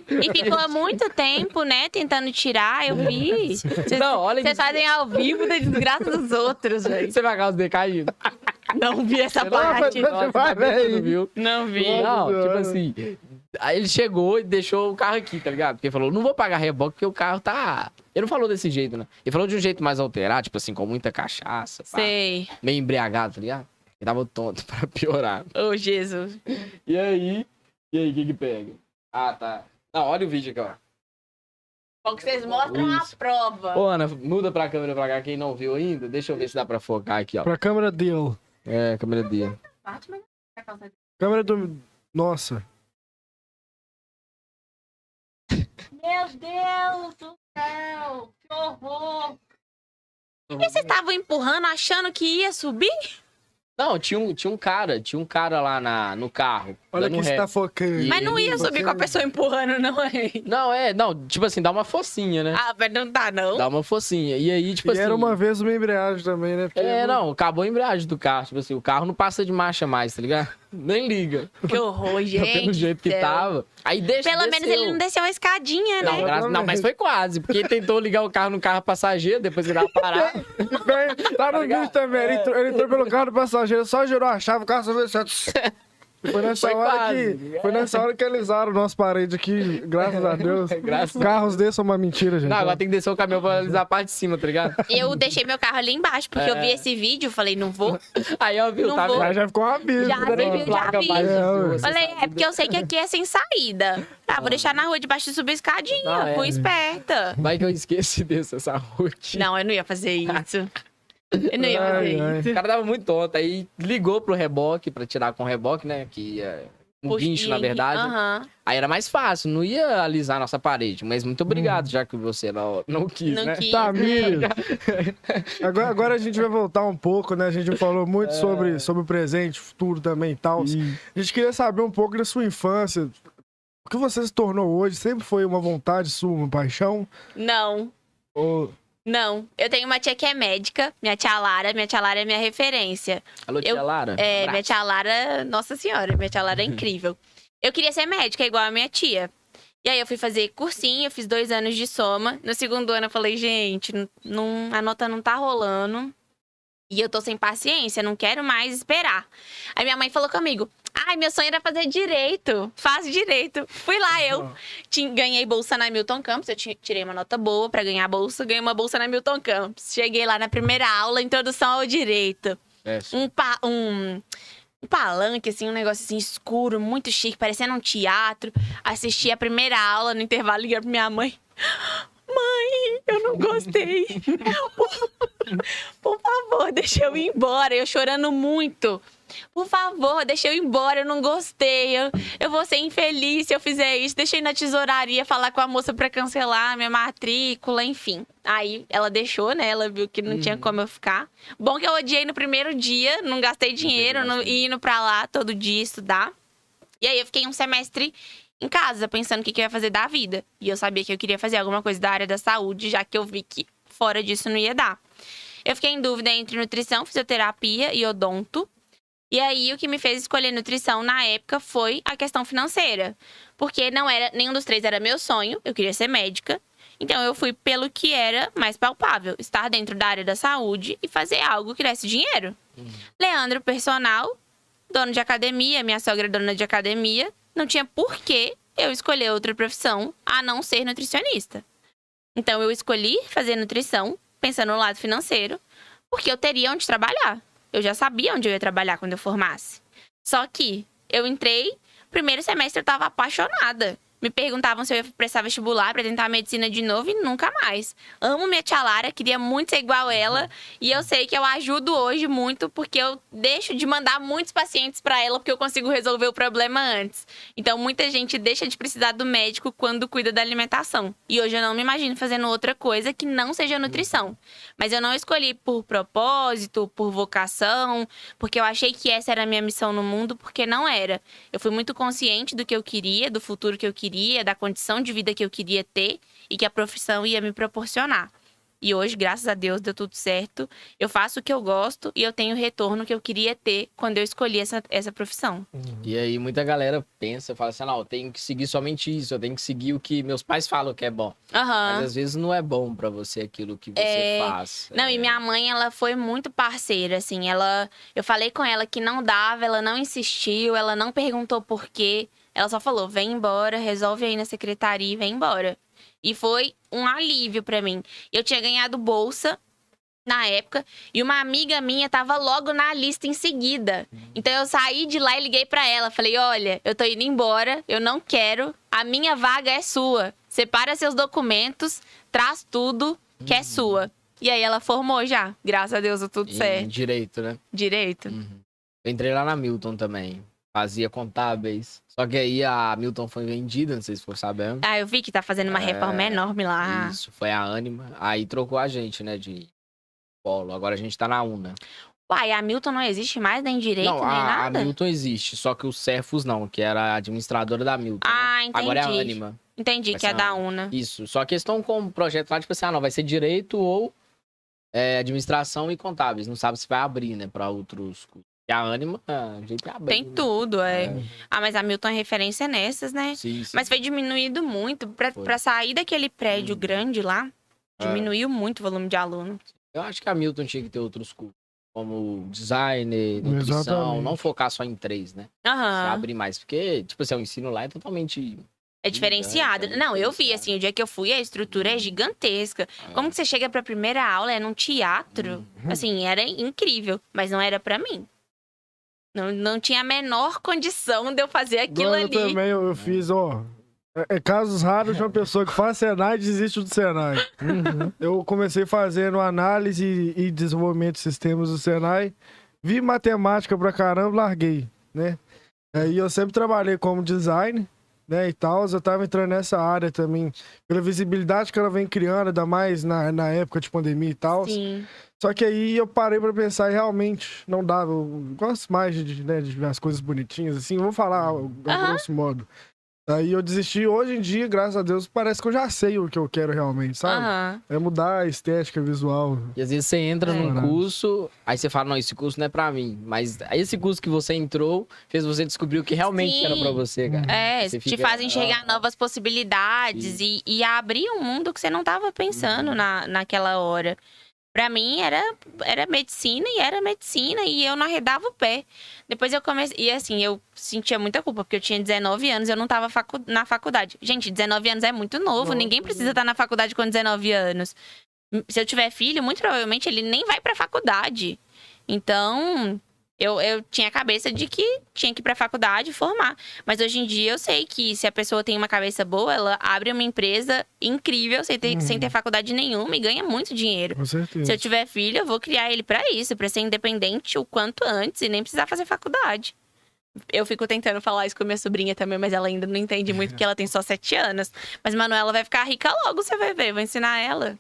E ficou há muito tempo, né, tentando tirar, eu vi. Vocês Não, olha vocês fazem ao vivo da desgraça dos outros, velho. Você vai causar decaído. Não vi essa Não, parte. mas- Nossa, vai, tá vendo, véi. viu? Não vi. Não, tipo assim. Aí ele chegou e deixou o carro aqui, tá ligado? Porque ele falou, não vou pagar reboque porque o carro tá. Ele não falou desse jeito, né? Ele falou de um jeito mais alterado, tipo assim, com muita cachaça, pá, Sei. meio embriagado, tá ligado? Ele tava tonto pra piorar. Ô, Jesus. E aí? E aí, o que que pega? Ah, tá. Não, olha o vídeo aqui, ó. Bom que vocês mostram a Isso. prova. Ô, Ana, muda pra câmera pra cá, quem não viu ainda. Deixa eu ver se dá pra focar aqui, ó. Pra câmera dele. É, a câmera dele. Câmera do. Nossa. Meu Deus do céu, que horror. Que vocês estavam empurrando achando que ia subir? Não, tinha um, tinha um cara, tinha um cara lá na, no carro. Olha que você ré. tá focando. E Mas não ia subir com a pessoa empurrando, não é? Não, é, não, tipo assim, dá uma focinha, né? Ah, mas não dá, não. Dá uma focinha. E aí, tipo e assim. era uma vez uma embreagem também, né? Porque É, não, acabou a embreagem do carro. Tipo assim, o carro não passa de marcha mais, tá ligado? Nem liga. Que horror, gente. Pelo jeito que tava. Aí deixa. Pelo menos ele não desceu a escadinha, Não, né? graças- não, mas foi quase, porque ele tentou ligar o carro no carro passageiro, depois que dava parado. Bem, tá no vídeo também. Ele, entrou, ele entrou pelo carro do passageiro, só girou a chave, o carro só veio assim. Foi nessa, Foi hora quase. que, foi nessa hora que alisaram o nosso parede aqui, graças a Deus. Graças a Carros desses são uma mentira, gente. Não, agora tem que descer o caminhão pra alisar a parte de cima, tá ligado? Eu deixei meu carro ali embaixo, porque eu vi É. esse vídeo, falei, não vou. Aí, ó, viu, Não tá vou. Mas já ficou uma bicha. Já né? vi, já vi. É, Falei, é porque eu sei que aqui é sem saída. Ah, vou deixar na rua debaixo de subir a escadinha. Não, é. Fui esperta. Vai que eu esqueci desse, essa rua aqui. Não, eu não ia fazer isso. Eu ia Ai, fazer ai. isso. O cara tava muito tonto, aí ligou pro reboque, pra tirar com o reboque, né? Que ia com Puxa, guincho, na verdade. Aham. Aí era mais fácil, não ia alisar a nossa parede. Mas muito obrigado, já que você não, não quis, Não né? quis. Tá? Miriam. Agora, agora a gente vai voltar um pouco, né? A gente falou muito sobre, sobre o presente, futuro também e tal. A gente queria saber um pouco da sua infância. O que você se tornou hoje? Sempre foi uma vontade sua, uma paixão? Não. Ou... Não, eu tenho uma tia que é médica, minha tia Lara. Minha tia Lara é minha referência. Alô, tia Eu- Lara. É, Abraço. minha tia Lara, nossa senhora, minha tia Lara é incrível. Eu queria ser médica, igual a minha tia. E aí eu fui fazer cursinho, eu fiz dois anos de soma. No segundo ano eu falei, gente, não- não, a nota não tá rolando. E eu tô sem paciência, não quero mais esperar. Aí minha mãe falou comigo: Ai, meu sonho era fazer direito. Faz direito. Fui lá, eu. Tin- ganhei bolsa na Milton Campos. Eu ti- tirei uma nota boa pra ganhar bolsa. Ganhei uma bolsa na Milton Campos. Cheguei lá na primeira aula, introdução ao direito É, um, pa- um, um palanque, assim, um negócio assim escuro, muito chique, parecendo um teatro. Assisti a primeira aula no intervalo, liguei pra minha mãe. Mãe, eu não gostei. Por favor, deixa eu ir embora. Eu chorando muito. Por favor, deixa eu ir embora, eu não gostei. Eu, eu vou ser infeliz se eu fizer isso. Ir na tesouraria falar com a moça pra cancelar a minha matrícula, enfim. Aí ela deixou, né? Ela viu que não tinha como eu ficar. Bom que eu odiei no primeiro dia, não gastei dinheiro, não, indo pra lá todo dia estudar. E aí eu fiquei um semestre em casa, pensando o que, que eu ia fazer da vida. E eu sabia que eu queria fazer alguma coisa da área da saúde, já que eu vi que fora disso não ia dar. Eu fiquei em dúvida entre nutrição, fisioterapia e odonto. E aí, o que me fez escolher nutrição na época foi a questão financeira. Porque não era, nenhum dos três era meu sonho, eu queria ser médica. Então, eu fui pelo que era mais palpável: estar dentro da área da saúde e fazer algo que desse dinheiro. Leandro, personal, dono de academia, minha sogra é dona de academia, não tinha por que eu escolher outra profissão a não ser nutricionista. Então, eu escolhi fazer nutrição, pensando no lado financeiro, porque eu teria onde trabalhar. Eu já sabia onde eu ia trabalhar quando eu formasse. Só que eu entrei, primeiro semestre eu tava apaixonada. Me perguntavam se eu ia prestar vestibular pra tentar medicina de novo e nunca mais. Amo minha tia Lara, queria muito ser igual ela. E eu sei que eu ajudo hoje muito porque eu deixo de mandar muitos pacientes pra ela porque eu consigo resolver o problema antes. Então muita gente deixa de precisar do médico quando cuida da alimentação. E hoje eu não me imagino fazendo outra coisa que não seja nutrição. Mas eu não escolhi por propósito, por vocação, porque eu achei que essa era a minha missão no mundo, porque não era. Eu fui muito consciente do que eu queria, do futuro que eu queria, da condição de vida que eu queria ter e que a profissão ia me proporcionar. E hoje, graças a Deus, deu tudo certo. Eu faço o que eu gosto e eu tenho o retorno que eu queria ter quando eu escolhi essa, essa profissão. E aí muita galera pensa, fala assim, não, eu tenho que seguir somente isso, eu tenho que seguir o que meus pais falam que é bom. Aham. Mas às vezes não é bom pra você aquilo que você É, faz. Não, É, e minha mãe, ela foi muito parceira, assim. Ela, eu falei com ela que não dava, ela não insistiu, ela não perguntou por quê. Ela só falou: vem embora, resolve aí na secretaria e vem embora. E foi um alívio pra mim. Eu tinha ganhado bolsa na época e uma amiga minha tava logo na lista em seguida. Então eu saí de lá e liguei pra ela, falei: "Olha, eu tô indo embora, eu não quero, a minha vaga é sua. Separa seus documentos, traz tudo que é sua". E aí ela formou já, graças a Deus, deu tudo em certo. direito, né? Direito. Uhum. Eu entrei lá na Milton também. Fazia contábeis. Só que aí a Milton foi vendida, não sei se for sabendo. Ah, eu vi que tá fazendo uma É, reforma enorme lá. Isso, foi a Anima. Aí trocou a gente, né, de polo. Agora a gente tá na UNA. Uai, a Milton não existe mais nem direito, não, nem a, a nada? Milton existe, só que o Cefus não, que era a administradora da Milton. né? Ah, entendi. Agora é a Anima. Entendi, Vai que é da UNA. Isso. Só que eles estão com um projeto lá, tipo assim, ah, não, vai ser direito ou é, administração e contábeis. Não sabe se vai abrir, né, pra outros cursos. E a Anima, a gente abre. Tem né? tudo, é. É. Ah, mas a Milton é referência nessas, né? Sim, sim. Mas foi diminuído muito. Pra, Foi. pra sair daquele prédio Uhum. grande lá, É. diminuiu muito o volume de aluno. Eu acho que a Milton tinha que ter outros cursos. Como designer, nutrição, Exatamente. não focar só em três, né? Se Aham. abrir mais. Porque, tipo assim, o ensino lá é totalmente. É diferenciado. é Não, eu vi, assim, o dia que eu fui, a estrutura é gigantesca. Como que você chega pra primeira aula? É num teatro. Uhum. Assim, era incrível, mas não era pra mim. Não, não tinha a menor condição de eu fazer aquilo Agora eu ali. também eu, eu fiz, ó. É, é casos raros de uma pessoa que faz Senai e desiste do Senai. Uhum. Eu comecei fazendo análise e desenvolvimento de sistemas do Senai. Vi matemática pra caramba, larguei, né? É, e eu sempre trabalhei como design, né, e tal. Eu tava entrando nessa área também, pela visibilidade que ela vem criando, ainda mais na, na época de pandemia e tal. Só que aí eu parei pra pensar e realmente não dava. Eu gosto mais de, né, de ver as coisas bonitinhas, assim. Vou falar a Aham. grosso modo. Aí eu desisti. Hoje em dia, graças a Deus, parece que eu já sei o que eu quero realmente, sabe? Aham. É mudar a estética visual. E às vezes você entra É. num curso, aí você fala, não, esse curso não é pra mim. Mas esse curso que você entrou fez você descobrir o que realmente Sim. era pra você, cara. É, Você te fica- faz enxergar Ah. novas possibilidades e, e abrir um mundo que você não tava pensando Uhum. na, naquela hora. Pra mim era, era medicina e era medicina e eu não arredava o pé. Depois eu comecei. E assim, eu sentia muita culpa, porque eu tinha 19 anos e eu não tava facu- na faculdade. Gente, 19 anos é muito novo, Nossa. ninguém precisa estar na faculdade com 19 anos. Se eu tiver filho, muito provavelmente ele nem vai pra faculdade. Então, eu, eu tinha a cabeça de que tinha que ir pra faculdade e formar. Mas hoje em dia eu sei que se a pessoa tem uma cabeça boa, ela abre uma empresa incrível sem ter, Uhum. sem ter faculdade nenhuma e ganha muito dinheiro. Com certeza. Se eu tiver filho, eu vou criar ele pra isso, pra ser independente o quanto antes e nem precisar fazer faculdade. Eu fico tentando falar isso com minha sobrinha também, mas ela ainda não entende muito porque ela tem só sete anos. Mas Manuela vai ficar rica logo, você vai ver. Vou ensinar ela.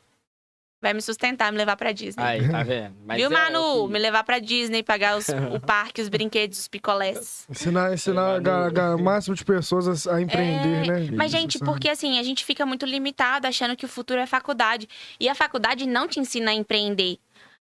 Vai me sustentar, me levar pra Disney. Aí, tá vendo? Mas Viu, é Manu? o que- Me levar pra Disney, pagar os- o parque, os brinquedos, os picolés. Ensinar, ensinar o máximo de pessoas a, a empreender, É, né? Mas, gente, sabe? porque assim, a gente fica muito limitado achando que o futuro é faculdade. E a faculdade não te ensina a empreender.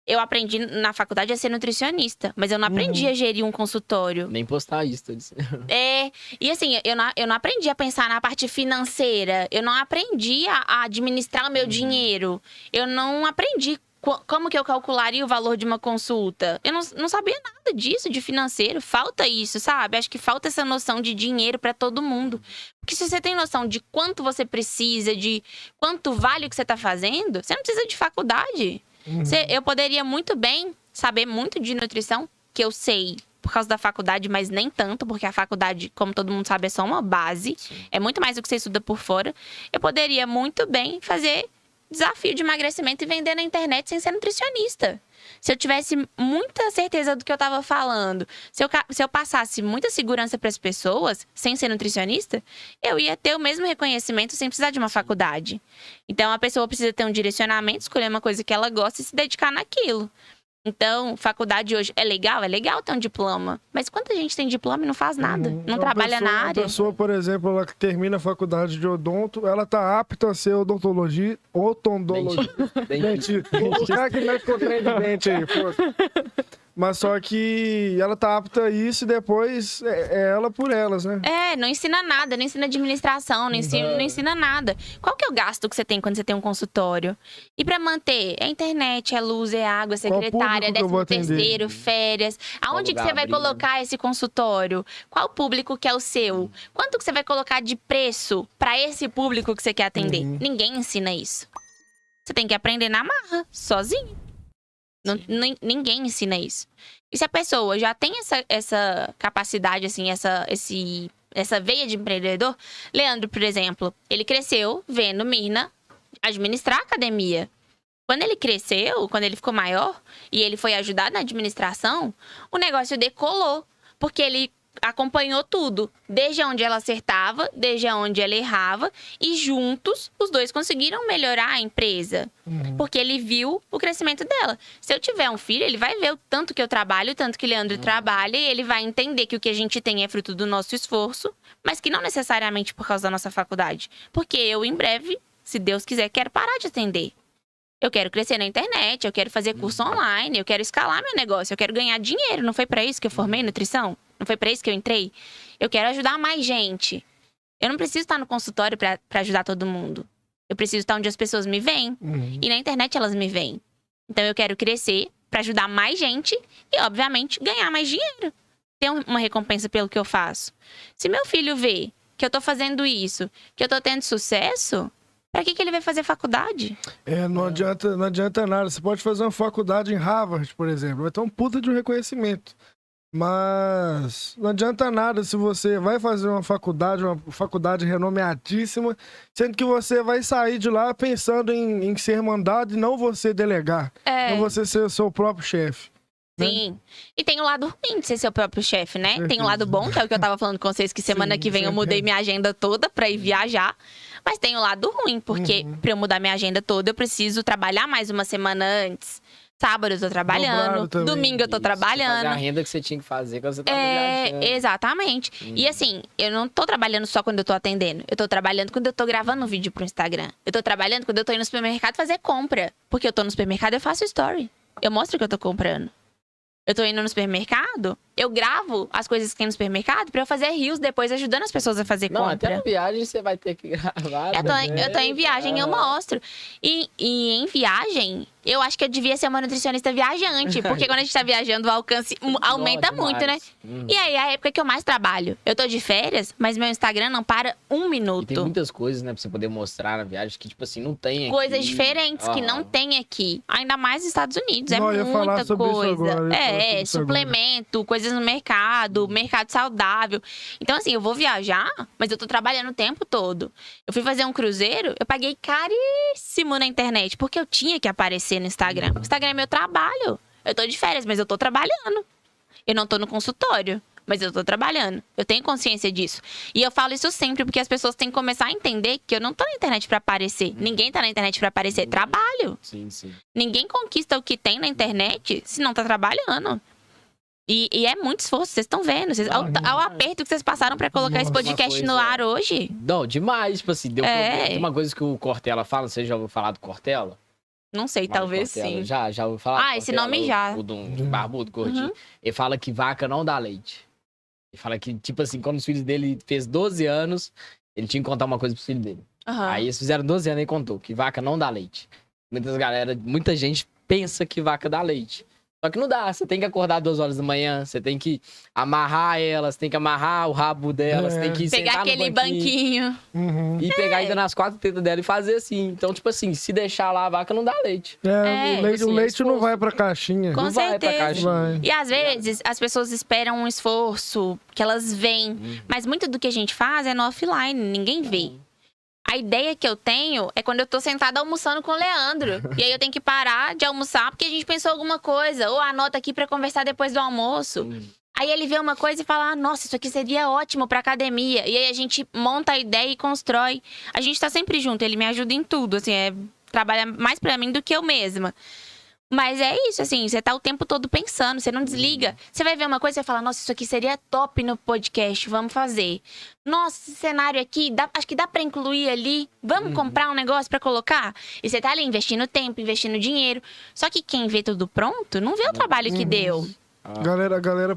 Eu aprendi na faculdade a ser nutricionista, mas eu não aprendi Uhum. a gerir um consultório. Nem postar isso. É, e assim, eu não, eu não aprendi a pensar na parte financeira. Eu não aprendi a, a administrar o meu dinheiro. Eu não aprendi co- como que eu calcularia o valor de uma consulta. Eu não, não sabia nada disso, de financeiro. Falta isso, sabe? Acho que falta essa noção de dinheiro pra todo mundo. Porque se você tem noção de quanto você precisa, de quanto vale o que você tá fazendo, você não precisa de faculdade. Uhum. Cê- eu poderia muito bem saber muito de nutrição, que eu sei por causa da faculdade, mas nem tanto, porque a faculdade, como todo mundo sabe, é só uma base. É muito mais do que você estuda por fora. Eu poderia muito bem fazer desafio de emagrecimento e vender na internet sem ser nutricionista. Se eu tivesse muita certeza do que eu tava falando, se eu, se eu passasse muita segurança para as pessoas, sem ser nutricionista, eu ia ter o mesmo reconhecimento sem precisar de uma faculdade. Então a pessoa precisa ter um direcionamento, escolher uma coisa que ela gosta e se dedicar naquilo. Então, faculdade hoje é legal, é legal ter um diploma. Mas quanta gente tem diploma e não faz nada? Uhum. Não Uma trabalha pessoa- na área? Uma pessoa, por exemplo, ela que termina a faculdade de odonto, ela tá apta a ser odontologia, odontologia. Dentista. Dentista. O cara que mexe com trem de dente aí, foda. Mas só que ela tá apta a isso e depois é, é ela por elas, né? É, não ensina nada, não ensina administração, não ensina, não ensina nada. Qual que é o gasto que você tem quando você tem um consultório? E pra manter? É internet, é luz, é água, é secretária, décimo terceiro, férias. Aonde que você vai abrir, né? colocar esse consultório? Qual público que é o seu? Quanto que você vai colocar de preço pra esse público que você quer atender? Uhum. Ninguém ensina isso. Você tem que aprender na marra, sozinho. Não- nin- ninguém ensina isso. E se a pessoa já tem essa, essa capacidade, assim, essa, esse, essa veia de empreendedor, Leandro, por exemplo, ele cresceu vendo Mirna administrar a academia. Quando ele cresceu, quando ele ficou maior e ele foi ajudar na administração, o negócio decolou. Porque ele acompanhou tudo, desde onde ela acertava, desde onde ela errava, e juntos os dois conseguiram melhorar a empresa. Uhum. Porque ele viu o crescimento dela. Se eu tiver um filho, ele vai ver o tanto que eu trabalho, o tanto que Leandro trabalha, e ele vai entender que o que a gente tem é fruto do nosso esforço, mas que não necessariamente por causa da nossa faculdade. Porque eu, em breve, se Deus quiser, quero parar de atender. Eu quero crescer na internet, eu quero fazer curso online, eu quero escalar meu negócio, eu quero ganhar dinheiro. Não foi para isso que eu formei nutrição? Não foi para isso que eu entrei? Eu quero ajudar mais gente. Eu não preciso estar no consultório para ajudar todo mundo. Eu preciso estar onde as pessoas me veem. Uhum. E na internet elas me veem. Então eu quero crescer para ajudar mais gente e, obviamente, ganhar mais dinheiro. Ter um- uma recompensa pelo que eu faço. Se meu filho vê que eu tô fazendo isso, que eu tô tendo sucesso, pra que, que ele vai fazer faculdade? É, não adianta, não adianta nada. Você pode fazer uma faculdade em Harvard, por exemplo, vai ter um puta de um reconhecimento. Mas não adianta nada se você vai fazer uma faculdade, uma faculdade renomeadíssima, sendo que você vai sair de lá pensando em, em ser mandado e não você delegar, É. não você ser o seu próprio chefe. né? Sim. E tem o lado ruim de ser seu próprio chefe, né? Tem o lado bom, que é o que eu tava falando com vocês, que semana Sim, que vem eu mudei minha agenda toda pra ir viajar. Mas tem o lado ruim, porque Uhum. pra eu mudar minha agenda toda, eu preciso trabalhar mais uma semana antes. Sábado eu tô trabalhando, domingo eu tô Isso, Fazer a trabalhando. renda que você tinha que fazer quando você tava É, viajando. exatamente. E Uhum. assim, eu não tô trabalhando só quando eu tô atendendo. Eu tô trabalhando quando eu tô gravando um vídeo pro Instagram. Eu tô trabalhando quando eu tô indo no supermercado fazer compra. Porque eu tô no supermercado, eu faço story. Eu mostro o que eu tô comprando. Eu tô indo no supermercado, eu gravo as coisas que tem no supermercado pra eu fazer rios depois ajudando as pessoas a fazer Não, até compra. na viagem você vai ter que gravar. Eu tô, em, eu tô em viagem, eu Ah. mostro. E, e em viagem, eu acho que eu devia ser uma nutricionista viajante. Porque quando a gente tá viajando, o alcance aumenta Não, muito, né? Uhum. E aí é a época que eu mais trabalho. Eu tô de férias, mas meu Instagram não para um E tem minuto. muitas coisas, né, pra você poder mostrar na viagem que, tipo assim, não tem aqui. Coisas diferentes que não tem aqui. Ainda mais nos Estados Unidos. É Não, falar muita coisa. sobre é, isso agora. suplemento, coisas no mercado, mercado saudável. Então, assim, eu vou viajar, mas eu tô trabalhando o tempo todo. Eu fui fazer um cruzeiro, eu paguei caríssimo na internet, porque eu tinha que aparecer no Instagram. O Instagram é meu trabalho. Eu tô de férias, mas eu tô trabalhando. Eu não tô no consultório. Mas eu tô trabalhando. Eu tenho consciência disso. E eu falo isso sempre porque as pessoas têm que começar a entender que eu não tô na internet pra aparecer. Ninguém tá na internet pra aparecer. Trabalho. Sim, sim. Ninguém conquista o que tem na internet se não tá trabalhando. E, e é muito esforço, vocês estão vendo. Vocês, ao, ao aperto que vocês passaram pra colocar esse Nossa, podcast uma no coisa- ar hoje. Não, demais, tipo assim, deu É. problema. Uma coisa que o Cortella fala, você já ouviu falar do Cortella? Não sei, Mário talvez Cortella, sim. Já, já ouviu falar? Ah, do esse Cortella, nome o- já. O, do um barbudo, gordinho. Uhum. Ele fala que vaca não dá leite. Ele fala que, tipo assim, quando os filhos dele fez 12 anos, ele tinha que contar uma coisa pros filhos dele. Aham. Aí eles fizeram 12 anos e contou que vaca não dá leite. Muitas galera, muita gente pensa que vaca dá leite. Só que não dá, você tem que acordar duas horas da manhã, você tem que amarrar elas, tem que amarrar o rabo delas, É. tem que Pegar sentar aquele no banquinho, banquinho. Uhum. e pegar ainda nas quatro tetas dela e fazer assim. Então, tipo assim, se deixar lá, a vaca não dá leite. É, É, o leite, o assim, leite não vai pra caixinha. Com Não vai pra certeza. caixinha. Vai. E às vezes as pessoas esperam um esforço, que elas veem. Uhum. Mas muito do que a gente faz é no offline, ninguém vê. A ideia que eu tenho é quando eu tô sentada almoçando com o Leandro. e aí eu tenho que parar de almoçar porque a gente pensou alguma coisa. Ou anota aqui pra conversar depois do almoço. Uhum. Aí ele vê uma coisa e fala: ah, nossa, isso aqui seria ótimo pra academia. E aí a gente monta a ideia e constrói. A gente tá sempre junto, ele me ajuda em tudo, assim, é trabalha mais pra mim do que eu mesma. Mas é isso, assim, você tá o tempo todo pensando, você não desliga. Você vai ver uma coisa e vai falar, nossa, isso aqui seria top no podcast, vamos fazer. Nossa, esse cenário aqui, dá- acho que dá pra incluir ali. Vamos comprar um negócio pra colocar? E você tá ali investindo tempo, investindo dinheiro. Só que quem vê tudo pronto, não vê o trabalho que deu. Ah, Galera, a galera,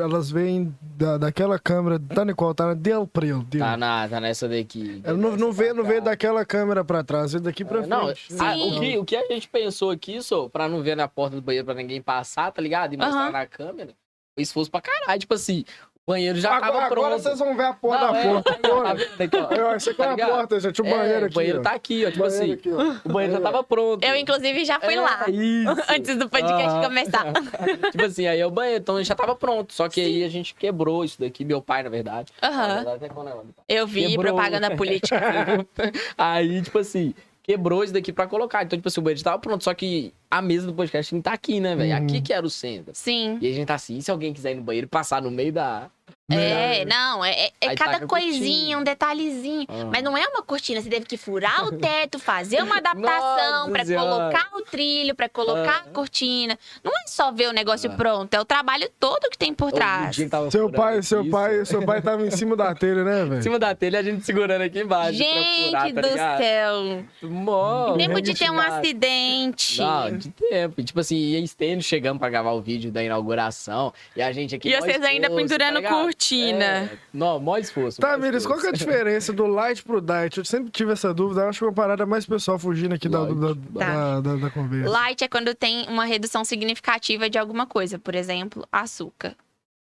elas vêm da, daquela câmera, tá na qual? Tá na del prelo. del. Tá, na, tá nessa daqui. Ela não, não vê, não vê daquela câmera pra trás, vê daqui pra É, Não, frente. a- Sim. o, que, o que a gente pensou aqui, só, pra não ver na porta do banheiro pra ninguém passar, tá ligado? E mostrar na câmera. O esforço pra caralho. Tipo assim, banheiro já agora, tava pronto. agora vocês vão ver a porta Não, da é, porta. tá vendo aqui, ó? Olha, Essa aqui é Tá a ligado? porta, gente. O É, banheiro aqui. O banheiro ó. tá aqui, ó. Tipo Banheiro assim, aqui, ó. o banheiro já tava pronto. Eu, inclusive, já fui É, lá. Isso. Antes do podcast Ah. começar. tipo assim, aí é o banheiro, então já tava pronto. Só que aí a gente quebrou isso daqui, meu pai, na verdade. Na Aham. verdade, até quando ela- Eu vi Quebrou. propaganda política. Aí, tipo assim, quebrou isso daqui pra colocar. Então, tipo assim, o banheiro tava pronto. Só que a mesa do podcast não tá aqui, né, velho? Uhum. Aqui que era o centro. Sim. E a gente tá assim, e se alguém quiser ir no banheiro e passar no meio da. É, não, é, é- é cada a coisinha, um detalhezinho. Ah. Mas não é uma cortina, você teve que furar o teto, fazer uma adaptação Senhora. colocar o trilho, pra colocar Ah. a cortina. Não é só ver o negócio Ah. pronto, é o trabalho todo que tem por trás. Seu pai, seu isso. pai, seu pai tava em cima da telha, né, Em velho? cima da telha, a gente segurando aqui embaixo. pra Gente furar, tá do ligado? céu. Mó, Tempo de ter um acidente. Não, de tempo. E, Tipo assim, e estendo chegando pra gravar o vídeo da inauguração. E a gente aqui. E vocês ainda esforço, pendurando tá ligado? Cortina. É, não, mó esforço. Tá, Miris, qual que é a diferença do light pro diet? Eu sempre tive essa dúvida, eu acho que é uma parada mais pessoal fugindo aqui da, da, da, da, da conversa. Light é quando tem uma redução significativa de alguma coisa. Por exemplo, açúcar.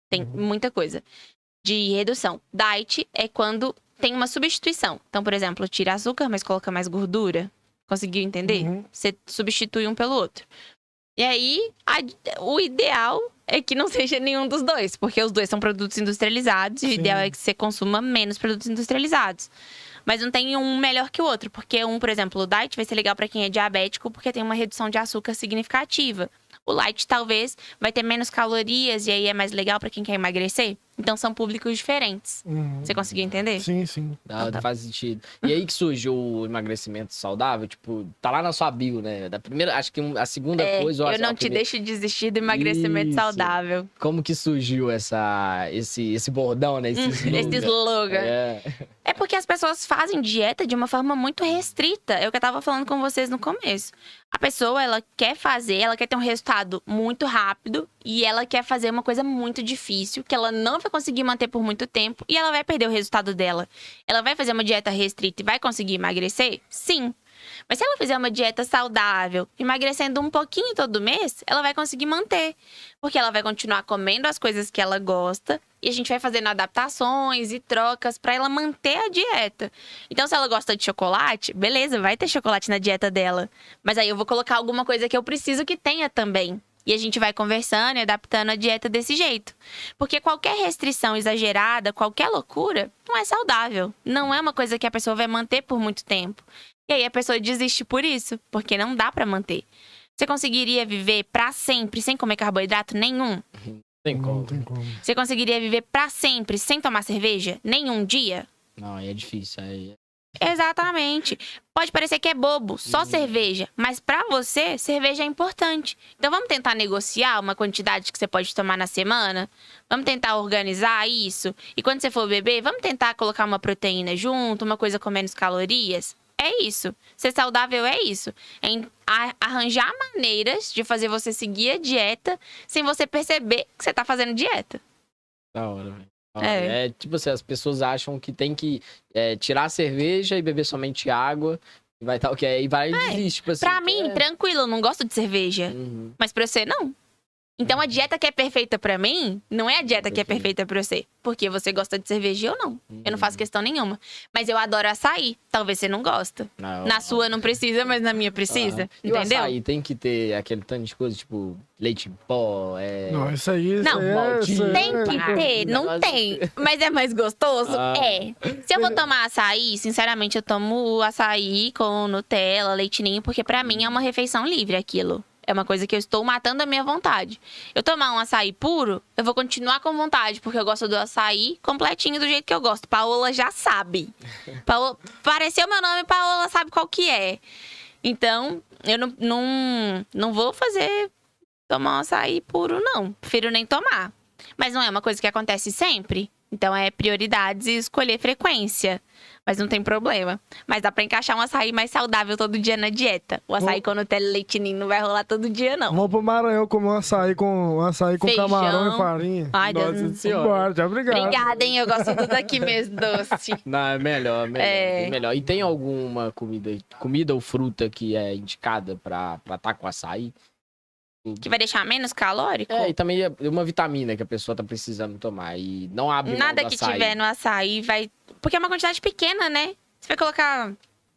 Tem Uhum. muita coisa de redução. Diet é quando tem uma substituição. Então, por exemplo, tira açúcar, mas coloca mais gordura. Conseguiu entender? Uhum. Você substitui um pelo outro. E aí, a- o ideal é que não seja nenhum dos dois, porque os dois são produtos industrializados e o Sim. ideal é que você consuma menos produtos industrializados. Mas não tem um melhor que o outro, porque um, por exemplo, o diet vai ser legal para quem é diabético, porque tem uma redução de açúcar significativa. O light talvez vai ter menos calorias e aí é mais legal para quem quer emagrecer. Então são públicos diferentes. Uhum. Você conseguiu entender? Sim, sim. Não, Então tá. faz sentido. E aí que surge o emagrecimento saudável, tipo, tá lá na sua bio, né? Da primeira, acho que a segunda É, coisa... eu não a te primeira- deixo desistir do emagrecimento Isso. saudável. Como que surgiu essa, esse, esse bordão, né? Esse Hum, slogan? Esse slogan. É. É porque as pessoas fazem dieta de uma forma muito restrita. É o que eu tava falando com vocês no começo. A pessoa, ela quer fazer, ela quer ter um resultado muito rápido e ela quer fazer uma coisa muito difícil que ela não vai conseguir manter por muito tempo e ela vai perder o resultado dela. Ela vai fazer uma dieta restrita e vai conseguir emagrecer? Sim. Mas se ela fizer uma dieta saudável, emagrecendo um pouquinho todo mês, ela vai conseguir manter. Porque ela vai continuar comendo as coisas que ela gosta e a gente vai fazendo adaptações e trocas pra ela manter a dieta. Então, se ela gosta de chocolate, beleza, vai ter chocolate na dieta dela. Mas aí eu vou colocar alguma coisa que eu preciso que tenha também. E a gente vai conversando e adaptando a dieta desse jeito. Porque qualquer restrição exagerada, qualquer loucura, não é saudável. Não é uma coisa que a pessoa vai manter por muito tempo. E aí a pessoa desiste por isso, porque não dá pra manter. Você conseguiria viver pra sempre sem comer carboidrato nenhum? Tem Não como. tem como. Você conseguiria viver pra sempre sem tomar cerveja? Nenhum dia? Não, aí é difícil. Aí... Exatamente. Pode parecer que é bobo, só cerveja, mas pra você, cerveja é importante. Então vamos tentar negociar uma quantidade que você pode tomar na semana? Vamos tentar organizar isso? E quando você for beber, vamos tentar colocar uma proteína junto, uma coisa com menos calorias? É isso. Ser saudável é isso. É arranjar maneiras de fazer você seguir a dieta sem você perceber que você tá fazendo dieta. Da hora, velho. É. É. tipo assim, as pessoas acham que tem que é, tirar a cerveja e beber somente água. E vai tal que aí vai e desiste, tipo assim. Pra mim, é. tranquilo, eu não gosto de cerveja. Uhum. Mas pra você, não. Então a dieta que é perfeita pra mim, não é a dieta que é perfeita pra você. Porque você gosta de cerveja e eu não. Eu não Uhum. faço questão nenhuma. Mas eu adoro açaí. Talvez você não gosta. Não, Na não. sua não precisa, mas na minha precisa. E o Entendeu? açaí tem que ter aquele tanto de coisa, tipo, leite em pó, é... Não, isso aí. isso Não, aí é- isso Tem é- que ter, não tem. Mas é mais gostoso? Ah. É. Se eu vou tomar açaí, sinceramente, eu tomo açaí com Nutella, leitinho, porque pra mim é uma refeição livre aquilo. É uma coisa que eu estou matando a minha vontade. Eu tomar um açaí puro, eu vou continuar com vontade, porque eu gosto do açaí completinho do jeito que eu gosto. Paola já sabe. Paola, pareceu meu nome, Paola sabe qual que é. Então, eu não, não, não vou fazer tomar um açaí puro, não. Prefiro nem tomar. Mas não é uma coisa que acontece sempre. Então é prioridades e escolher frequência. Mas não tem problema. Mas dá pra encaixar um açaí mais saudável todo dia na dieta. O açaí com Nutella e leitinho não vai rolar todo dia, não. Vamos pro Maranhão comer um açaí com, um açaí com Feijão. camarão e farinha. Ai, Deus Nossa senhora. Bora, já obrigado. Obrigada, hein? Eu gosto tudo aqui mesmo, doce. Não, é melhor, melhor, É. bem melhor. E tem alguma comida, comida ou fruta que é indicada pra estar tá com açaí? Que vai deixar menos calórico? É, e também é uma vitamina que a pessoa tá precisando tomar e não abre Nada que açaí. tiver no açaí vai. Porque é uma quantidade pequena, né? Você vai colocar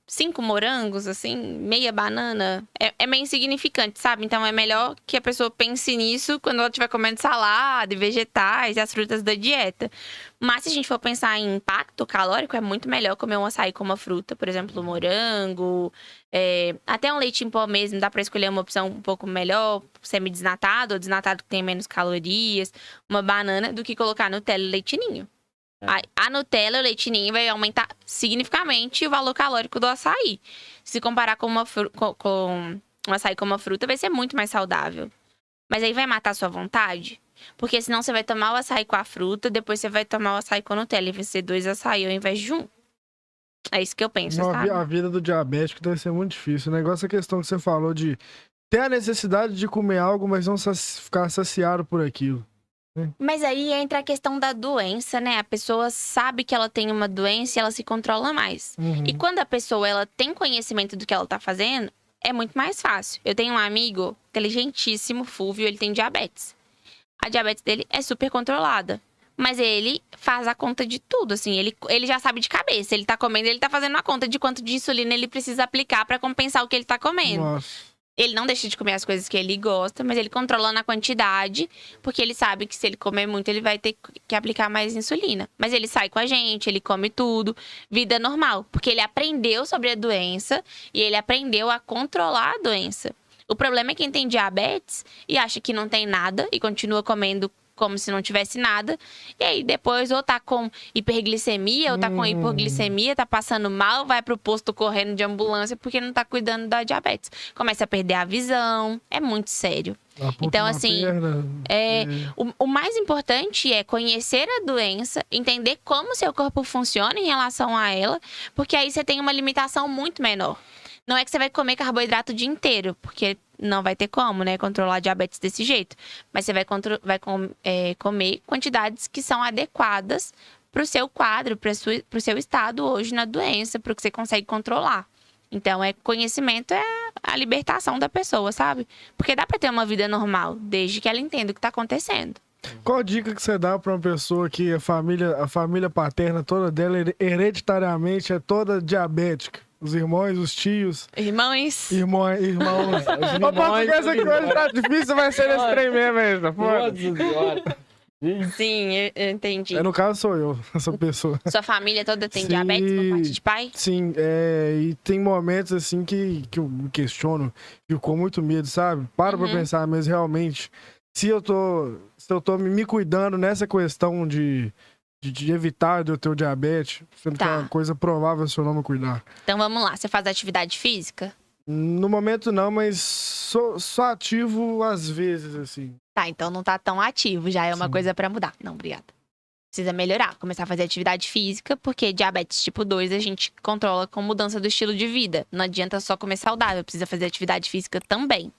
cinco morangos, assim, meia banana. É, é meio insignificante, sabe? Então é melhor que a pessoa pense nisso quando ela estiver comendo salada e vegetais e as frutas da dieta. Mas se a gente for pensar em impacto calórico, é muito melhor comer um açaí com uma fruta, por exemplo, morango. é, até um leite em pó mesmo, dá pra escolher uma opção um pouco melhor, semi-desnatado ou desnatado que tem menos calorias, uma banana, do que colocar Nutella e leitinho. É. A, a Nutella e o leitinho vai aumentar significativamente o valor calórico do açaí. Se comparar com, uma com, com um açaí com uma fruta, vai ser muito mais saudável. Mas aí vai matar a sua vontade? Porque senão você vai tomar o açaí com a fruta, depois você vai tomar o açaí com a Nutella. E vai ser dois açaí ao invés de um. É isso que eu penso, Não, sabe? a vida do diabético deve ser muito difícil. O negócio é a questão que você falou de ter a necessidade de comer algo, mas não ficar saciado por aquilo. Mas aí entra a questão da doença, né? A pessoa sabe que ela tem uma doença e ela se controla mais. Uhum. E quando a pessoa ela tem conhecimento do que ela tá fazendo, é muito mais fácil. Eu tenho um amigo inteligentíssimo, Fúvio, ele tem diabetes. A diabetes dele é super controlada. Mas ele faz a conta de tudo, assim. Ele, ele já sabe de cabeça. Ele tá comendo, ele tá fazendo a conta de quanto de insulina ele precisa aplicar pra compensar o que ele tá comendo. Nossa. Ele não deixa de comer as coisas que ele gosta, mas ele controla na quantidade, porque ele sabe que se ele comer muito, ele vai ter que aplicar mais insulina. Mas ele sai com a gente, ele come tudo, vida normal, porque ele aprendeu sobre a doença e ele aprendeu a controlar a doença. O problema é quem tem diabetes e acha que não tem nada e continua comendo como se não tivesse nada. E aí depois ou tá com hiperglicemia, ou tá com Hum. hipoglicemia, tá passando mal, vai pro posto correndo de ambulância porque não tá cuidando da diabetes. Começa a perder a visão, é muito sério. Então, assim, perna, É, o, o mais importante é conhecer a doença, entender como seu corpo funciona em relação a ela, porque aí você tem uma limitação muito menor. Não é que você vai comer carboidrato o dia inteiro, porque não vai ter como, né, controlar diabetes desse jeito. Mas você vai, vai com- é, comer quantidades que são adequadas para o seu quadro, para o seu estado hoje na doença, para o que você consegue controlar. Então, é conhecimento é a libertação da pessoa, sabe? Porque dá para ter uma vida normal, desde que ela entenda o que está acontecendo. Qual dica que você dá pra uma pessoa que a família, a família paterna toda dela her- hereditariamente é toda diabética? Os irmãos, os tios, Irmãos, irmãos, irmãos. Os O português aqui hoje tá difícil, vai ser nesse trem mesmo, mesmo. Foda. Nossa senhora. sim, eu, entendi. É, no caso sou eu, essa pessoa. Sua família toda tem Sim. diabetes por parte de pai? Sim, é, e tem momentos assim que, que eu me questiono, fico com muito medo, sabe? Paro Uhum. pra pensar, mas realmente, se eu tô, se eu tô me cuidando nessa questão de, de, de evitar de eu ter o diabetes, sendo que é Tá. uma coisa provável se eu não me cuidar. Então vamos lá, você faz atividade física? No momento não, mas sou, sou ativo às vezes, assim. Tá, então não tá tão ativo, já é uma Sim. coisa pra mudar. Não, obrigada. Precisa melhorar, começar a fazer atividade física, porque diabetes tipo 2 a gente controla com mudança do estilo de vida. Não adianta só comer saudável, precisa fazer atividade física também.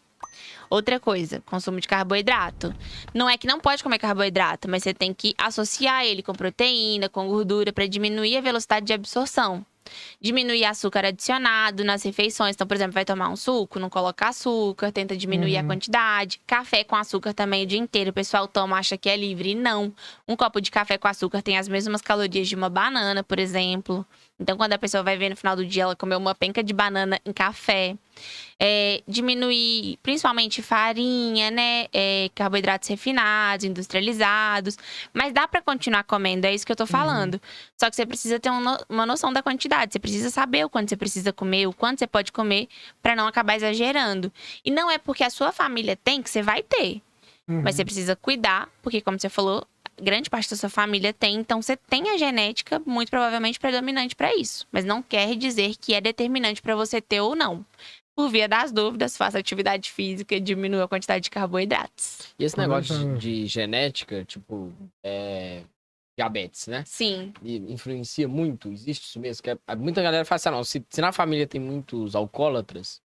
Outra coisa, consumo de carboidrato. Não é que não pode comer carboidrato, mas você tem que associar ele com proteína, com gordura, para diminuir a velocidade de absorção. Diminuir açúcar adicionado nas refeições. Então, por exemplo, vai tomar um suco, não coloca açúcar, tenta diminuir a Uhum. quantidade. Café com açúcar também o dia inteiro. O pessoal toma, acha que é livre. E não. Um copo de café com açúcar tem as mesmas calorias de uma banana, por exemplo. Então, quando a pessoa vai ver no final do dia, ela comeu uma penca de banana em café. É, diminuir, principalmente farinha, né? É, carboidratos refinados, industrializados. Mas dá pra continuar comendo, é isso que eu tô falando. Só que você precisa ter um uma noção da quantidade. Você precisa saber o quanto você precisa comer, o quanto você pode comer, pra não acabar exagerando. E não é porque a sua família tem que você vai ter. Uhum. Mas você precisa cuidar, porque, como você falou, grande parte da sua família tem. Então, você tem a genética muito provavelmente predominante para isso. Mas não quer dizer que é determinante para você ter ou não. Por via das dúvidas, faça atividade física e diminua a quantidade de carboidratos. E esse negócio de, de genética, tipo, é, diabetes, né? Sim. E influencia muito, existe isso mesmo. Que é- muita galera fala assim, ah, não, se, se na família tem muitos alcoólatras,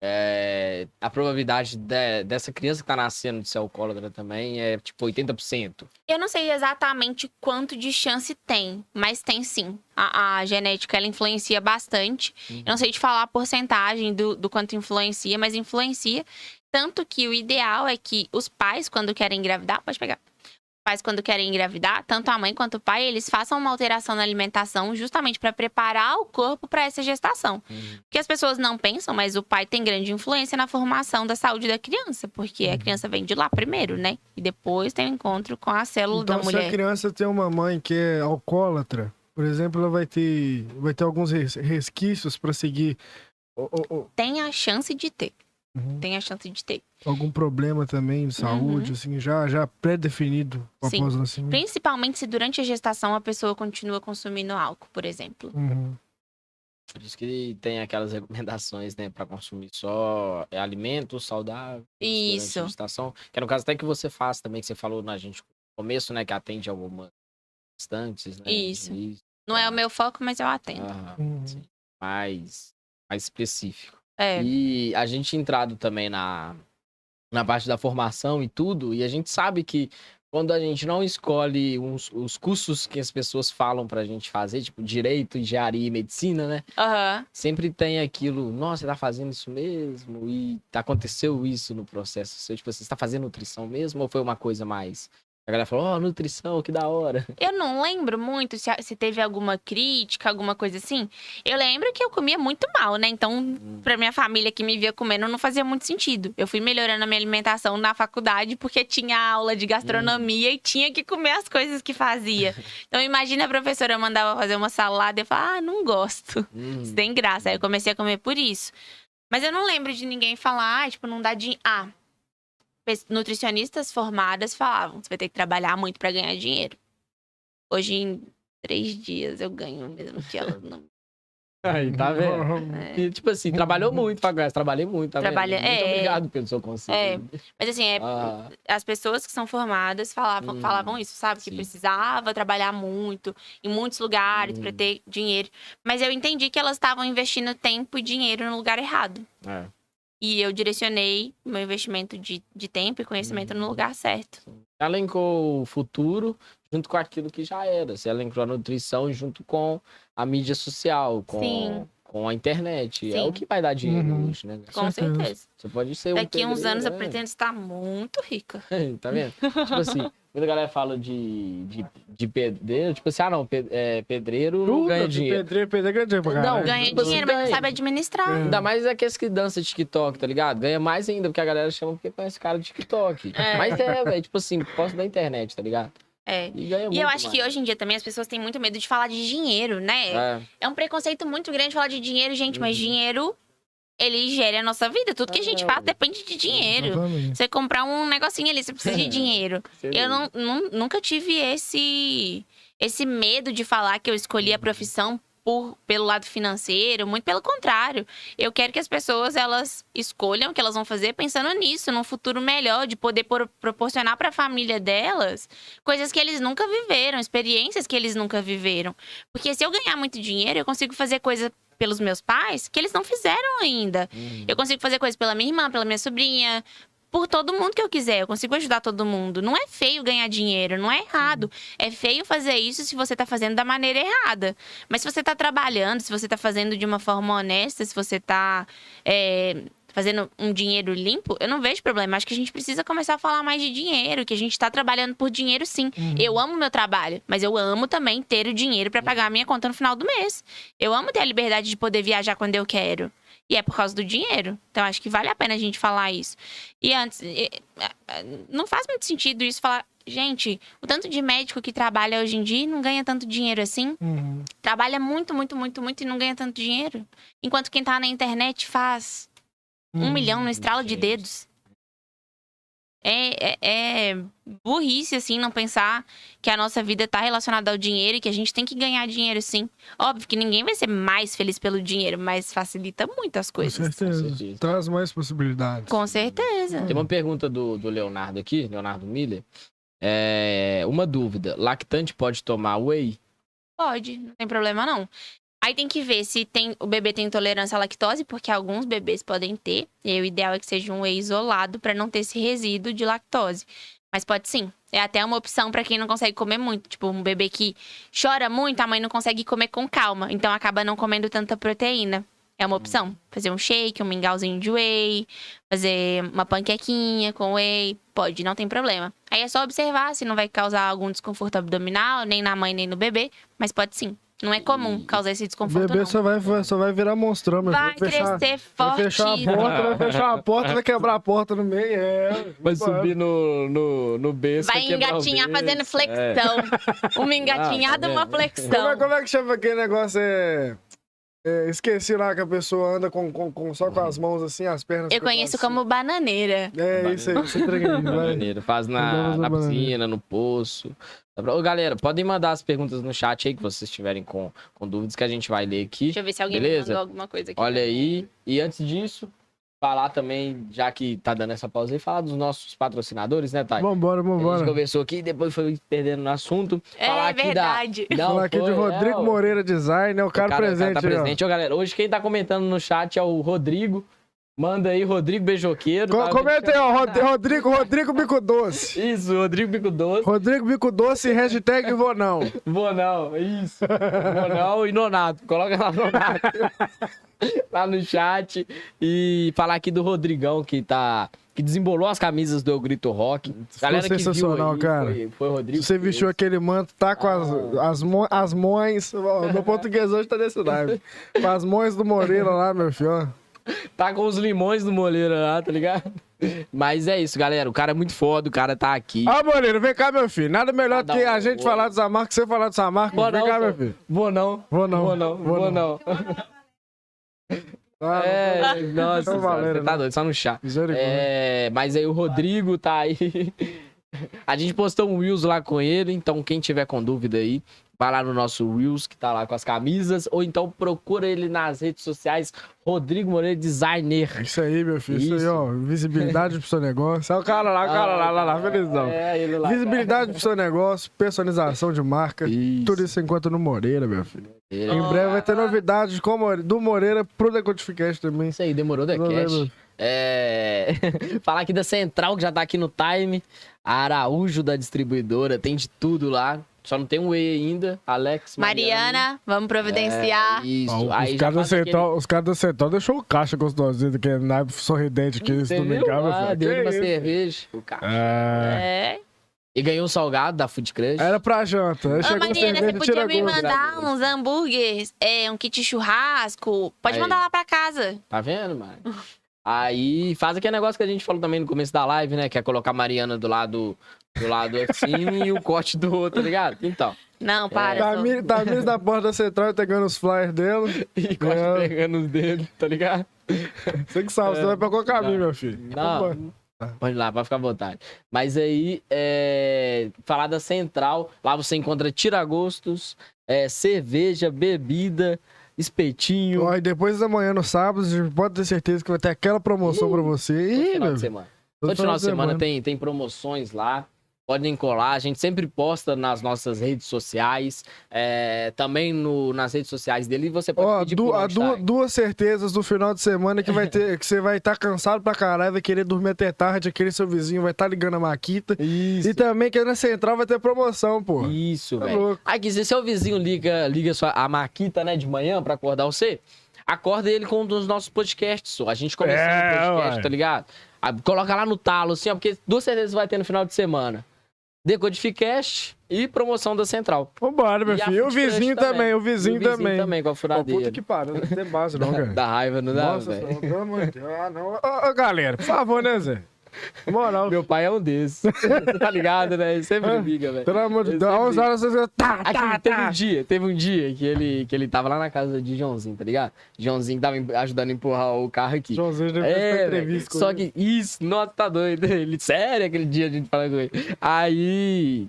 é, a probabilidade de- dessa criança que tá nascendo de ser alcoólatra também é tipo 80%. Eu não sei exatamente quanto de chance tem, mas tem sim. A, a genética, ela influencia bastante. Uhum. Eu não sei te falar a porcentagem do, do quanto influencia, mas influencia. Tanto que o ideal é que os pais, quando querem engravidar, pode pegar. Os pais, quando querem engravidar, tanto a mãe quanto o pai, eles façam uma alteração na alimentação justamente para preparar o corpo para essa gestação. Uhum. Porque as pessoas não pensam, mas o pai tem grande influência na formação da saúde da criança, porque Uhum. a criança vem de lá primeiro, né? E depois tem o encontro com a célula Então, da se a mulher. criança tem uma mãe que é alcoólatra, por exemplo, ela vai ter, vai ter alguns res- resquícios para seguir o- o- o- Tem a chance de ter. Uhum. Tem a chance de ter. algum problema também de saúde, assim, já, já pré-definido Uhum. Sim. após o nascimento. Principalmente se durante a gestação a pessoa continua consumindo álcool, por exemplo. Uhum. Por isso que tem aquelas recomendações, né, para consumir só alimentos saudáveis durante Isso. a gestação. Que é no caso até que você faz também, que você falou na gente no começo, né, que atende algumas instantes, né? Isso. Isso. Não é o meu foco, mas eu atendo. Uhum. sim. mais, mais específico. É. E a gente entrado também na, na parte da formação e tudo, e a gente sabe que quando a gente não escolhe uns- os cursos que as pessoas falam pra gente fazer, tipo direito, engenharia e medicina, né? Aham. Sempre tem aquilo, nossa, você tá fazendo isso mesmo? E aconteceu isso no processo seu? Tipo, você está fazendo nutrição mesmo? Ou foi uma coisa mais. A galera falou, ó, nutrição, que da hora. Eu não lembro muito se, se teve alguma crítica, alguma coisa assim. Eu lembro que eu comia muito mal, né? Então, pra minha família que me via comendo, não fazia muito sentido. Eu fui melhorando a minha alimentação na faculdade porque tinha aula de gastronomia e tinha que comer as coisas que fazia. Então, imagina a professora mandava fazer uma salada e eu falava, ah, não gosto. Hum, Isso tem graça. Aí eu comecei a comer por isso. Mas eu não lembro de ninguém falar, ah, tipo, não dá dinheiro. Ah, nutricionistas formadas falavam, você vai ter que trabalhar muito pra ganhar dinheiro. Hoje, em três dias, eu ganho mesmo que elas não. Aí, tá vendo? É. E, tipo assim, trabalhou muito, Faguas. Trabalhei muito, tá Trabalha-? Muito é. obrigado pelo seu conselho. É. Mas assim, é, Ah, as pessoas que são formadas falavam, Hum, falavam isso, sabe? Que sim. precisava trabalhar muito, em muitos lugares, pra Hum. ter dinheiro. Mas eu entendi que elas estavam investindo tempo e dinheiro no lugar errado. é. E eu direcionei meu investimento de, de tempo e conhecimento Hum. no lugar certo. Elencou o futuro junto com aquilo que já era. Você elencou a nutrição junto com a mídia social, com, Sim. com a internet. É Sim. o que vai dar dinheiro Uhum. hoje, né? Com certeza. certeza. Você pode ser um Daqui a uns anos eu né? pretendo estar muito rica. tá vendo? tipo assim, quando a galera fala de, de, de pedreiro, tipo assim, ah não, pe- é, pedreiro não Tudo, ganha dinheiro. Pedreiro, pedreiro ganha dinheiro pra Não, caralho. Ganha tipo assim, dinheiro, mas não ganha. sabe administrar. É. Ainda mais aqueles que dançam TikTok, tá ligado? Ganha mais ainda, porque a galera chama porque conhece cara do TikTok. É. Mas é, velho, tipo assim, posso da internet, tá ligado? É. E ganha muito E eu acho que mais. hoje em dia também as pessoas têm muito medo de falar de dinheiro, né? É. É um preconceito muito grande falar de dinheiro, gente, mas Uhum. dinheiro, ele gera a nossa vida. Tudo que a gente É. faz depende de dinheiro. Exatamente. Você comprar um negocinho ali, você precisa de dinheiro. Eu não, não- nunca tive esse esse medo de falar que eu escolhi a profissão por, pelo lado financeiro, muito pelo contrário. Eu quero que as pessoas elas escolham o que elas vão fazer pensando nisso, num futuro melhor, de poder por- proporcionar para a família delas coisas que eles nunca viveram, experiências que eles nunca viveram. Porque se eu ganhar muito dinheiro, eu consigo fazer coisa pelos meus pais que eles não fizeram ainda. Uhum. Eu consigo fazer coisas pela minha irmã, pela minha sobrinha, por todo mundo que eu quiser. Eu consigo ajudar todo mundo. Não é feio ganhar dinheiro, não é errado. É feio fazer isso se você tá fazendo da maneira errada. Mas se você tá trabalhando, se você tá fazendo de uma forma honesta, se você tá é, fazendo um dinheiro limpo, eu não vejo problema. Acho que a gente precisa começar a falar mais de dinheiro, que a gente tá trabalhando por dinheiro sim. Eu amo meu trabalho, mas eu amo também ter o dinheiro para pagar a minha conta no final do mês. Eu amo ter a liberdade de poder viajar quando eu quero. E é por causa do dinheiro. Então, acho que vale a pena a gente falar isso. E antes, não faz muito sentido isso falar. Gente, o tanto de médico que trabalha hoje em dia não ganha tanto dinheiro assim. Uhum. Trabalha muito, muito, muito, muito e não ganha tanto dinheiro. Enquanto quem tá na internet faz um Uhum. milhão no estralo de gente. dedos. É, é, é burrice, assim, não pensar que a nossa vida tá relacionada ao dinheiro e que a gente tem que ganhar dinheiro, sim. Óbvio que ninguém vai ser mais feliz pelo dinheiro, mas facilita muito as Com coisas. certeza. certeza. Traz mais possibilidades. Com certeza. Tem uma pergunta do, do Leonardo aqui, Leonardo Miller. É, uma dúvida. Lactante pode tomar whey? Pode, não tem problema não. Aí tem que ver se tem, o bebê tem intolerância à lactose, porque alguns bebês podem ter. E o ideal é que seja um whey isolado para não ter esse resíduo de lactose. Mas pode sim. É até uma opção para quem não consegue comer muito. Tipo, um bebê que chora muito, a mãe não consegue comer com calma. Então acaba não comendo tanta proteína. É uma opção. Fazer um shake, um mingauzinho de whey, fazer uma panquequinha com whey. Pode, não tem problema. Aí é só observar se não vai causar algum desconforto abdominal, nem na mãe, nem no bebê. Mas pode sim. Não é comum causar esse O desconforto, bebê não. só vai, só vai virar monstrão, meu Vai filho. Fechar- crescer Vai forte. fechar a porta, vai fechar a porta, vai quebrar a porta no meio. É. Vai subir no, no, no berço. Vai o engatinhar fazendo É. flexão. Uma engatinhada, Ah, tá uma vendo? Como, é, flexão. como é que chama aquele negócio? É... é, esqueci lá que a pessoa anda com, com, com- só com as mãos assim, as pernas. Eu conheço assim. como bananeira. É, isso aí, aí, vai. Maneiro. Faz na, na na bananeira. piscina, no poço. Pra- Ô, galera, podem mandar as perguntas no chat aí que vocês estiverem com, com dúvidas que a gente vai ler aqui. Deixa eu ver se alguém Beleza? mandou alguma coisa aqui. Olha aí. E antes disso, falar também, já que tá dando essa pausa aí, falar dos nossos patrocinadores, né, Thay? Vambora, A gente vambora. conversou aqui, depois foi perdendo no assunto. falar É aqui verdade. Da... Não, Falar aqui de foi, Rodrigo é, Moreira Design, é o cara, o cara, presente. tá ó. presente. Ô, galera, hoje quem tá comentando no chat é o Rodrigo. Manda aí, Rodrigo Beijoqueiro. Co tá? comenta aí, ó, Rod- Rodrigo, Rodrigo Bico Doce. Isso, Rodrigo Bico Doce. Rodrigo Bico Doce, hashtag vou não. Vou não, isso. Vou não e Nonato. Coloca lá Nonato. lá no chat. E falar aqui do Rodrigão, que tá. Que desembolou as camisas do Eu Grito Rock. Galera viu sensacional, aí, cara. Foi, foi Rodrigo. Você vestiu aquele manto, tá com as, Ah. as, mo- as mões. ó, Meu português hoje tá desse live. Com as mões do Moreira lá, meu filho. Tá com os limões do Moleira lá, tá ligado? Mas é isso, galera. O cara é muito foda, o cara tá aqui. Ó, Moreira, vem cá, meu filho. Nada melhor do que um- a gente Oi. falar do Zamarco que você falar do Zamarco. Vou Vem não, cá, meu filho. Vou não. Vou não. Vou não. Vou não. não. Ah, É, nossa, Então senhora, valendo, você tá né? doido, só no chá. É, mas aí o Rodrigo tá aí. A gente postou um Reels lá com ele, então quem tiver com dúvida aí, vai lá no nosso Reels, que tá lá com as camisas, ou então procura ele nas redes sociais, Rodrigo Moreira Designer. Isso aí, meu filho. Isso, aí, Isso. ó. Visibilidade pro seu negócio. Olha o cara lá, o cara lá, lá, lá, felizão. É, ele lá. Visibilidade pro seu negócio, personalização de marca. Isso. Tudo isso encontra no Moreira, meu filho. É. Em breve vai ter novidades o More- do Moreira pro Decodificast também. Isso aí, demorou Decast. lembro. É... Falar aqui da Central, que já tá aqui no time. A Araújo da distribuidora, tem de tudo lá. Só não tem um E ainda. Alex, Mariana, vamos providenciar. É, isso. Ó, os, caras da faz aquele- Central, os caras da Central deixou o caixa gostosinho, que é naipe sorridente viu? domingão, meu Ah, deu Que uma isso? cerveja. O cara. É. É. E ganhou um salgado da Food Crush. Era pra janta. Ô, chegou Mariana, cerveja você podia me gosto. mandar uns hambúrgueres, é, um kit churrasco. Pode Aí. mandar lá pra casa. Tá vendo, mano? Aí faz aquele negócio que a gente falou também no começo da live, né? Que é colocar a Mariana do lado, do lado assim e o corte do outro, tá ligado? Então. Não, para. sou- Tamires Tamires na porta da Central pegando os flyers dela. E corte É. pegando os dedos, tá ligado? Você que sabe, você vai pra qual caminho, meu filho. Não. Pode ir lá, pode ficar à vontade. Mas aí, é, falar da Central, lá você encontra tiragostos, é, cerveja, bebida, espetinho. Ó, e depois da manhã no sábado, a gente pode ter certeza que vai ter aquela promoção pra você. Todo Ih, final meu de semana. Todo final de semana tem, tem promoções lá. Podem colar, a gente sempre posta nas nossas redes sociais, é, também no, nas redes sociais dele, e você pode Ó, pedir du- por a du- tá. duas certezas do final de semana que vai ter, que você vai estar cansado pra caralho, vai querer dormir até tarde, aquele seu vizinho vai estar ligando a maquita. Isso, E também que na central vai ter promoção, pô. isso, Tá velho. louco. Aqui, se seu vizinho liga, liga sua, a maquita, né, de manhã pra acordar você, acorda ele com um dos nossos podcasts. só. A gente começando É, o podcast, tá ligado? Ah, Coloca lá no talo, assim, ó, porque duas certezas vai ter no final de semana. Decodificast e promoção da Central. Vambora, meu E filho. E o vizinho também, o vizinho, E o também. também, com a furadeira. puta que pariu, não tem base não, cara. Da raiva, não dá, Nossa velho? senhora, pelo amor de Deus. Ah, não. Ô, galera, por favor, né, Zé? Moral, Meu pai é um desses. Você tá ligado, né? Ele sempre liga, velho. pelo amor de Eu Deus. sempre- 11 horas você... Tá, Aqui, tá, teve tá. um dia, teve um dia que ele, que ele tava lá na casa de Joãozinho, tá ligado? Joãozinho tava ajudando a empurrar o carro aqui. Joãozinho já fez É, entrevista com só ele. que isso, nossa, tá doido. Ele, sério, aquele dia a gente falando com ele. Aí,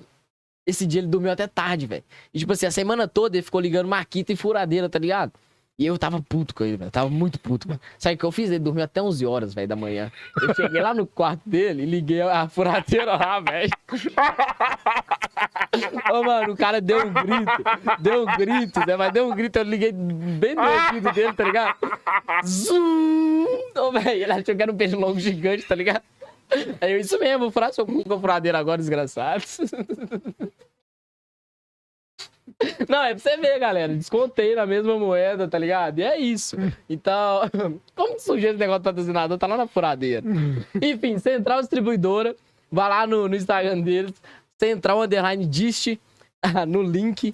esse dia ele dormiu até tarde, velho. E tipo assim, a semana toda ele ficou ligando maquita e furadeira, tá ligado? E eu tava puto com ele, velho. Tava muito puto, mano. Sabe o que eu fiz? Ele dormiu até 11 horas, velho, da manhã. Eu cheguei lá no quarto dele e liguei a furadeira lá, velho. Ô, mano, o cara deu um grito. Deu um grito, né? Mas deu um grito, eu liguei bem no ouvido dele, tá ligado? Zum! Ô, velho, ele achou que era um beijo longo gigante, tá ligado? Aí eu, isso mesmo, furar seu cu com a furadeira agora, desgraçado. Não, é pra você ver, galera. Descontei na mesma moeda, tá ligado? E é isso. Então, como que surgiu esse negócio do patrocinador? Tá lá na furadeira. Enfim, Central Distribuidora. Vai lá no, no Instagram deles. Central Underline Dist. No link.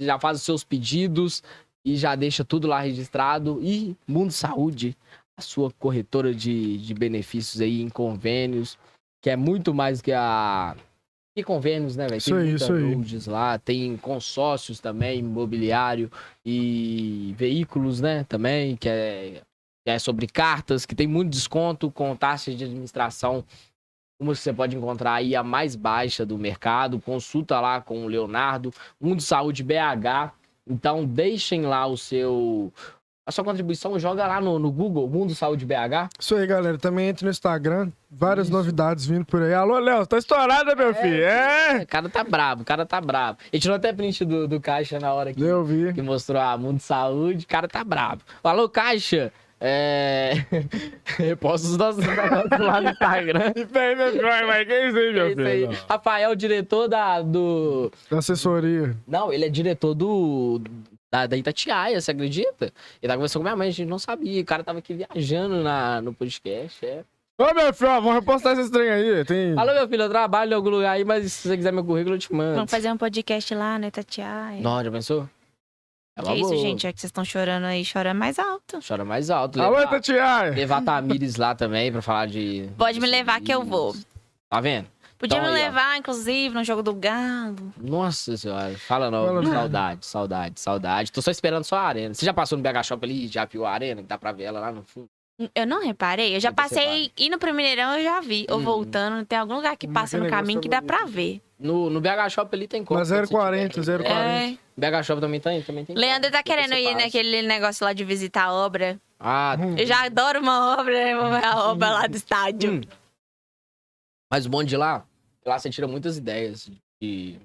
Já faz os seus pedidos. E já deixa tudo lá registrado. E Mundo Saúde, a sua corretora de, de benefícios aí em convênios. Que é muito mais que a. Que convênios, né, velho? Tem aí, muita lá, tem consórcios também, imobiliário e veículos, né, também, que é, que é sobre cartas, que tem muito desconto com taxa de administração, como você pode encontrar aí a mais baixa do mercado. Consulta lá com o Leonardo, Mundo Saúde BH. Então deixem lá o seu a sua contribuição, joga lá no, no Google, Mundo Saúde BH. Isso aí, galera. Também entre no Instagram. Várias Isso. novidades vindo por aí. Alô, Léo, tá estourado, meu filho? É! O cara tá brabo, o cara tá brabo. Ele tirou até print do, do caixa na hora que, Eu vi. que mostrou a Mundo Saúde, o cara tá brabo. Falou, caixa! É. Reposta os nossos negócios lá no Instagram. Isso aí, meu filho. Mas que isso aí, É meu isso aí. filho? Rafael, diretor da, do. Da assessoria. Não, ele é diretor do. Da, da Itatiaia, você acredita? Ele tava conversando com minha mãe, a gente não sabia. O cara tava aqui viajando na, no podcast. É. Ô, meu filho, ó, vamos repostar esse trem aí. Tem... Alô, meu filho, eu trabalho em algum lugar aí, mas se você quiser meu currículo, eu te mando. Vamos fazer um podcast lá, né, Tatiana? Não, já pensou? É Que isso, boa. gente? É que vocês estão chorando aí, chora mais alto. Chora mais alto. Alô, Levar, Tatiana. levar a Tamires lá também pra falar de. Pode me levar que eu vou. Tá vendo? Podia Então me aí, ó. levar, inclusive, no jogo do Galo. Nossa senhora, fala não. Fala não. Saudade, saudade, saudade. Tô só esperando só a arena. Você já passou no BH Shop ali? Já viu a arena? Que dá pra ver ela lá no fundo? Eu não reparei. Eu já passei, indo pro Mineirão eu já vi. Ou Uhum. voltando, tem algum lugar que Hum, passa no caminho que negócio dá é pra ver. No, no BH Shop ali tem como. Na 040, 040. É. BH Shop também tem? Também tem Leandro tá querendo ir passa. naquele negócio lá de visitar a obra. Ah, Hum. Eu já adoro uma obra, né? Vou ver a obra lá do estádio. Hum. Mas o bom de lá, lá você tira muitas ideias de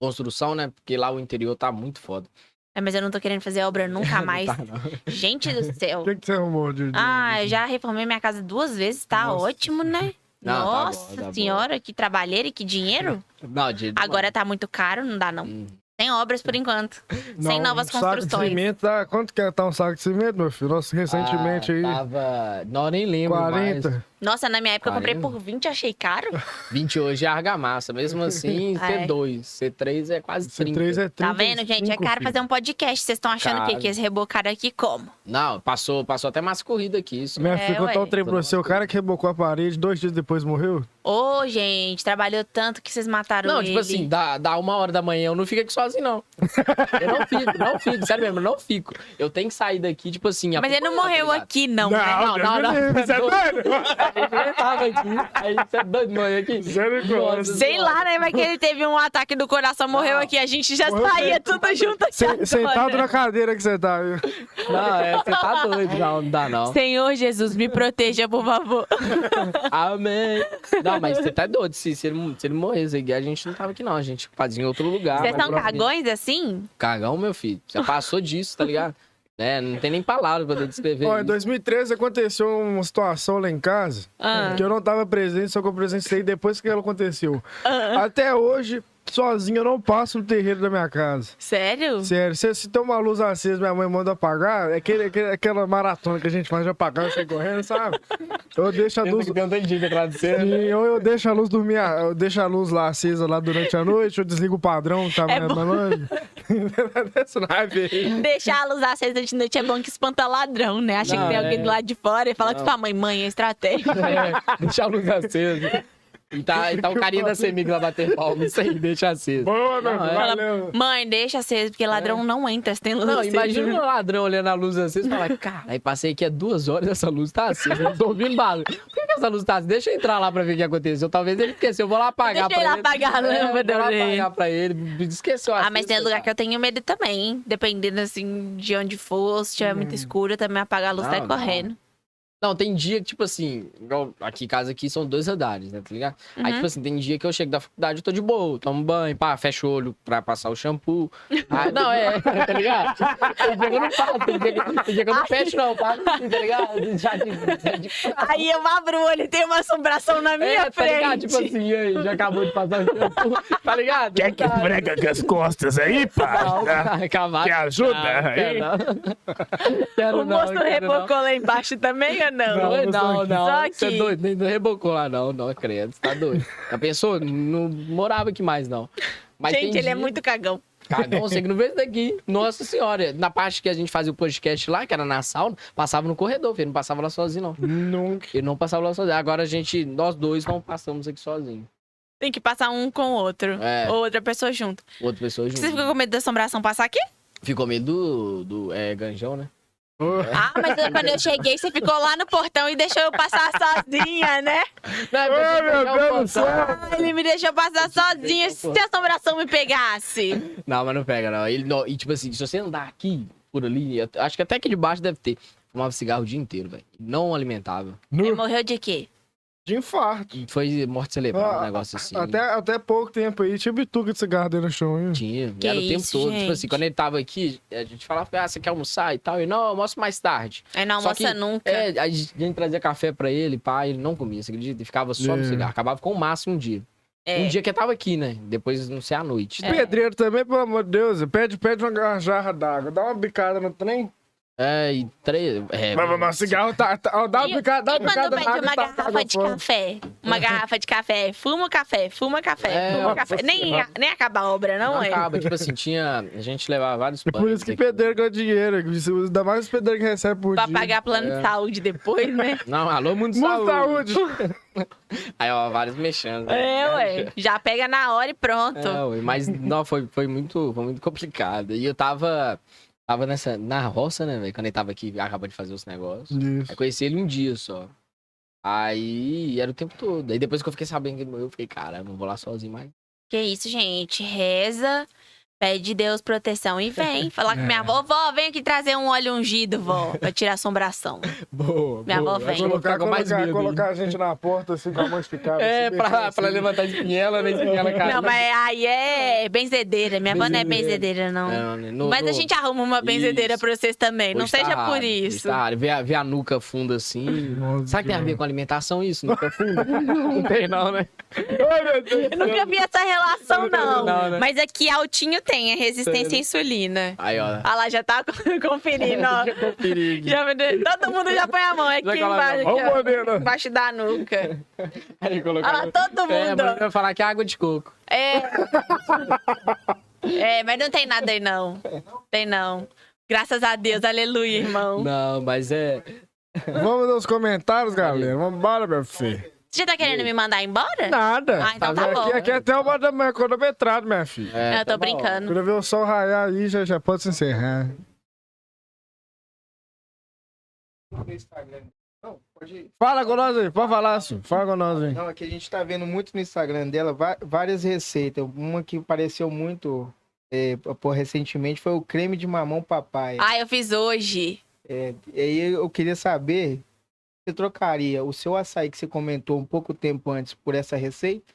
construção, né? Porque lá o interior tá muito foda. É, mas eu não tô querendo fazer obra nunca mais. Não tá, não. Gente do céu. O que, que você arrumou de. Ah, eu já reformei minha casa duas vezes, tá Nossa. ótimo, né? Não, tá Nossa tá bom. senhora, que trabalheira e que dinheiro. Não, de... Agora tá muito caro, não dá não. Hum. Tem obras por enquanto. Não, sem novas um Saco de construções. cimento dá. Quanto que é tá um saco de cimento, meu filho? Nossa, recentemente Ah, aí. Tava... Não, nem lembro 40. mais. Nossa, na minha época eu comprei 40? por 20, achei caro. 20 hoje é argamassa. Mesmo assim, É. C2. C3 é quase 30. C3 é 30. Tá vendo, gente? É caro fazer um podcast. Vocês estão achando? Caro. Que eles rebocaram aqui como? Não, passou, passou até mais corrida aqui. Isso. Minha É, filha, contar um trem pra você. O cara que rebocou a parede, dois dias depois morreu. Ô, gente, trabalhou tanto que vocês mataram Não, ele. tipo assim, dá, dá uma hora da manhã, eu não fico aqui sozinho, não. Eu não fico, não fico, sério mesmo, eu não fico. Eu tenho que sair daqui, tipo assim. Mas ele não morreu tá ligado? aqui, não, né? Não, não, não. Você é nem tava aqui. Aí você é doido, mãe, aqui. Misericórdia. Nossa Sei lá, né? Vai que ele teve um ataque do coração, morreu Não. aqui. A gente já Morreu saía mesmo. tudo junto aqui. Se-. Sentado na cadeira que você tá. viu? Não, é, você tá doido, não, não dá não. Senhor Jesus, me proteja, por favor. Amém. Não, mas você tá doido, se, se, ele, se ele morresse aqui, a gente não tava aqui não, a gente fazia em outro lugar. Vocês mas são cagões assim? Cagão, meu filho, já passou disso, tá ligado? É, não tem nem palavra pra descrever Ó, em isso. 2013 aconteceu uma situação lá em casa Ah. que eu não tava presente, só que eu presenciei depois que ela aconteceu. Ah. Até hoje, sozinho, eu não passo no terreiro da minha casa. Sério? Sério, se, se tem uma luz acesa minha mãe manda apagar, é aquele, aquele- aquela maratona que a gente faz de apagar e sair correndo, sabe? Eu deixo a luz. Não tem dica dizer. Sim, ou eu deixo a luz dormir, eu deixo a luz lá acesa lá durante a noite, eu desligo o padrão, tá É aí. Deixar a luz acesa de noite é bom que espanta ladrão, né? Acha Não, que tem é. alguém do lado de fora e fala que Não. sua mãe, mãe, é estratégia. É, deixar a luz acesa. E tá, e tá o carinha da Semig lá bater palma. Isso aí, deixa acesa. Boa, meu, é. valeu. mãe, deixa acesa, porque ladrão não entra se tem luz Não, acesa. imagina um ladrão olhando a luz acesa e falar, cara, aí passei aqui há duas horas essa luz tá acesa. Eu tô ouvindo barulho. Por que, que essa luz tá acesa? Deixa eu entrar lá pra ver o que aconteceu. Talvez ele esqueceu. Eu vou lá apagar Deixa pra ele ele. apagar a É, lâmpada, Vou lá né? apagar pra ele. Esqueceu a Ah, mas tem lugar que eu tenho medo também, hein? Dependendo, assim, de onde for, se tiver muito escuro, eu também apagar a luz Não, sai não. correndo. Não, tem dia que, tipo assim, igual aqui em casa aqui são dois andares, né? Tá ligado? Aí, Uhum. tipo assim, tem dia que eu chego da faculdade, eu tô de boa, tomo banho, pá, fecho o olho pra passar o shampoo. Ah, não, é, tá ligado? Tem dia que eu não faço, tem dia que, tem dia que eu não fecho, não, pá, tá ligado? Já de, já de... Aí eu abro o olho e tem uma assombração na minha É, tá ligado? frente. Tipo assim, aí, já acabou de passar o shampoo, tá ligado? Quer que Tá- esfrega com as costas aí, Não, pá? tá, cavalo. Quer ajuda? Não, quero não. Quero O moço rebocou lá embaixo também não? Não, não, Só não. Você é doido, nem não rebocou lá, não, não, credo. Você tá doido. Já pensou? Não morava aqui mais, não. Mas Gente, ele é dia- muito cagão. Cagão, você que não veio daqui. Nossa senhora. Na parte que a gente fazia o podcast lá, que era na sauna, passava no corredor, filho. Não passava lá sozinho, não. Nunca. Ele não passava lá sozinho. Agora a gente, nós dois, não passamos aqui sozinho. Tem que passar um com o outro. É. Ou outra pessoa junto. Outra pessoa junto. Você ficou com medo da assombração passar aqui? Ficou medo do, do é, ganjão, né? Ah, mas quando eu cheguei, você ficou lá no portão e deixou eu passar sozinha, né? Não, Ai, meu Deus do céu. Ah, ele me deixou passar sozinha. Se a assombração me pegasse. Não, mas não pega, não. Ele não- E tipo assim, se você andar aqui, por ali, acho que até aqui de baixo deve ter. Fumava cigarro o dia inteiro, velho. Não alimentava. Ele morreu de quê? De infarto. Foi morte cerebral, um Ah, negócio assim. Até, até pouco tempo aí, tinha bituca de cigarro dentro do chão, hein? Tinha, Que era o tempo isso, todo. Tipo gente? assim, quando ele tava aqui, a gente falava, ah, você quer almoçar e tal? E não, eu almoço mais tarde. Aí não Só almoça que- nunca. É, a gente trazia café pra ele, pá, ele não comia, você acredita? Ele ficava só no É. cigarro. Acabava com o máximo um dia. É. Um dia que ele tava aqui, né? Depois, não sei, à noite. É. Pedreiro também, pelo amor de Deus, pede, pede uma jarra d'água, dá uma bicada no trem, É, e três. É, Mas, mas, mas cigarro tá. tá ó, dá uma picada, dá E uma quando picada pede na água uma tá- garrafa de café? Uma garrafa de café. Fuma café, fuma café, É, fuma café. Nem, nem acaba a obra, não, não é? acaba. Tipo assim, tinha. A gente levava vários E por isso que pedreiro ganha dinheiro. Ainda mais os pedreiros que recebem por Pra dia. pagar plano É. de saúde depois, né? Não, alô, mundo Mundo saúde. saúde. Aí, ó, vários mexendo. né? É, ué. Já pega na hora e pronto. É, ué, mas não, foi, foi, muito, foi muito complicado. E eu tava, tava nessa, na roça, né, velho? Quando ele tava aqui, acabou de fazer os negócios. Isso. Aí conheci ele um dia só. Aí era o tempo todo. Aí depois que eu fiquei sabendo que ele morreu, eu fiquei, cara, eu não vou lá sozinho mais. Que isso, gente. Reza, pede Deus proteção e vem. Falar com É. minha avó, vó, vem aqui trazer um óleo ungido, vó, pra tirar assombração. Boa, Minha avó vem. Colocar, com mais colocar, medo colocar a gente na porta assim com a mão esticada. É, assim, pra, assim. pra levantar a espinhela, né? Espinhela caindo. Não, mas aí é benzedeira. Minha avó não é Benzedeira. não. Não, né, no- Mas a gente arruma uma benzedeira Isso. pra vocês também. Não tá seja raro, por isso. Tá raro. Ver, a, ver a nuca funda assim. Nossa Sabe que tem a ver com alimentação isso? Nuca funda? não tem, não, né? Ai, meu Deus do Eu nunca vi essa relação, não. Não, né? Mas aqui altinho tem, é resistência à insulina. Aí, ó. Ah lá, já tá conferindo, ó. Já me deu- todo mundo já põe a mão aqui Já a embaixo, aqui, Vamos ó, embaixo da nuca. Aí colocou. Olha lá, todo É, mundo. mas eu ia falar que é água de coco. É. É, mas não tem nada aí, não. Tem não. Graças a Deus, aleluia, irmão. Não, mas é. Vamos nos comentários, galera. Vambora, meu filho. Você já tá querendo me mandar embora? Nada. Ah, então Tá tá bom. Aqui, aqui é até uma da minha cronometrado, minha filha. é Eu tô tá brincando. Quando eu ver o sol raiar aí, já, já pode se encerrar. Não, pode. Fala com nós aí, pode falar, senhor. Fala com nós aí. Não, aqui a gente tá vendo muito no Instagram dela várias receitas. Uma que pareceu muito é, pô, recentemente foi o creme de mamão papai. Ah, eu fiz hoje. É, e aí eu queria saber, você trocaria o seu açaí que você comentou um pouco tempo antes por essa receita?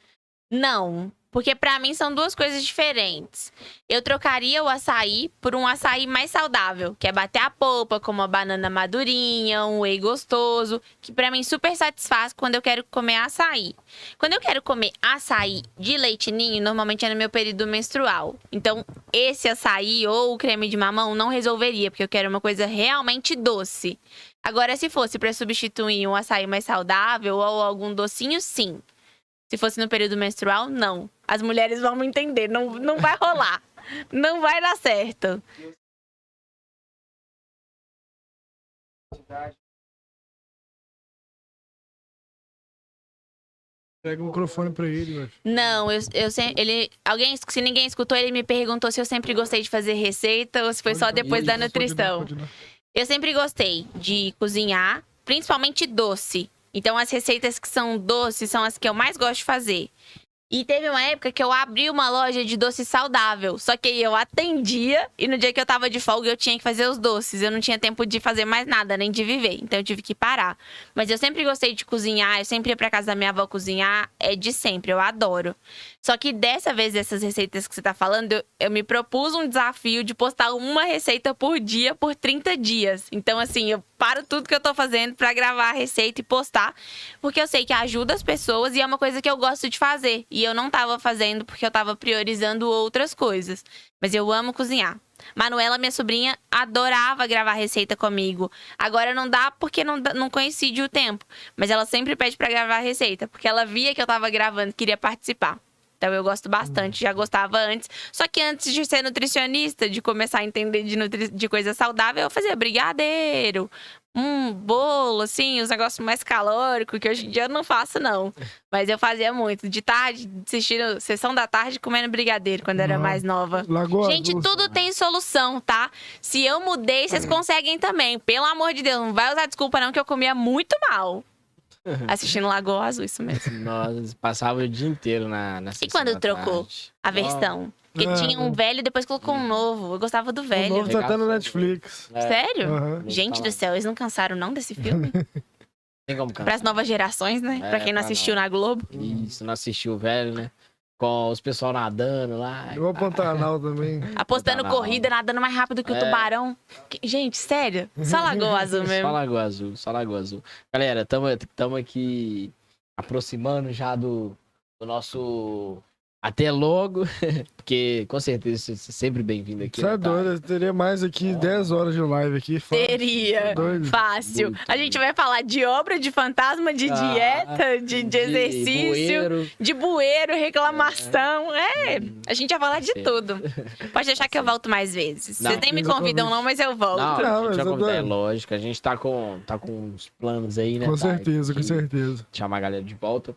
Não, porque pra mim são duas coisas diferentes. Eu trocaria o açaí por um açaí mais saudável, que é bater a polpa com uma banana madurinha, um whey gostoso, que pra mim super satisfaz quando eu quero comer açaí. Quando eu quero comer açaí de leite ninho, normalmente é no meu período menstrual. Então, esse açaí ou o creme de mamão não resolveria, porque eu quero uma coisa realmente doce. Agora, se fosse pra substituir um açaí mais saudável ou algum docinho, sim. Se fosse no período menstrual, não. As mulheres vão me entender, não, não vai rolar. Não vai dar certo. Pega o microfone pra ele, filho. Não, eu, eu sempre. Ele, alguém, se ninguém escutou, ele me perguntou se eu sempre gostei de fazer receita ou se foi só depois da nutrição. Eu sempre gostei de cozinhar, principalmente doce. Então, as receitas que são doces são as que eu mais gosto de fazer. E teve uma época que eu abri uma loja de doce saudável. Só que eu atendia e no dia que eu tava de folga eu tinha que fazer os doces. Eu não tinha tempo de fazer mais nada, nem de viver. Então eu tive que parar. Mas eu sempre gostei de cozinhar, eu sempre ia pra casa da minha avó cozinhar. É de sempre, eu adoro. Só que dessa vez, essas receitas que você tá falando, eu, eu me propus um desafio de postar uma receita por dia por 30 dias. Então, assim, eu paro tudo que eu tô fazendo pra gravar a receita e postar, porque eu sei que ajuda as pessoas e é uma coisa que eu gosto de fazer. E eu não tava fazendo porque eu tava priorizando outras coisas. Mas eu amo cozinhar. Manuela, minha sobrinha, adorava gravar receita comigo. Agora não dá porque não, não coincide o tempo. Mas ela sempre pede pra gravar receita, porque ela via que eu tava gravando queria participar. Então eu gosto bastante, já gostava antes. Só que antes de ser nutricionista, de começar a entender de, de coisa saudável, eu fazia brigadeiro, um bolo, assim, os negócios mais calóricos, que hoje em dia eu não faço, não. Mas eu fazia muito. De tarde, assistindo sessão da tarde, comendo brigadeiro quando era Nossa. mais nova. Lagoa Gente, tudo tem solução, tá? Se eu mudei, vocês conseguem também. Pelo amor de Deus, não vai usar desculpa não que eu comia muito mal. Assistindo Lagoa Azul, isso mesmo. Nós passava o dia inteiro na, na sessão quando da trocou? tarde. A versão. Porque Ah, tinha um velho e depois colocou um novo. Eu gostava do O velho. novo tá até no Netflix. É, Sério? Aham. Gente do céu, eles não cansaram não desse filme? Tem como cantar. Para as novas gerações, né? É, pra quem não pra assistiu nós. na Globo. Isso, não assistiu o velho, né? Com os pessoal nadando lá. Igual o Pantanal também. Apostando Pantanal. corrida, nadando mais rápido que o É. tubarão. Gente, sério? Só Lagoa Azul Só mesmo. Lagoa Azul, só Lagoa Azul. Galera, tamo, tamo aqui aproximando já do, do nosso Até logo, porque com certeza você é sempre bem-vindo aqui. Você é né, Thay? doido, eu teria mais aqui 10 horas de live aqui. fácil. Teria. Doido. Fácil. Muito A gente vai falar de obra, de fantasma, de Ah, dieta, de, de exercício, bueiro. de bueiro, reclamação. É, a gente vai falar de tudo. Pode deixar que eu volto mais vezes. Não. Vocês nem me convidam, não, mas eu volto. Não, Não, a gente vai convidar, é doido. lógico. A gente tá com, tá com uns planos aí, né? Com Thay, certeza, com certeza. Chamar a galera de volta.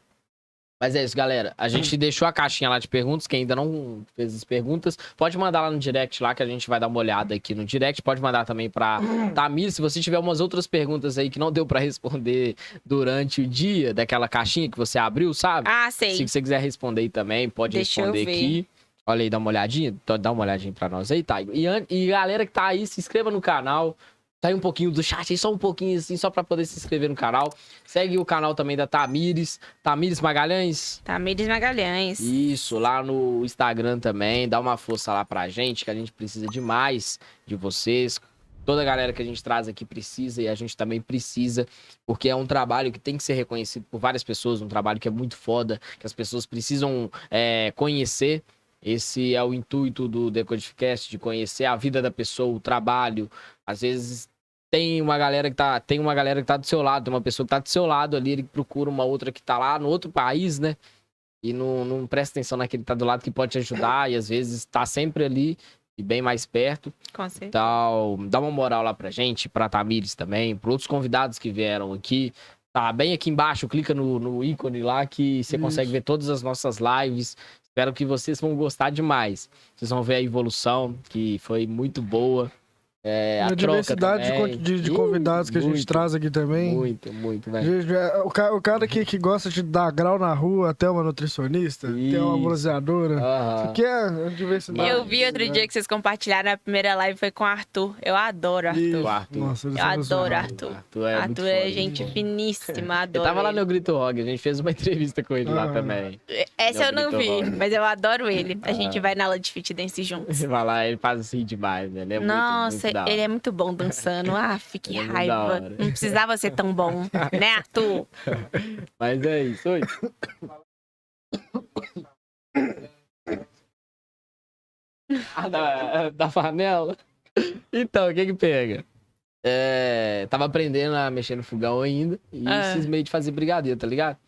Mas é isso, galera. A gente deixou a caixinha lá de perguntas. Quem ainda não fez as perguntas, pode mandar lá no direct lá que a gente vai dar uma olhada aqui no direct. Pode mandar também pra Tamir. Se você tiver umas outras perguntas aí que não deu pra responder durante o dia daquela caixinha que você abriu, sabe? Ah, sei. Se você quiser responder aí também, pode Deixa responder aqui. Olha aí, dá uma olhadinha. Então, Dá uma olhadinha pra nós aí, Taigo. E, e galera que tá aí, se inscreva no canal. Aí um pouquinho do chat aí, só um pouquinho assim, só pra poder se inscrever no canal. Segue o canal também da Tamires. Tamires Magalhães. Tamires Magalhães. Isso, lá no Instagram também. Dá uma força lá pra gente, que a gente precisa demais de vocês. Toda a galera que a gente traz aqui precisa e a gente também precisa, porque é um trabalho que tem que ser reconhecido por várias pessoas, um trabalho que é muito foda, que as pessoas precisam é, conhecer. Esse é o intuito do Decodificast, de conhecer a vida da pessoa, o trabalho. Às vezes tem uma galera que tá, tem uma galera que tá do seu lado, tem uma pessoa que tá do seu lado ali, ele procura uma outra que tá lá no outro país, né? E não, não presta atenção naquele que tá do lado que pode te ajudar, e às vezes tá sempre ali e bem mais perto. Com certeza. Então, dá uma moral lá pra gente, pra Tamires também, pra outros convidados que vieram aqui. Tá bem aqui embaixo, clica no, no ícone lá que você Isso. consegue ver todas as nossas lives. Espero que vocês vão gostar demais. Vocês vão ver a evolução, que foi muito boa. É, a, a diversidade de, de, convidados que a gente muito, traz aqui também. Muito, muito, velho. É, O cara, o cara que, que gosta de dar grau na rua, até uma nutricionista, tem uma Isso. bronzeadora. Aham. Que é a diversidade. Eu vi outro dia que vocês compartilharam a primeira live foi com o Arthur. Eu adoro o Arthur. Isso. O Arthur. Nossa, Eu adoro. Arthur. Arthur é, muito Arthur é foda. gente finíssima, adoro. tava lá no Grito Rock, a gente fez uma entrevista com ele lá Ah. também. Essa eu não vi, Brito mas eu adoro ele. A gente Ah. vai na aula de fit dance juntos. Você vai lá, ele faz assim demais, né? Ele é muito, Nossa, da ele é muito bom dançando. Ah, que Ele é raiva. Não precisava ser tão bom, né, Arthur? Mas é isso, oi. Ah, da, da panela? Então, o que que pega? É, tava aprendendo a mexer no fogão ainda e Ah. cismei de fazer brigadeiro, tá ligado?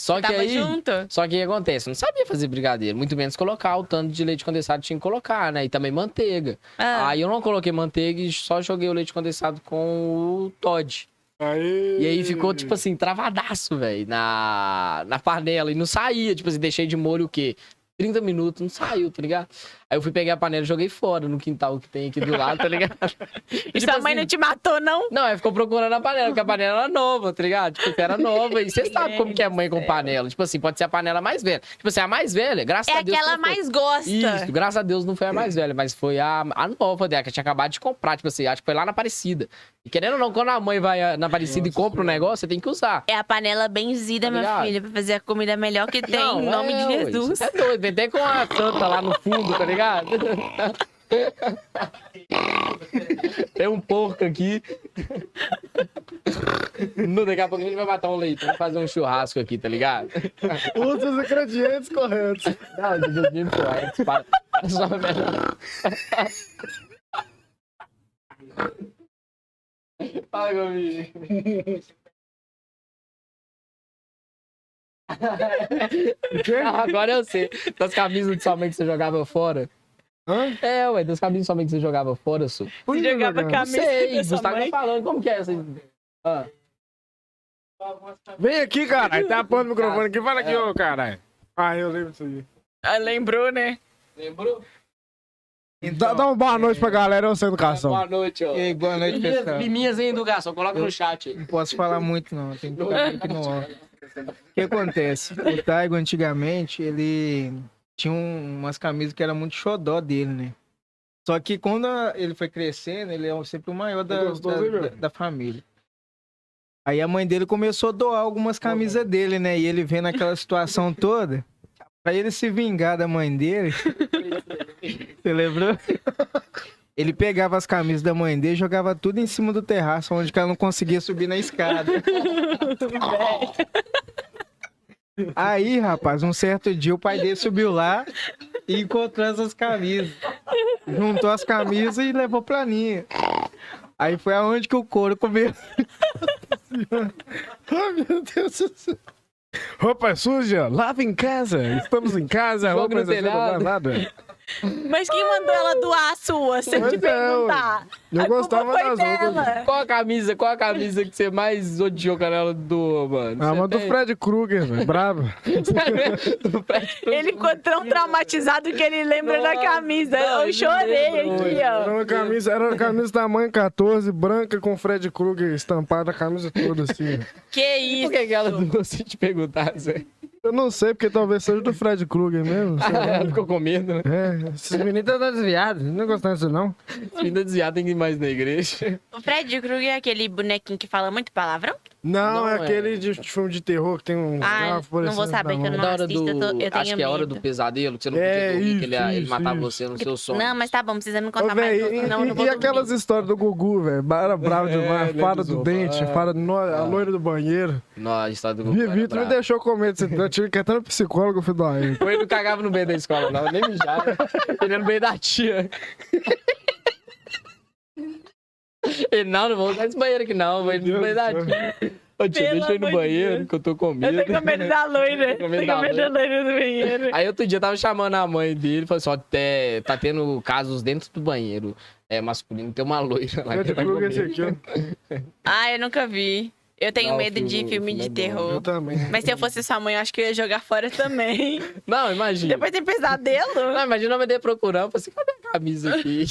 Só que Tava aí... junto? Só que o que acontece? Eu não sabia fazer brigadeiro, muito menos colocar o tanto de leite condensado que tinha que colocar, né? E também manteiga. Ah, Aí eu não coloquei manteiga e só joguei o leite condensado com o Todd. Aí... E aí ficou, tipo assim, travadaço, velho, na, na panela. E não saía, tipo assim, deixei de molho o quê? 30 minutos, não saiu, tá ligado? Aí eu fui pegar a panela e joguei fora no quintal que tem aqui do lado, tá ligado? e tipo sua mãe assim- não te matou, não? Não, aí ficou procurando a panela, porque a panela era nova, tá ligado? Tipo, era nova. E você sabe como que é mãe com panela. Tipo assim, pode ser a panela mais velha. Tipo assim, a mais velha, graças É a Deus. aquela não foi. mais gosta. Isso, graças a Deus não foi a mais velha, mas foi a, a nova dela, que eu tinha acabado de comprar. Tipo assim, acho que foi lá na Aparecida. E querendo ou não, quando a mãe vai ah, na Aparecida e compra um negócio, você tem que usar. É a panela benzida, Tá minha filha, pra fazer a comida melhor que tem, Não, em nome é, de Jesus. É doido, vem até com a santa lá no fundo, tá ligado? Tem um porco aqui. No, daqui a pouco a gente vai matar um leite, vamos fazer um churrasco aqui, tá ligado? Usa os ingredientes corretos. Não, Deus me perdoe, para, para só melhor. Fala comigo. Ah, agora eu sei. Das camisas de sua mãe que você jogava fora. Hã? É, ué, das camisas de sua mãe que você jogava fora, Su. Você jogava? Não camisa sei, Gustavo tá falando. Como que é essa? Ah. Vem aqui, caralho. Tá pondo o microfone aqui. Fala aqui, ô, caralho. Ah, eu lembro disso aí. Ah, lembrou, né? Lembrou? Dá, dá uma boa noite pra galera, ô sem educação. Boa noite, ó. E aí, boa noite, pessoal. liminhas em educação, coloca no chat aí. Não posso falar muito, não. Tem que ficar aqui no. O que acontece? O Taigo, antigamente, ele tinha um- umas camisas que era muito xodó dele, né? Só que quando ele foi crescendo, ele é sempre o maior da, Gostoso, da, da- da família. Aí a mãe dele começou a doar algumas camisas dele, né? E ele vendo aquela situação toda, pra ele se vingar da mãe dele, você lembrou? Ele pegava as camisas da mãe dele e jogava tudo em cima do terraço, onde que ela não conseguia subir na escada. Aí, rapaz, um certo dia o pai dele subiu lá e encontrou essas camisas. Juntou as camisas e levou pra Aninha. Aí foi aonde que o couro comeu. Ai, meu Deus do céu. Roupa suja, lava em casa. Estamos em casa, Joga roupa no suja, telhado. lavada. Mas quem mandou ela doar a sua? Se eu Pois te é, perguntar. eu a gostava culpa foi das dela. Qual a camisa, qual a camisa que você mais odiou quando ela doou, mano? Ah, Você mas do? Fred Krueger, velho. Fred Ele ficou tão traumatizado que ele lembra da camisa. não, eu chorei aqui, hoje. Era ó. uma camisa, era uma camisa tamanho 14, branca com Fred Krueger estampada, a camisa toda assim. Que Por isso. que, que ela doou se te perguntar, Zé? Eu não sei, porque talvez seja do Fred Krueger mesmo. Ela ficou com medo, né? É, esses meninos estão desviados, não gostam disso não. Ainda desviado tem que ir mais na igreja. O Fred Krueger é aquele bonequinho que fala muito palavrão? Não, Não é, é. aquele de, de filme de terror que tem um Ah, não vou saber que eu não assisto, do. eu tô- eu acho que é a hora medo. do pesadelo, que você não É, podia dormir, que ele, isso, ele isso, matava isso. você no seu sonho. Não, mas tá bom, não precisa me Ô, contar mais, véi, e, não e- vou e aquelas histórias do Gugu, velho? Era bravo É, demais. fada do dente, fada no, a Ah. loira do banheiro. Não, a história do era Vitor me deixou comer desse Eu tive que até no psicólogo, filho da ele não cagava no meio da escola, não, nem mijava. Ele ia no meio da tia. Ele, não, não vou usar esse banheiro aqui não, vou da do tia. Ô tia, deixa eu ir no banheiro, Deus. que eu tô com Eu medo. tenho medo da loira. Com medo Tenho da medo da loira do banheiro. Aí outro dia eu tava chamando a mãe dele, falou assim, ó, tá tendo casos dentro do banheiro é, masculino, tem uma loira lá que Fred tá aqui. Ah, eu nunca vi. Eu tenho Não, medo filme- de filme filme de é terror. Eu também. Mas se eu fosse sua mãe, eu acho que eu ia jogar fora também. Não, imagina. Depois tem pesadelo. Não, imagina mãe dele procurando, falei assim, cadê a camisa aqui?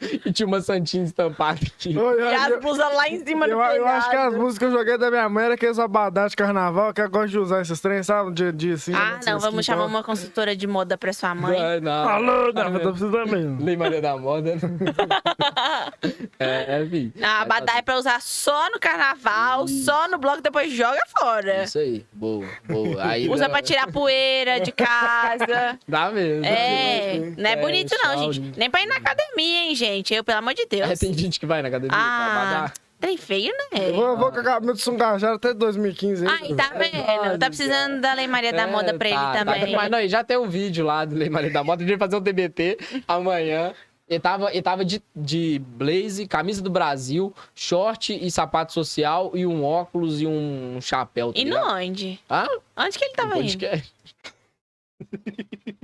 E tinha uma santinha estampada aqui. Eu- E as eu- blusas lá em cima do Eu, eu acho que as músicas que eu joguei da minha mãe era aqueles abadá de carnaval, que eu gosto de usar esses trem, sabe? No dia a dia, assim. Ah, não, vamos chamar uma consultora de moda pra sua mãe. Ai, não. Alô, não, tô precisando mesmo. Lei Maria da Moda. né? é, é, vi. A abadá é pra usar só no carnaval, só no bloco, depois joga fora. Isso aí, boa, boa. Aí, Usa né, pra tirar poeira de casa. Dá mesmo. É, não é É, bonito não, gente. Nem pra ir na academia, hein, gente. Eu, pelo amor de Deus. É, tem gente que vai na academia Ah, trem feio, né? Eu vou, eu vou com a camisa de sungajara até 2015. hein? Ai, tá vendo? Tá precisando da Lei Maria da Moda pra tá, ele tá. também. Mas não, e já tem um vídeo lá do Lei Maria da Moda. A gente vai fazer um TBT amanhã. Ele tava, ele tava de, de blaze, camisa do Brasil, short e sapato social e um óculos e um chapéu. Tá E no onde? Ah, Onde que ele tava no indo?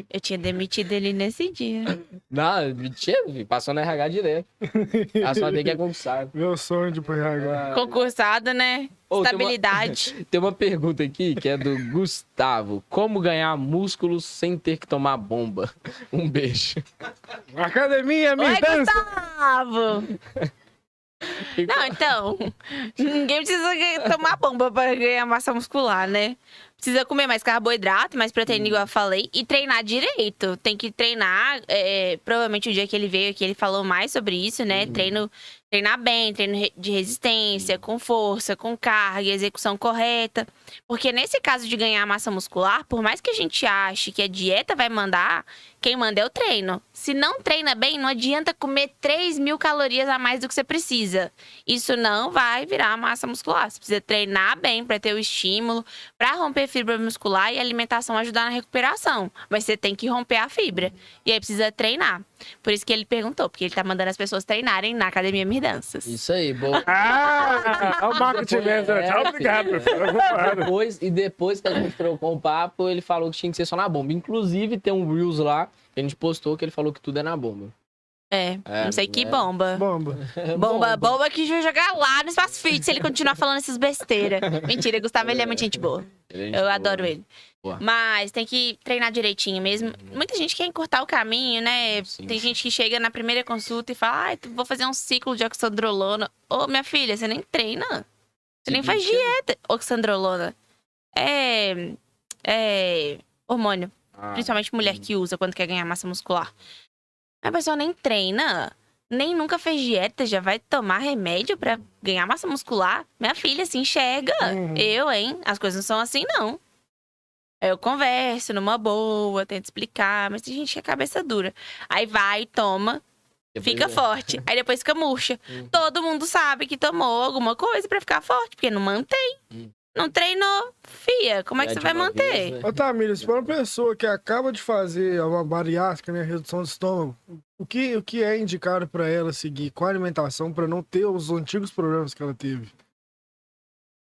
Eu tinha demitido ele nesse dia. Não, mentira, passou na RH direto. A sua tem que é concursado. Meu sonho de pro RH. Concursado, né? Ô, tem uma- Estabilidade. Tem uma pergunta aqui que é do Gustavo. Como ganhar músculos sem ter que tomar bomba? Um beijo. Academia, minha Oi, dança! Gustavo! Não, então, ninguém precisa tomar bomba para ganhar massa muscular, né? Precisa comer mais carboidrato, mais proteína, igual eu falei, e treinar direito. Tem que treinar. é, provavelmente o dia que ele veio aqui, ele falou mais sobre isso, né? Treino, treinar bem, treino re- de resistência, com força, com carga, execução correta. Porque nesse caso de ganhar massa muscular, por mais que a gente ache que a dieta vai mandar, quem manda é o treino. Se não treina bem, não adianta comer 3 mil calorias a mais do que você precisa. Isso não vai virar massa muscular. Você precisa treinar bem para ter o estímulo, para romper fibra muscular e a alimentação ajudar na recuperação. Mas você tem que romper a fibra. E aí precisa treinar. Por isso que ele perguntou, porque ele tá mandando as pessoas treinarem na Academia Mirdanças. Isso aí, boa. Ah! Olha o marketing Depois- mesmo. é, Tchau, obrigado. meu Depois, e depois que a gente trocou um papo, ele falou que tinha que ser só na bomba. Inclusive, tem um Reels lá que a gente postou que ele falou que tudo é na bomba. É, É, não sei que é. bomba. Bomba. Bomba, bomba que vai jogar lá no Espaço Fit se ele continuar falando essas besteiras. Mentira, Gustavo, ele é muito gente boa. É gente Eu boa. adoro ele. Boa. Mas tem que treinar direitinho mesmo. Muita gente quer encurtar o caminho, né? Sim. Tem gente que chega na primeira consulta e fala: ai, vou fazer um ciclo de oxandrolona. Ô, minha filha, você nem treina. Você nem faz dieta. Oxandrolona. É. É. Hormônio. ah, Principalmente mulher que usa quando quer ganhar massa muscular. A pessoa nem treina, nem nunca fez dieta, já vai tomar remédio pra ganhar massa muscular. Minha filha se enxerga. Uhum. Eu, hein? As coisas não são assim, não. Eu converso numa boa, tento explicar, mas tem gente que é cabeça dura. Aí vai, toma, depois fica é- forte. Aí depois fica murcha. Uhum. Todo mundo sabe que tomou alguma coisa pra ficar forte, porque não mantém. Uhum. Não treinou, fia. Como é que É você de vai manter? vez, né? Ô, Tamires, para uma pessoa que acaba de fazer uma bariátrica, né, redução de estômago, o que, o que é indicado para ela seguir? Qual a alimentação para não ter os antigos problemas que ela teve?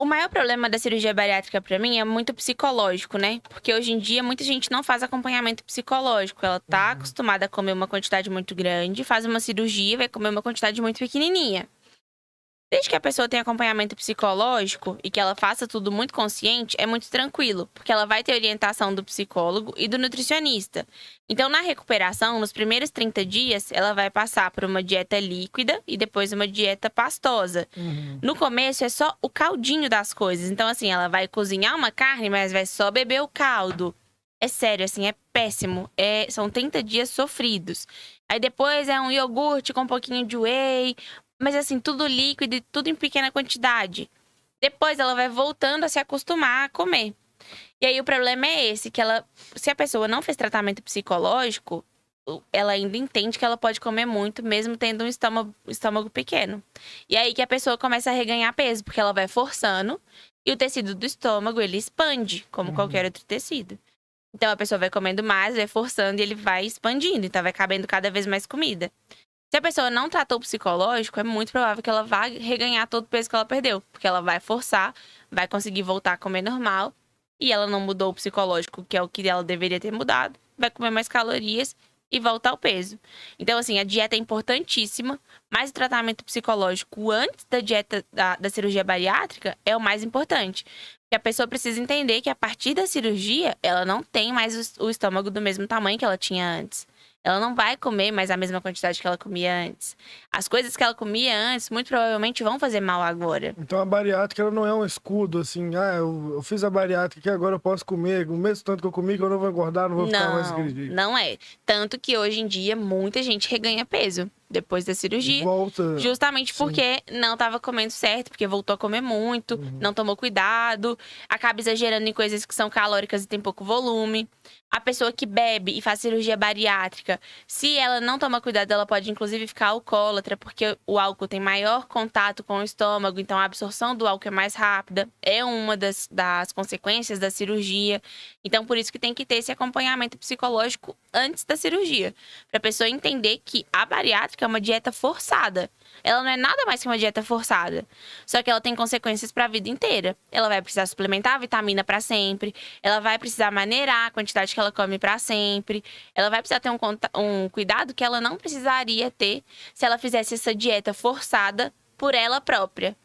O maior problema da cirurgia bariátrica pra mim é muito psicológico, né? Porque hoje em dia muita gente não faz acompanhamento psicológico. Ela tá acostumada a comer uma quantidade muito grande, faz uma cirurgia e vai comer uma quantidade muito pequenininha. Desde que a pessoa tenha acompanhamento psicológico e que ela faça tudo muito consciente, é muito tranquilo, porque ela vai ter orientação do psicólogo e do nutricionista. Então, na recuperação, nos primeiros 30 dias, ela vai passar por uma dieta líquida e depois uma dieta pastosa. No começo é só o caldinho das coisas. Então, assim, ela vai cozinhar uma carne, mas vai só beber o caldo. É sério, assim, é péssimo. É, são 30 dias sofridos. Aí depois é um iogurte com um pouquinho de whey. Mas, assim, tudo líquido e tudo em pequena quantidade. Depois ela vai voltando a se acostumar a comer. E aí o problema é esse, que ela, se a pessoa não fez tratamento psicológico, ela ainda entende que ela pode comer muito, mesmo tendo um estômago, estômago pequeno. E aí que a pessoa começa a reganhar peso, porque ela vai forçando e o tecido do estômago ele expande, como qualquer outro tecido. Então a pessoa vai comendo mais, vai forçando e ele vai expandindo, então vai cabendo cada vez mais comida. Se a pessoa não tratou o psicológico, é muito provável que ela vá reganhar todo o peso que ela perdeu, porque ela vai forçar, vai conseguir voltar a comer normal e ela não mudou o psicológico, que é o que ela deveria ter mudado, vai comer mais calorias e voltar ao peso. Então, assim, a dieta é importantíssima, mas o tratamento psicológico antes da dieta da, da cirurgia bariátrica é o mais importante. Porque a pessoa precisa entender que a partir da cirurgia, ela não tem mais o, o estômago do mesmo tamanho que ela tinha antes. Ela não vai comer mais a mesma quantidade que ela comia antes. As coisas que ela comia antes, muito provavelmente, vão fazer mal agora. Então a bariátrica ela não é um escudo assim, ah, eu, eu fiz a bariátrica que agora eu posso comer o mesmo tanto que eu comi que eu não vou engordar, não vou ficar mais Não, jeito. não é. Tanto que hoje em dia muita gente reganha peso depois da cirurgia. Volta. Justamente Sim. porque não estava comendo certo, porque voltou a comer muito, Uhum. não tomou cuidado, acaba exagerando em coisas que são calóricas e tem pouco volume. A pessoa que bebe e faz cirurgia bariátrica, se ela não toma cuidado, ela pode inclusive ficar alcoólatra, porque o álcool tem maior contato com o estômago, então a absorção do álcool é mais rápida. É uma das, das consequências da cirurgia. Então, por isso que tem que ter esse acompanhamento psicológico antes da cirurgia. Para a pessoa entender que a bariátrica é uma dieta forçada. Ela não é nada mais que uma dieta forçada. Só que ela tem consequências para a vida inteira. Ela vai precisar suplementar a vitamina para sempre. Ela vai precisar maneirar a quantidade que ela come para sempre. Ela vai precisar ter um, um cuidado que ela não precisaria ter se ela fizesse essa dieta forçada por ela própria.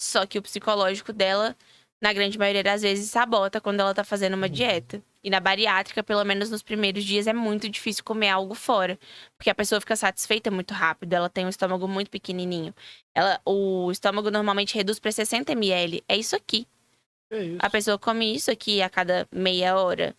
Só que o psicológico dela, na grande maioria das vezes, sabota quando ela tá fazendo uma dieta. E na bariátrica, pelo menos nos primeiros dias, é muito difícil comer algo fora. Porque a pessoa fica satisfeita muito rápido. Ela tem um estômago muito pequenininho. Ela, o estômago normalmente reduz para 60 ml. É isso aqui. É isso. A pessoa come isso aqui a cada meia hora.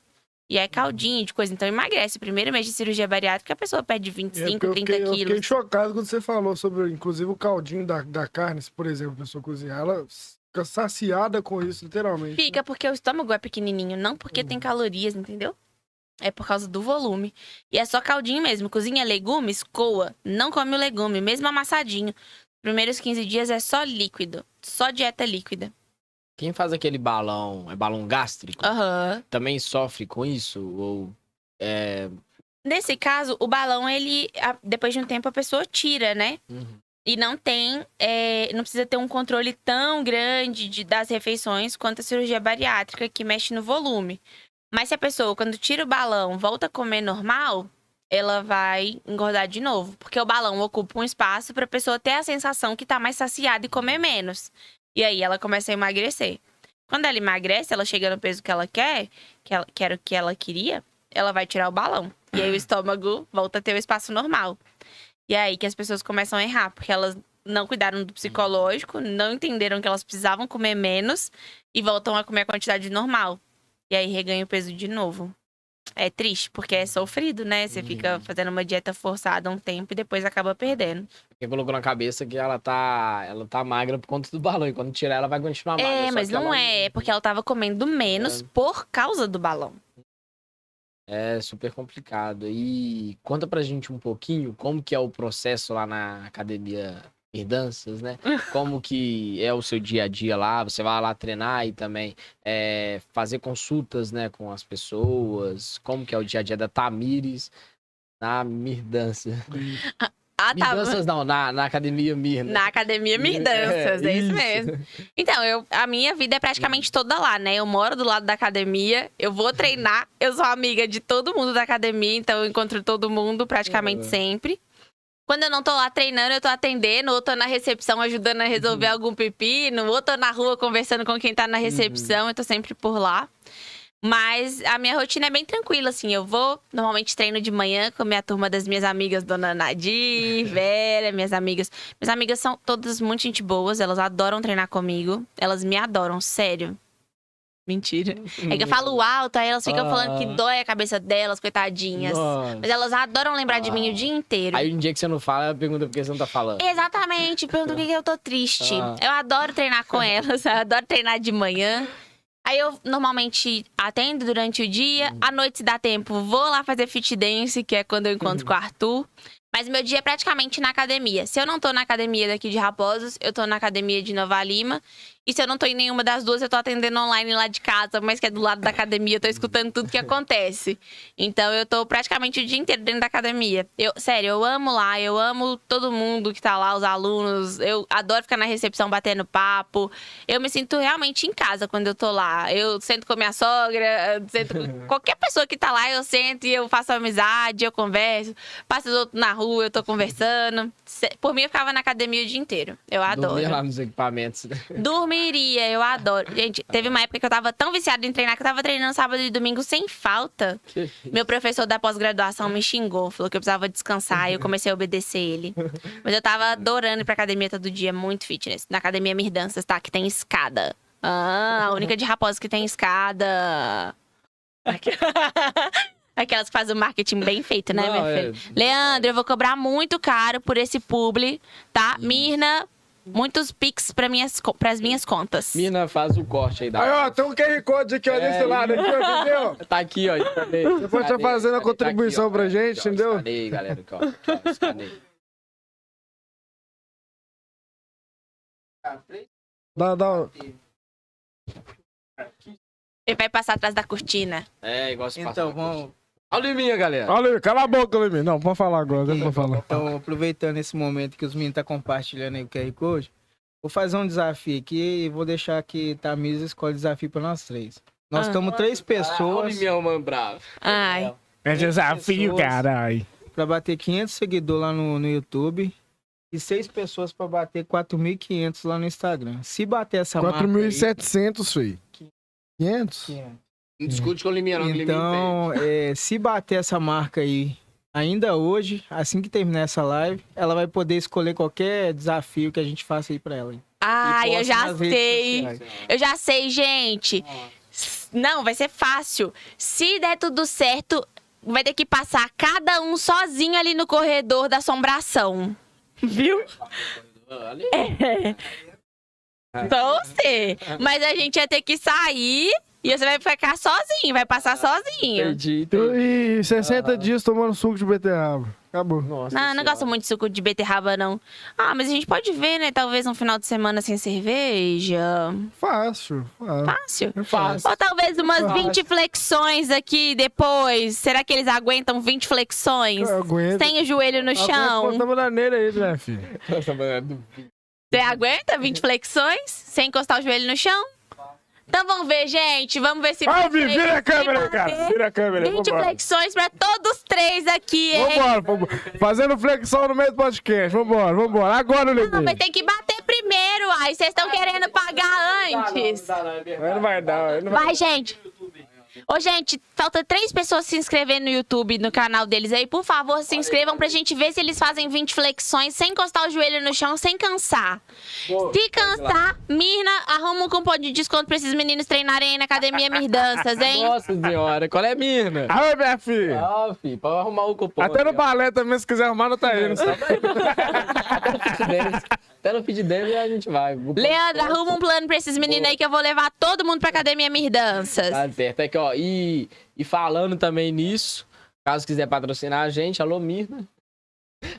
E é caldinho de coisa. Então emagrece. Primeiro mês de cirurgia bariátrica, a pessoa perde É, 25, porque eu 30 fiquei, eu quilos. fiquei chocado quando você falou sobre, inclusive, o caldinho da, da carne, se, por exemplo, a pessoa cozinhar, ela fica saciada com isso, literalmente. Fica porque o estômago é pequenininho, não porque tem calorias, entendeu? É por causa do volume. E é só caldinho mesmo. Cozinha legumes, coa. Não come o legume, mesmo amassadinho. Primeiros 15 dias é só líquido. Só dieta líquida. Quem faz aquele balão, é balão gástrico, Aham. também sofre com isso? Ou é. Nesse caso, o balão, ele, depois de um tempo, a pessoa tira, né? uhum. E não tem, é, não precisa ter um controle tão grande de, das refeições quanto a cirurgia bariátrica, que mexe no volume. Mas se a pessoa, quando tira o balão, volta a comer normal, ela vai engordar de novo. Porque o balão ocupa um espaço para a pessoa ter a sensação que tá mais saciada e comer menos. E aí ela começa a emagrecer. Quando ela emagrece, ela chega no peso que ela quer, que, ela, que era o que ela queria, ela vai tirar o balão. E aí o estômago volta a ter o espaço normal. E é aí que as pessoas começam a errar, porque elas não cuidaram do psicológico, não entenderam que elas precisavam comer menos e voltam a comer a quantidade normal. E aí reganha o peso de novo. É triste, porque é sofrido, né? Você fica fazendo uma dieta forçada um tempo e depois acaba perdendo. Quem colocou na cabeça que ela tá, ela tá magra por conta do balão. E quando tirar, ela vai continuar magra. é, mas não ela- é, é porque ela tava comendo menos É. por causa do balão. É super complicado. E conta pra gente um pouquinho como que é o processo lá na academia Mirdanças, né? Como que é o seu dia a dia lá? Você vai lá treinar e também é, fazer consultas, né, com as pessoas? Como que é o dia a dia da Tamires na Mirdança? Ah, tá. Mirdanças não, na, na academia Mirna. Na academia Mirdanças, é, isso mesmo. Então, eu, a minha vida é praticamente toda lá, né? Eu moro do lado da academia, eu vou treinar, eu sou amiga de todo mundo da academia, então eu encontro todo mundo praticamente Uhum. sempre. Quando eu não tô lá treinando, eu tô atendendo, ou tô na recepção ajudando a resolver algum pepino, ou tô na rua conversando com quem tá na recepção, eu tô sempre por lá. Mas a minha rotina é bem tranquila, assim. Eu vou, normalmente treino de manhã com a minha turma das minhas amigas, Dona Nadir, Vera, minhas amigas. Minhas amigas são todas muito gente boas, elas adoram treinar comigo. Elas me adoram, sério. Mentira. É que eu falo alto, aí elas ficam falando que Ah. dói a cabeça delas, coitadinhas. Nossa. Mas elas adoram lembrar de mim o dia inteiro. Aí um dia que você não fala, pergunta por que você não tá falando. Exatamente, pergunta por que que eu tô triste. Ah. Eu adoro treinar com elas, eu adoro treinar de manhã. Aí eu normalmente atendo durante o dia, à noite se dá tempo, vou lá fazer fit dance, que é quando eu encontro com o Arthur. Mas meu dia é praticamente na academia. Se eu não tô na academia daqui de Raposos, eu tô na academia de Nova Lima. E se eu não tô em nenhuma das duas, eu tô atendendo online lá de casa, mas que é do lado da academia, eu tô escutando tudo que acontece. Então eu tô praticamente o dia inteiro dentro da academia. Eu, sério, eu amo lá, eu amo todo mundo que tá lá, os alunos. Eu adoro ficar na recepção batendo papo. Eu me sinto realmente em casa quando eu tô lá. Eu sento com a minha sogra, sento com qualquer pessoa que tá lá, eu sento e eu faço amizade, eu converso. Passo os outros na rua, eu tô conversando. Por mim, eu ficava na academia o dia inteiro. Eu adoro. Dormir lá nos equipamentos. né? Dormiria, eu adoro. Gente, teve uma época que eu tava tão viciada em treinar que eu tava treinando sábado e domingo sem falta. Meu professor da pós-graduação me xingou, falou que eu precisava descansar e eu comecei a obedecer ele. Mas eu tava adorando ir pra academia todo dia, muito fitness. Na academia Mirdanças, tá? Que tem escada. Ah, a única de Raposa que tem escada. Aqu- Aquelas que fazem o marketing bem feito, né, Não, minha é- filha? Leandro, eu vou cobrar muito caro por esse publi, tá? Mirna, muitos pics para minhas, pras minhas contas. Mina, faz o corte aí da. Aí, ó, tem um QR Code aqui, ó, É, desse lado aqui, ó, entendeu? Tá aqui, ó. Depois tá fazendo a contribuição pra gente, entendeu? Cadê aí, galera? Aqui, ó. Aqui, ó, escaneio. Dá, dá. Ele vai passar atrás da cortina. É, igual se Então, vamos, Olha em minha, galera. Olha cala a boca, Lemir. Não, pode falar agora, deixa eu falar. então, aproveitando esse momento que os meninos estão compartilhando aí o QR Code, vou fazer um desafio aqui e vou deixar que Tamisa escolhe desafio para nós três. Nós Ah. estamos três Olha pessoas em minha, mano, bravo. Ai. É desafio, caralho. para bater 500 seguidores lá no, no YouTube e seis pessoas para bater 4.500 lá no Instagram. Se bater essa marca aí- 4.700, filho. 500? 500. Não discute com o Liminha, não. Então, é, se bater essa marca aí ainda hoje, assim que terminar essa live, ela vai poder escolher qualquer desafio que a gente faça aí pra ela. hein? E Ai, eu já sei. Eu já sei, gente. Não, vai ser fácil. Se der tudo certo, vai ter que passar cada um sozinho ali no corredor da assombração. Viu? Olha É. Só você. Mas a gente ia ter que sair e você vai ficar sozinho, vai passar sozinho. Entendi, entendi. E 60 dias tomando suco de beterraba. Acabou. Nossa Não, eu não gosto muito de suco de beterraba, não. Ah, mas a gente pode ver, né? Talvez um final de semana sem cerveja. Fácil. fácil. Fácil. É fácil. Ou talvez umas 20 flexões aqui depois. Será que eles aguentam 20 flexões? Eu aguento. Sem o joelho no chão. Tamo na nele aí, né, filho? Nossa, mano, é do- Você aguenta 20 flexões? Sem encostar o joelho no chão? Então vamos ver, gente. Vamos ver se. Ah, vira a câmera cara. Vira a câmera aí. 20 Vambora. flexões pra todos os três aqui, hein? Vambora, vambora. Fazendo flexão no meio do podcast. Vambora, vambora. Agora, Não, mas tem que bater primeiro, ai. Vocês estão querendo pagar antes. Aí não vai dar. não vai- Vai, gente. Ô, gente, falta três pessoas se inscreverem no YouTube, no canal deles aí. Por favor, se inscrevam pra gente ver se eles fazem 20 flexões sem encostar o joelho no chão, sem cansar. Se cansar, Mirna, arruma um cupom de desconto pra esses meninos treinarem aí na Academia Mirdanças, hein? Nossa senhora, qual é, Mirna? Alô, minha filha. Ah, filho, pode arrumar o cupom. Até no balé também, se quiser arrumar, não tá aí. Até no feed deles a gente vai. Leandro, arruma um plano pra esses meninos aí que eu vou levar todo mundo pra Academia Mirdanças. Tá certo. Aqui, ó. E, e falando também nisso, caso quiser patrocinar a gente, alô, Mirna.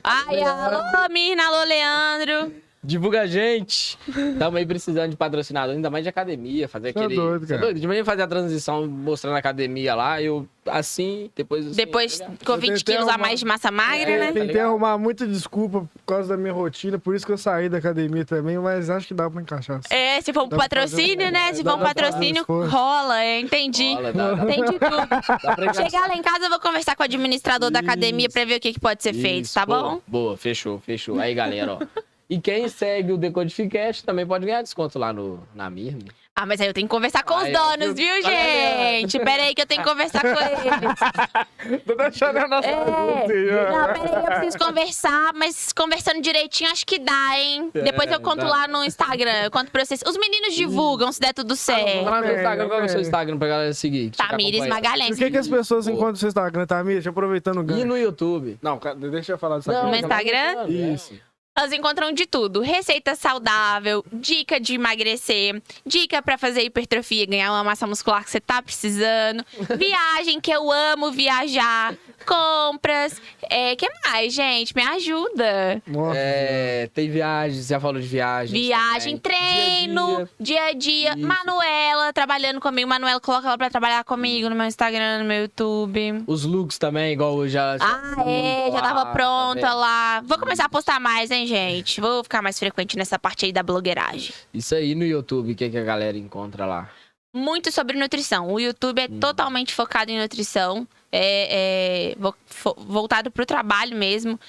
Ai, alô, Mirna, alô, Leandro. Divulga a gente. Tamo aí precisando de patrocinador, ainda mais de academia, fazer Você é aquele. doido, Você é cara. doido? De manhã fazer a transição mostrando a academia lá, eu assim, depois assim, Depois, tá com Eu 20 tentei quilos a arrumar- mais de massa magra, É, né? tá Tentei ligado? arrumar muita desculpa por causa da minha rotina, por isso que eu saí da academia também, mas acho que dá pra encaixar. sim. É, se for um Dá patrocínio, fazer né? Se for um patrocínio, rola, é, entendi. Rola, dá- dá- Entendi tudo. dá pra encaixar. Chegar lá em casa, eu vou conversar com o administrador da academia pra ver o que, que pode ser feito, Isso, tá boa, bom? Boa, fechou, fechou. Aí, galera, ó. E quem segue o Decodificast também pode ganhar desconto lá no, na Mirna. Ah, mas aí eu tenho que conversar com os Aí, donos, viu? viu, gente? Pera aí que eu tenho que conversar com eles. Tô deixando a nossa É. pergunta. Não, pera aí, eu preciso conversar, mas conversando direitinho acho que dá, hein? Depois eu conto dá. lá no Instagram, eu conto pra vocês. Os meninos divulgam se der tudo certo. lá no Instagram, qual é o seu. Instagram pra galera seguir? Tamires? E Magalhães. o que, que as pessoas Boa. encontram no seu Instagram, Mídia? Aproveitando o E ganho. no YouTube. Não, deixa eu falar disso No aqui. Instagram? Isso. Elas encontram de tudo: receita saudável, dica de emagrecer, dica pra fazer hipertrofia, ganhar uma massa muscular que você tá precisando, viagem que eu amo viajar, compras, é, que mais, gente? Me ajuda. Nossa. É, tem viagens, já falou de viagens. Viagem, também. treino, dia a dia. Isso. Manuela trabalhando comigo. Manuela, coloca ela pra trabalhar comigo no meu Instagram, no meu YouTube. Os looks também, igual eu já. Ah, é, já tava pronta lá. Vou começar a postar mais, hein, gente? Vou ficar mais frequente nessa parte aí da blogueiragem. Isso aí no YouTube, o que, que a galera encontra lá? Muito sobre nutrição. O YouTube é totalmente focado em nutrição. É, é voltado pro trabalho mesmo.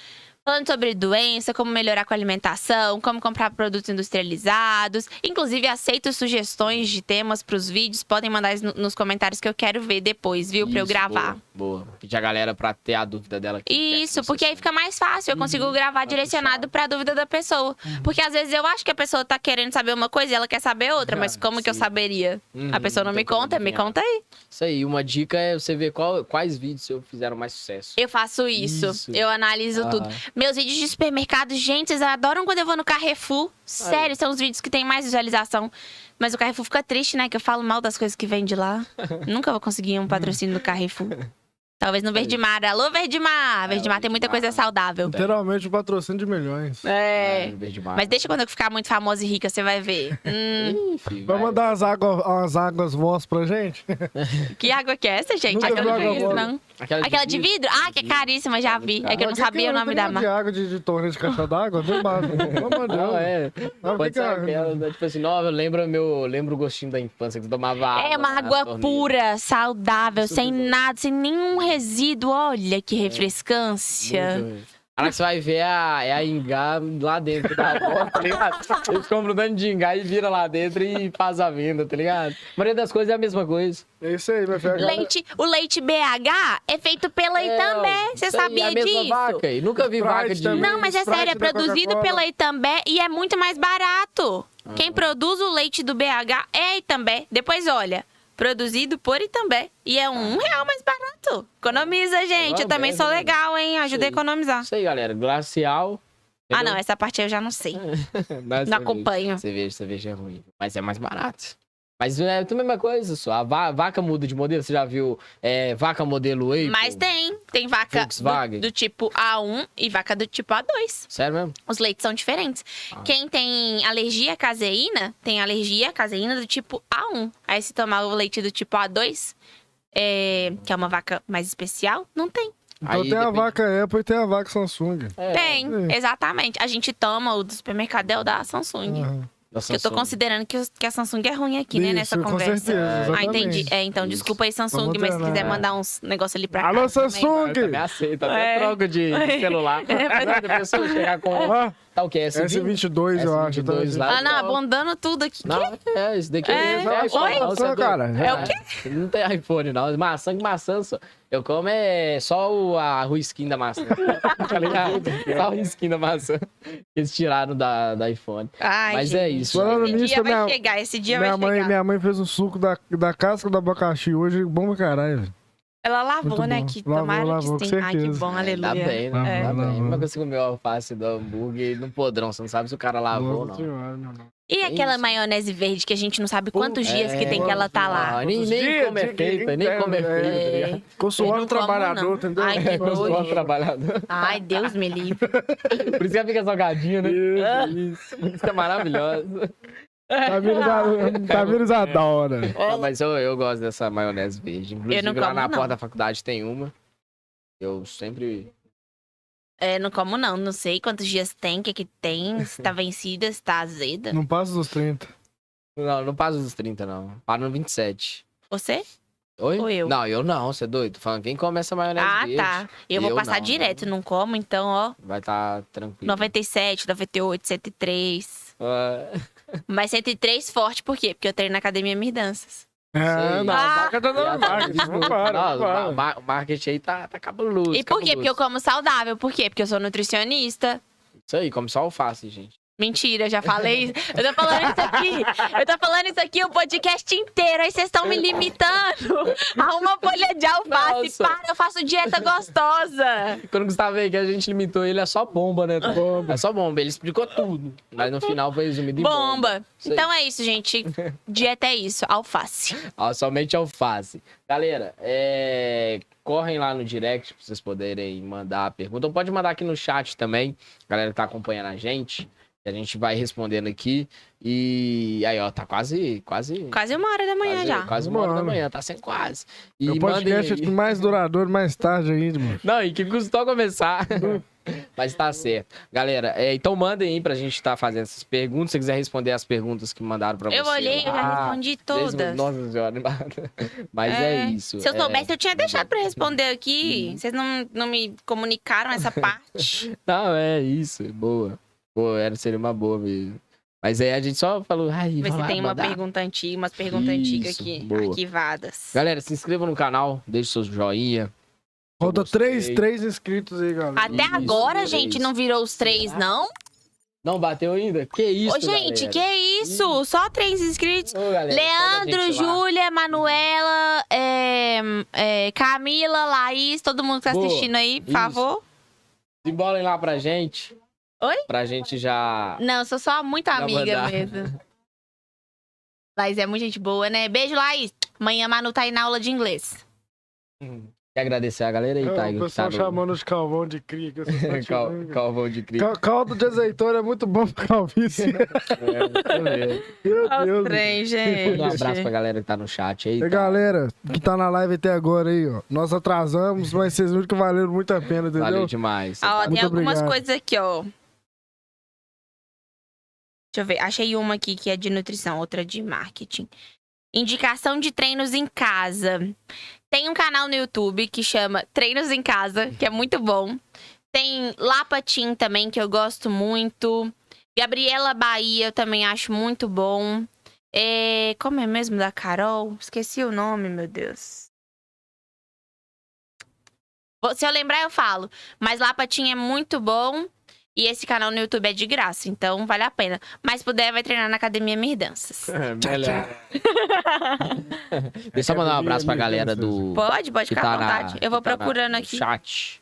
Falando sobre doença, como melhorar com a alimentação, como comprar produtos industrializados. Inclusive, aceito sugestões de temas pros vídeos. Podem mandar nos comentários que eu quero ver depois, viu? Pra eu gravar. Boa, boa. Pedir a galera pra ter a dúvida dela. que Isso, porque aí fica mais fácil. Eu consigo gravar Vai direcionado puxar. pra dúvida da pessoa. Porque às vezes eu acho que a pessoa tá querendo saber uma coisa e ela quer saber outra, mas como que eu sim. saberia? Uhum, A pessoa não me conta, me conta aí. Isso aí, uma dica é você ver qual- quais vídeos fizeram mais sucesso. Eu faço isso. Isso. Eu analiso Ah. tudo. Meus vídeos de supermercado, gente, vocês adoram quando eu vou no Carrefour. Sério, são os vídeos que tem mais visualização. Mas o Carrefour fica triste, né? Que eu falo mal das coisas que vem de lá. Nunca vou conseguir um patrocínio do Carrefour. Talvez no Verdemar. Alô, Verdemar! Verdemar tem muita coisa saudável. Literalmente o patrocínio de milhões. É. Mar. Mas deixa quando eu ficar muito famosa e rica, você vai ver. Hum, filho, Vai mandar as águas, as águas vós pra gente? que água que é essa, gente? Nunca Aquela de vidro, não. Aquela, Aquela de vidro? Ah, que é caríssima, já vi. É que eu não sabia o nome da de marca. água de, de torneio de caixa d'água? Não basta. De Deus. Não, é. Mas Pode ser aquela, né, tipo assim, não, eu lembro, meu, lembro o gostinho da infância que você tomava água. É uma água pura, saudável, sem nada, sem nenhum resíduo. Olha que refrescância. Muito. Aí você vai ver a, é a Ingá lá dentro da porta, tá ligado? Eles compram um dano de Ingá e vira lá dentro e faz a venda, tá ligado? A maioria das coisas é a mesma coisa. É isso aí, meu filho. Leite, o leite BH é feito pela É, Itambé. Você isso aí, sabia a mesma disso? vaca aí. Nunca vi Sprite vaca de... também. Não, mas é Sprite sério, é produzido pela Itambé e é muito mais barato. Quem produz o leite do BH é a Itambé. Depois, olha, produzido por Itambé. E é um real mais barato. Economiza, gente. Eu também sou né? legal, hein? Ajuda a economizar. Isso aí, galera. Glacial. Ah, não, essa parte eu já não sei. Não, acompanho. Cerveja, cerveja é ruim. Mas é mais barato. Mas é tudo a mesma coisa, só. A va- vaca muda de modelo. Você já viu é, vaca modelo Apple? Mas tem. Tem vaca do, do tipo A1 e vaca do tipo A2. Sério mesmo? Os leites são diferentes. Ah. Quem tem alergia à caseína, tem alergia à caseína do tipo A1. Aí se tomar o leite do tipo A2, é, que é uma vaca mais especial, não tem. Então Aí tem a depende- vaca Apple e tem a vaca Samsung. É, Tem, É. exatamente. A gente toma o do supermercado é o da Samsung. Aham. Eu tô considerando que, que a Samsung é ruim aqui, né, Isso, nessa com conversa. certeza, ah, exatamente. entendi. É, então, Isso. desculpa aí, Samsung, Vamos mas se quiser mandar uns negócios ali pra Alô, cá. também. Samsung! Eu também aceito, até É. troco de, de celular. a pessoa chegar com. Tá o quê? S20? S22, eu acho. tá? S22 lá. Ah, não, abundando tudo aqui. Não, é, esse daqui É, é, iPhone, oi? não, é cara. É o quê? Não tem iPhone, não. Maçã que maçã só. Eu como é só o, a ruisquinha da maçã. tá? Só o risquinho da maçã. Eles tiraram da, da iPhone. Ai, Mas gente. é isso. Falando Esse nisso, dia vai minha- chegar, esse dia Minha vai mãe, chegar. minha mãe fez um suco da, da casca do abacaxi hoje, bom pra caralho. velho. Ela lavou, Muito né? bom. Que Lavou, tomara lavou, que com sim. Ai, que certeza. bom, aleluia. Tá bem, né? Tá bem. lavou. Mas você comeu a alface do hambúrguer no podrão, você não sabe se o cara lavou ou Nossa não. senhora. E É aquela isso. maionese verde que a gente não sabe quantos dias que tem que ela tá lá. Ah, nem, Quantos nem dias, como é que- feita, nem é, como é é, feita, tá é. ligado? Eu não como, trabalhador, não. entendeu? Ai, que nojo. trabalhador. Ai, Deus me livre. Por isso que ela fica salgadinha, né? Isso. Isso. Isso que é maravilhosa. Tá vindo a- tá vindo da hora. Mas eu, eu gosto dessa maionese verde. Inclusive, não lá como, na não. porta da faculdade tem uma. Eu sempre. É, não como não. Não sei quantos dias tem, o que que tem, se tá vencida, se tá azeda. Não passa dos 30. Não, não passo dos 30, não. Paro no 27. Você? Oi? Ou eu? Não, eu não, você é doido. Tô falando quem come essa maionese Ah, verde. tá. Eu vou Eu passar não, direto, não. não como, então, ó. Vai estar tá tranquilo. 97, 98, 103. Ah, Mas 103 forte, por quê? Porque eu treino na Academia Mir Danças. É, não, Ah. a vaca tá dando marketing. Não para, não, não para. o ma- o marketing aí tá, tá cabuloso. E por quê? Porque eu cabuloso. como saudável. Por quê? Porque eu sou nutricionista. Isso aí, come só alface, gente. Mentira, já falei. Eu tô falando isso aqui. Eu tô falando isso aqui o podcast inteiro. Aí vocês estão me limitando a uma folha de alface. Nossa. Para, eu faço dieta gostosa. Quando o Gustavo veio que a gente limitou ele, é só bomba, né? Bomba. É só bomba. Ele explicou tudo. Mas no final foi resumido em bomba. Bomba. Então é isso, gente. Dieta é isso, alface. Ó, somente alface. Galera, é... correm lá no direct pra vocês poderem mandar a pergunta. Ou pode mandar aqui no chat também. Galera que tá acompanhando a gente. A gente vai respondendo aqui. E aí, ó, tá quase. Quase. Quase uma hora da manhã quase, já. Quase uma hora da Mano. manhã, tá sendo quase. E O mandem podcast aí. é mais duradouro mais tarde ainda, mano. Não, e que custou começar. Mas tá certo. Galera, é, então mandem aí pra gente estar fazendo essas perguntas. Se você quiser responder as perguntas que mandaram pra você. Eu olhei, eu já respondi Desde- todas. Nossa senhora. Mas é, isso. Se eu é. soubesse, eu tinha deixado pra responder aqui. Vocês não, não me comunicaram essa parte. Não, é isso. Boa. Boa, era, seria uma boa mesmo. Mas aí a gente só falou. Ai, se lá, tem uma mandar. pergunta antiga, umas perguntas antigas aqui, boa. arquivadas. Galera, se inscreva no canal, deixe seu joinha. Falta três, três inscritos aí, galera. Até Isso, agora, três. gente, não virou os três, não? Não bateu ainda? Que isso, Ô, gente, galera? que isso? Só três inscritos? Ô, galera, Leandro. Júlia, Manuela, é, é, Camila, Laís, todo mundo que tá Boa, assistindo aí, por isso. favor. Embolem lá pra gente. Oi? Pra gente já. Não, eu sou só muito Já amiga mandar. mesmo. Laís é muita gente boa, né? Beijo, Laís. Amanhã Manu tá aí na aula de inglês. Quer agradecer a galera aí, Tiger? o que pessoal tá chamando de calvão de cria. Cal-. Calvão de cria. Cal- Caldo de azeitona é muito bom pra calvície. É. Meu Olha Deus. os trem, gente. Um abraço pra galera que tá no chat aí. E tá? galera que tá na live até agora aí, ó. Nós atrasamos, mas vocês viram que valeram muito a pena, entendeu? Valeu demais. Ah, ó, tem Muito algumas obrigado. coisas aqui, ó. Deixa eu ver. Achei uma aqui que é de nutrição, outra de marketing. Indicação de treinos em casa. Tem um canal no YouTube que chama Treinos em Casa, que é muito bom. Tem Lapatim também, que eu gosto muito. Gabriela Bahia, eu também acho muito bom. É... Como é mesmo da Carol? Esqueci o nome, meu Deus. Se eu lembrar, eu falo. Mas Lapatim é muito bom. E esse canal no YouTube é de graça, então vale a pena. Mas se puder, vai treinar na Academia Mir Danças. Melhor. Deixa eu mandar um abraço pra galera do. Pode, pode ficar à tá na- vontade. Eu vou tá na- procurando no aqui. Chat.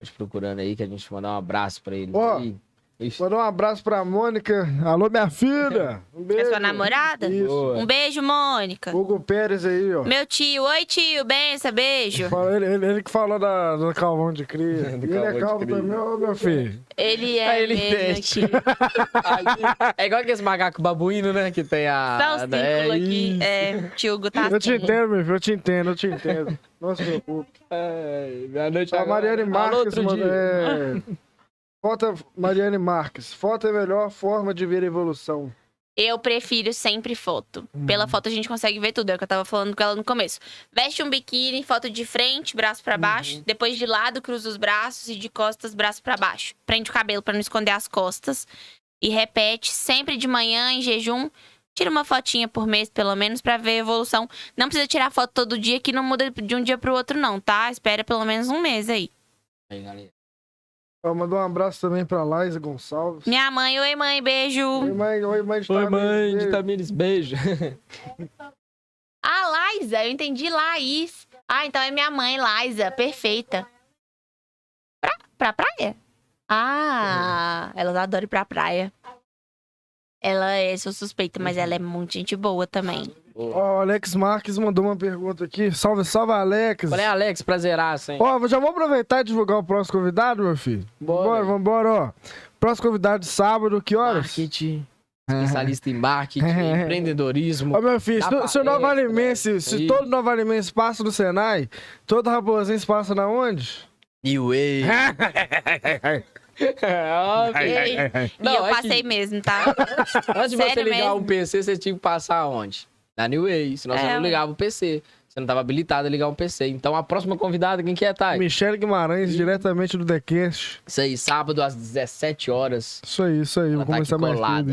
Pode procurando aí que a gente mandar um abraço pra eles. Ó, aí. Ixi, Mandar um abraço pra Mônica. Alô, minha filha. Um beijo. É sua namorada? Isso. boa. Um beijo, Mônica. Hugo Pérez aí, ó. Meu tio. Oi, tio. Benção, beijo. Ele, ele- ele que falou da, do calvão de cria. Do ele é calvo também, ô meu filho. Ele é Aí ele mesmo entende. É igual aqueles macacos babuíno, né? Que tem a. Só um é círculo aqui. É, tio Hugo tá Eu te assim. entendo, meu filho, eu te entendo, eu te entendo. Não se preocupe. Ai, Boa noite, A agora. Mariane Marques, mano, é... Foto, Mariane Marques. Foto é a melhor forma de ver a evolução. Eu prefiro sempre foto. Uhum. Pela foto a gente consegue ver tudo. É o que eu tava falando com ela no começo. Veste um biquíni, foto de frente, braço pra baixo. Depois de lado, cruza os braços. E de costas, braço pra baixo. Prende o cabelo pra não esconder as costas. E repete sempre de manhã, em jejum. Tira uma fotinha por mês, pelo menos, pra ver a evolução. Não precisa tirar foto todo dia, que não muda de um dia pro outro, não, tá? Espera pelo menos um mês aí. Aí, galera. Ó, mandar um abraço também pra Laísa Gonçalves. Minha mãe, oi mãe, beijo. Oi, mãe, oi, mãe de Oi, Tamires, mãe de beijo. Tamires, beijo. Ah, Laísa, eu entendi Laís. Ah, então é minha mãe, Liza. Perfeita. Pra, pra praia? Ah, ela adora ir pra praia. Ela é, sou suspeita, mas ela é muito gente boa também. Ó, o Alex Marques mandou uma pergunta aqui. Salve, salve, Alex. Falei, Alex, prazeraço, hein? Ó, já vou aproveitar e divulgar o próximo convidado, meu filho. Bora. Bora, vambora, ó. Próximo convidado de sábado, que horas? Marketing, especialista em marketing, empreendedorismo. Ó, meu filho, se, to- se o Nova palestra, Alimense, né? se todo Nova Alimense passa no Senai, todo Raposense passa na onde? New Way. Ei, Não, e eu é que- passei mesmo, tá? Antes de você ligar mesmo? um PC, você tinha que passar onde? Na New Way, senão você É, não ué. ligava o PC. Você não estava habilitado a ligar um PC. Então a próxima convidada, quem que é, Thay? Michele Guimarães, diretamente do TheCast. Isso aí, sábado às 17 horas. Isso aí, isso aí. Ela Vou tá começar aqui mais colada.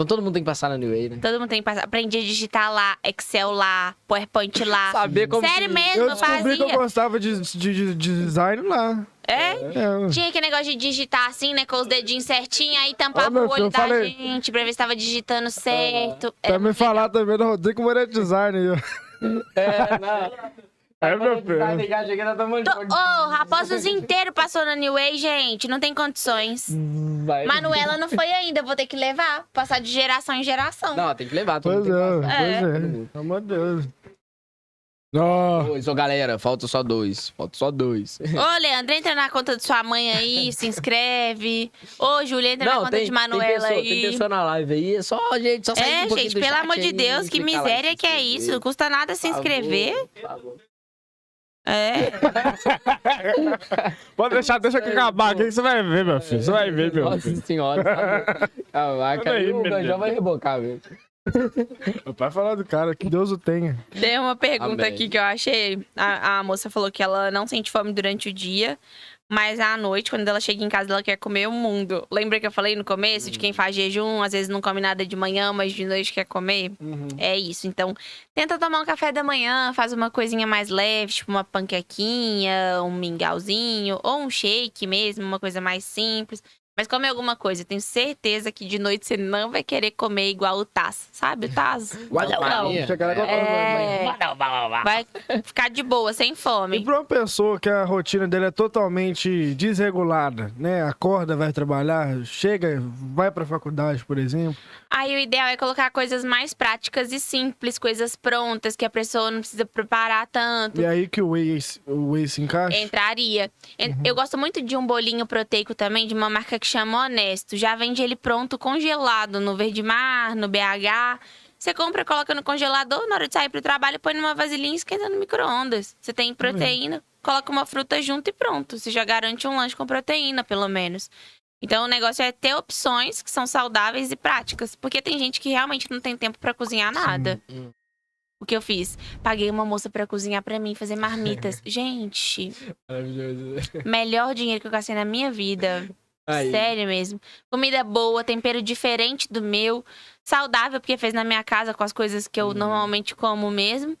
Então todo mundo tem que passar na New Way, né? Todo mundo tem que passar. Aprendi a digitar lá, Excel lá, PowerPoint lá. Saber como Sério que- mesmo, Eu eu descobri que eu fazia. gostava de, de, de- de design lá. É? É, Tinha aquele negócio de digitar assim, né? Com os dedinhos certinho, aí tampava Ó, meu o olho da falei- gente pra ver se tava digitando certo. Pra Era me muito falar também do Rodrigo Moreira Design. É, não. É, meu na Tô- Ô, Raposos inteiro passou na New Way, gente. Não tem condições. Vai. Manuela não foi ainda, vou ter que levar. Passar de geração em geração. Não, tem que levar. Todo Pois é, tem que. É. pois é. Pelo amor de Deus. Ó, Dois, ô galera, falta só dois. Falta só dois. Ô, Leandro, entra na conta de sua mãe aí, se inscreve. Ô, Júlia, entra na Não, conta tem, de tem, Manuela pessoa, tem aí. pessoa na live aí. É só, gente, só sair É, um gente, pelo amor de aí, Deus, que clicar lá e miséria que é isso. Não custa nada se favor, inscrever. por favor. É. pode deixar, deixa que acabar aqui que você vai ver, meu filho. Você vai ver, meu Nossa filho. senhora. tá. Caraca, Olha aí, o. Ganjão vai rebocar, velho. Meu pai falar do cara, que Deus o tenha. Tem uma pergunta Amém. aqui que eu achei. A, a moça falou que ela não sente fome durante o dia, mas à noite, quando ela chega em casa, ela quer comer o mundo. Lembra que eu falei no começo de quem faz jejum, às vezes não come nada de manhã, mas de noite quer comer? É isso. Então, tenta tomar um café da manhã, faz uma coisinha mais leve, tipo uma panquequinha, um mingauzinho, ou um shake mesmo, uma coisa mais simples. Mas come alguma coisa. Eu tenho certeza que de noite você não vai querer comer igual o Taz. Sabe o Taz? Lá, É. Vai ficar de boa, sem E fome. pra uma pessoa que a rotina dele é totalmente desregulada, né? Acorda, vai trabalhar, chega, vai pra faculdade, por exemplo. Aí o ideal é colocar coisas mais práticas e simples, coisas prontas, que a pessoa não precisa preparar tanto. E aí que o Whey, o Whey se encaixa. Entraria. En- Eu gosto muito de um bolinho proteico também, de uma marca que chama Honesto. Já vende ele pronto, congelado, no Verde Mar, no BH. Você compra, coloca no congelador, na hora de sair pro trabalho, põe numa vasilhinha e esquenta no micro-ondas. Você tem proteína, coloca uma fruta junto e pronto. Você já garante um lanche com proteína, pelo menos. Então o negócio é ter opções que são saudáveis e práticas. Porque tem gente que realmente não tem tempo pra cozinhar nada. Hum. O que eu fiz? Paguei uma moça pra cozinhar pra mim, fazer marmitas. gente, Maravilhoso. melhor dinheiro que eu gastei na minha vida. Aí. Sério mesmo. Comida boa, tempero diferente do meu. Saudável, porque fez na minha casa com as coisas que eu Uhum. normalmente como mesmo.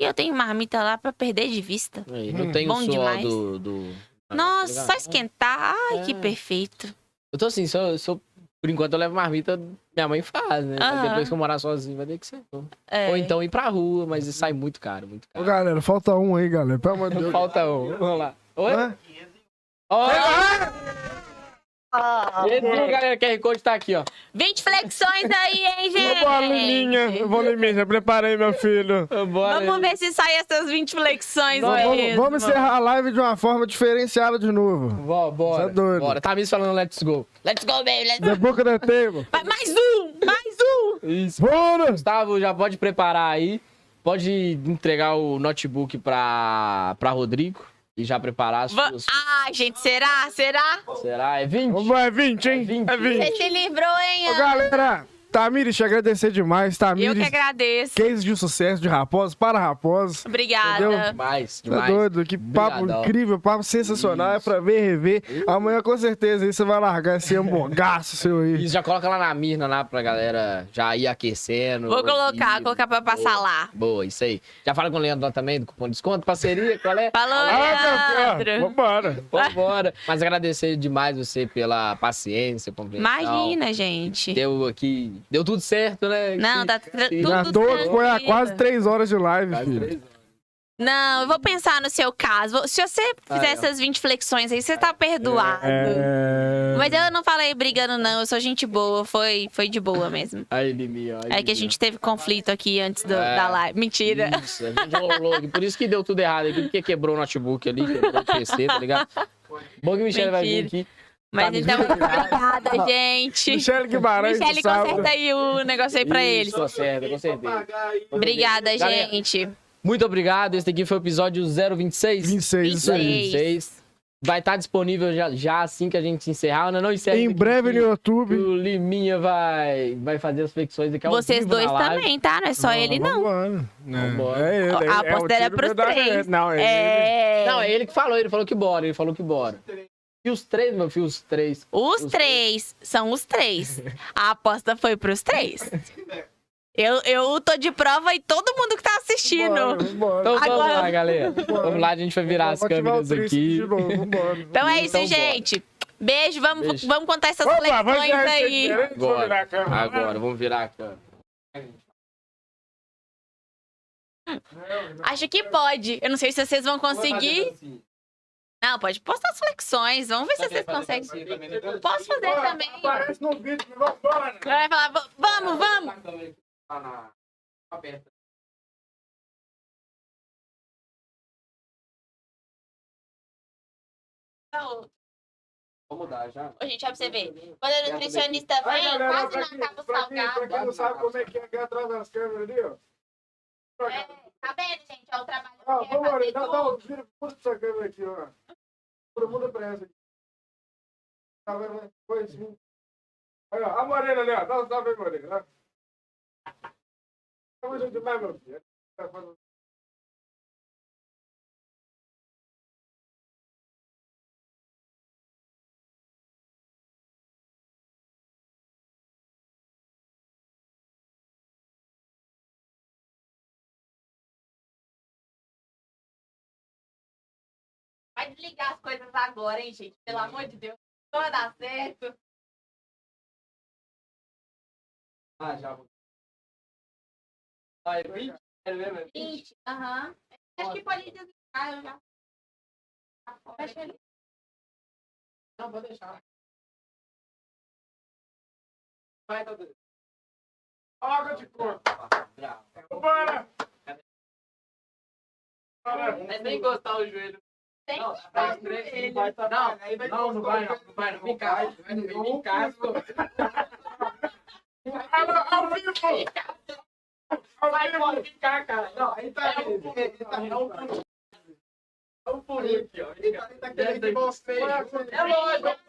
E eu tenho marmita lá pra perder de vista. Aí, Não Hum. tem o Bom suor demais. do... do... Nossa, tá só ligado? esquentar. Ai, que É. perfeito. Eu tô assim, só, só- por enquanto eu levo marmita, minha mãe faz, né? Mas Aham. depois que eu morar sozinho, vai ter que ser. É. Ou então ir pra rua, mas isso sai muito caro, muito Ô, caro. galera, falta um aí, galera. Pelo amor de Deus. Falta um. Vamos lá. Oi? Hã? Ó! Esse, galera, QR Code tá aqui, ó. 20 flexões aí, hein, gente? Ô, Liminha, vou Liminha, já preparei, meu filho. Bora. Vamos ver se sai essas 20 flexões Não, Vamos, mesmo. vamos encerrar a live de uma forma diferenciada de novo. Bora, bora. Você é doido. Bora. Tá me falando let's go. Let's go, baby. Let's The Book da Table. Mais um! Mais um! Isso. Bora! Gustavo, já pode preparar aí. Pode entregar o notebook pra, pra Rodrigo. E já preparar as Va- suas. Ai, gente, será? Será? Será? É 20? Vamos, é 20, hein? É 20. É 20. Você se livrou, hein? Ô, galera, Tamires, te agradecer demais. Eu Tamires, que agradeço. case de sucesso de Raposa para Raposa. Obrigada. Entendeu? Demais, Tá demais. doido? Que papo Obrigadão. incrível, papo sensacional. É pra ver e rever. Amanhã, com certeza, aí você vai largar esse hamburgaço seu aí. Isso, já coloca lá na Mirna lá pra galera já ir aquecendo. Vou colocar, E- colocar pra passar lá. Boa, isso aí. Já fala com o Leandro também do cupom de desconto, parceria, qual é? Falou, Ah, Leandro. vambora. Vambora. Mas agradecer demais você pela paciência, compreensão. Imagina, gente. Deu aqui. Deu tudo certo, né? Não, tá tudo Já tô, foi há quase três horas de live, Quase filho. três horas. Não, eu vou pensar no seu caso. Se você fizer ó. essas 20 flexões aí, você tá perdoado. É... Mas eu não falei brigando, não. Eu sou gente boa. Foi, foi de boa mesmo. Aí, Limi, ó. aí, É que a gente teve conflito aqui antes do- É. da live. Mentira. Isso, a gente rolou. Por isso que deu tudo errado aqui, porque quebrou o notebook ali, quebrou o PC, tá ligado? Bom que o Michele vai vir aqui. Mas Camisa então, muito obrigada, gente. Michele Guimarães, Michele, conserta aí o negócio aí pra Isso, eles. Conserta, com certeza. Obrigada, Galera, gente. Muito obrigado. Esse aqui foi o episódio 026. 26, isso aí. 26. Vai estar disponível já, já assim que a gente encerrar. Não, não encerra. Em breve no YouTube. O Liminha vai, vai fazer as flexões aqui ao Vocês dois também, tá? Não é só ele, não. Vambora. É, Vambora. É ele. A é- é o aposta era tiro pros que dá- três. Não, é, ele. É. Não, é ele que falou. Ele falou que bora. Ele falou que bora. E os três, meu filho, os três. Os Os três são os três. A aposta foi pros três. Eu, eu tô de prova e todo mundo que tá assistindo. Vambora, vambora. Então vamos Agora- lá, galera. Vamos lá, a gente vai virar as câmeras aqui. De novo. Então é isso, Então, bora. gente. Beijo, vamos, Beijo. vamos contar essas esse aí. aqui, né? Deixa eu virar a câmera. Agora, vamos virar a câmera. Acho que pode. Eu não sei se vocês vão conseguir. Não, pode postar as flexões. Vamos ver se vocês conseguem. Posso fazer também. Aparece no vídeo, vambora. Vai falar, "Va- vamos, vamos. Tá na- aberta. Ô, Vamos mudar já. gente, ó pra você ver. Quando a nutricionista vem, galera, quase não acaba o quem, pra salgado. quem não sabe como é que é atrás das câmeras ali, ó. É, tá vendo, gente? Ó, o trabalho Ó, que é vamos fazer ali, dá, dá um vira, puxa essa câmera aqui, ó. Todo mundo aqui. Tá vendo? né? Sim. Aí, ó, a morena ali, ó. Dá um salve aí, morena. ó. Tamo junto demais, meu filho. Tá desligar as coisas agora, hein, gente? Pelo amor de Deus. Não vai dar certo. Ah, já. Ah, é 20? É mesmo? é 20? 20. Aham. Acho que pode desligar, eu já. Fecha ali. Não, vou deixar. Vai, tá tudo. Água de coco. Bravo. Vambora! Mas nem encostar o joelho. Tem Não, que vai, estar não ele. vai, não, não, não vai, não, não vai, não. Vem cá, vem cá, Ao vivo! Vai, pode ficar, cara. Não, aí tá vendo. É um pulinho. É um pulinho aqui, ó. Ele tá querendo que você. É lógico,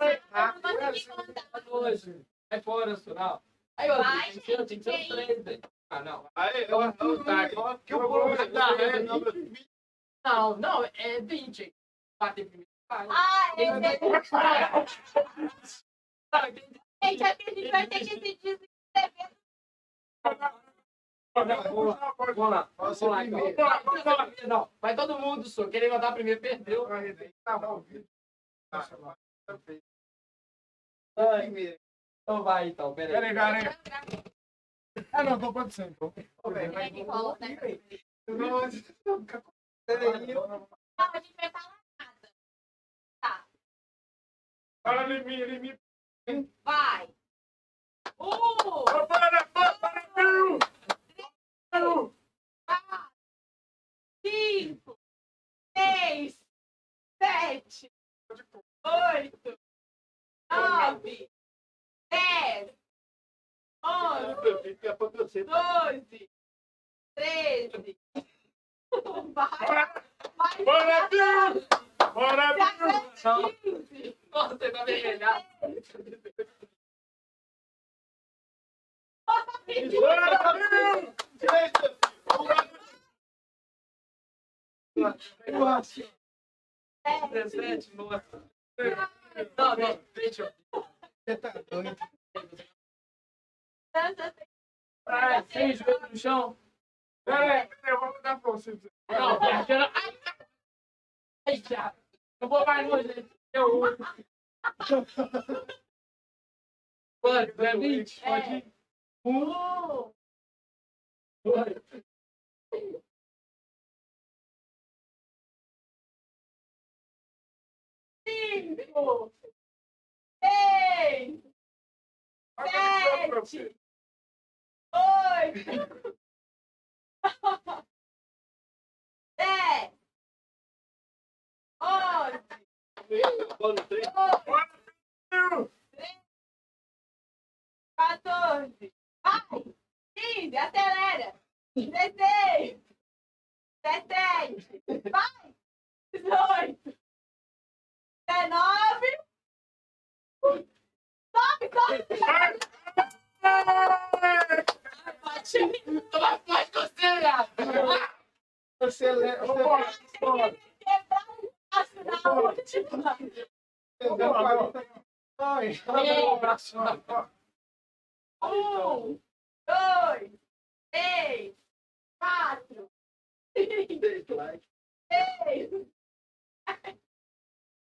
é lógico. Vai fora, Sural. Aí, ó, Vai, que ser- que ser os três, velho. Ah, não. Aí, Eu não tá, que o povo vai dar ré. Não, não, é 20. Bater primeiro. Vai. Ah, que- Gente, é a gente vai ter que se desinscrever. Vamos lá, vamos lá. Vamos lá, então. Não, vai todo mundo, só. Quem levantar primeiro perdeu. Ai, Então vai, então. Pera Peraí, aí. galera. Ah, não, tô pode ser, então. Né? Não, Não, a gente vai falar Em mim, em mim. Vai. Um, Para, para, para, Bill! quatro, cinco, seis, sete, oito, nove, dez, onze, doze, treze. Vai, vai, Bora, Bill! Bora, Bill! quinze. Nossa, você tá vermelhado. Bora, Bill! Dezessete, nossa. Não, não, deixa eu. Ai, sem joelho no chão. Peraí, peraí, eu vou dar pra você. Não, ai, já. Não But that means fucking. What? Cinco, seis, sete, oito, dez. Onze, doze, quatorze, vai, Um, dois, três, quatro, cinco, seis,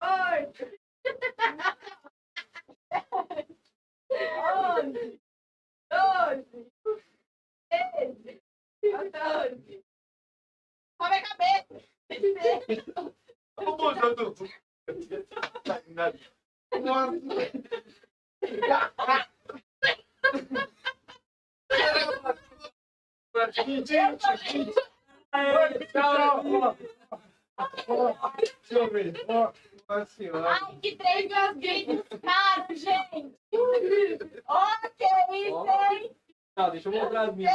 oito, onze, doze, treze, quatorze. Sobe a cabeça. Dezesseis, Nossa senhora. Ai, que três meus vídeos caros, gente. Ok, hein? Não, deixa eu mostrar as minhas.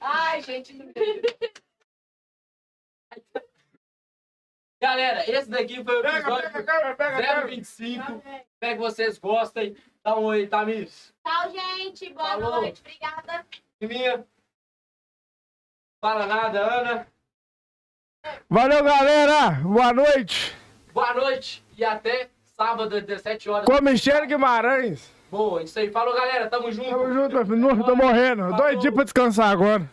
Ai, gente. Galera, esse daqui foi o Pega, episódio pega, pega, pega, pega. 025. Espero que vocês gostem. Dá um oi, Tamires. Tchau, gente. Boa Falou. noite. Obrigada. Minha. Fala nada, Ana. Valeu, galera. Boa noite. Boa noite e até sábado às 17 horas. Com Michele Guimarães. Boa, isso aí. Falou, galera. Tamo junto. Tamo junto, meu filho. Tô morrendo. Falou. Doidinho pra descansar agora.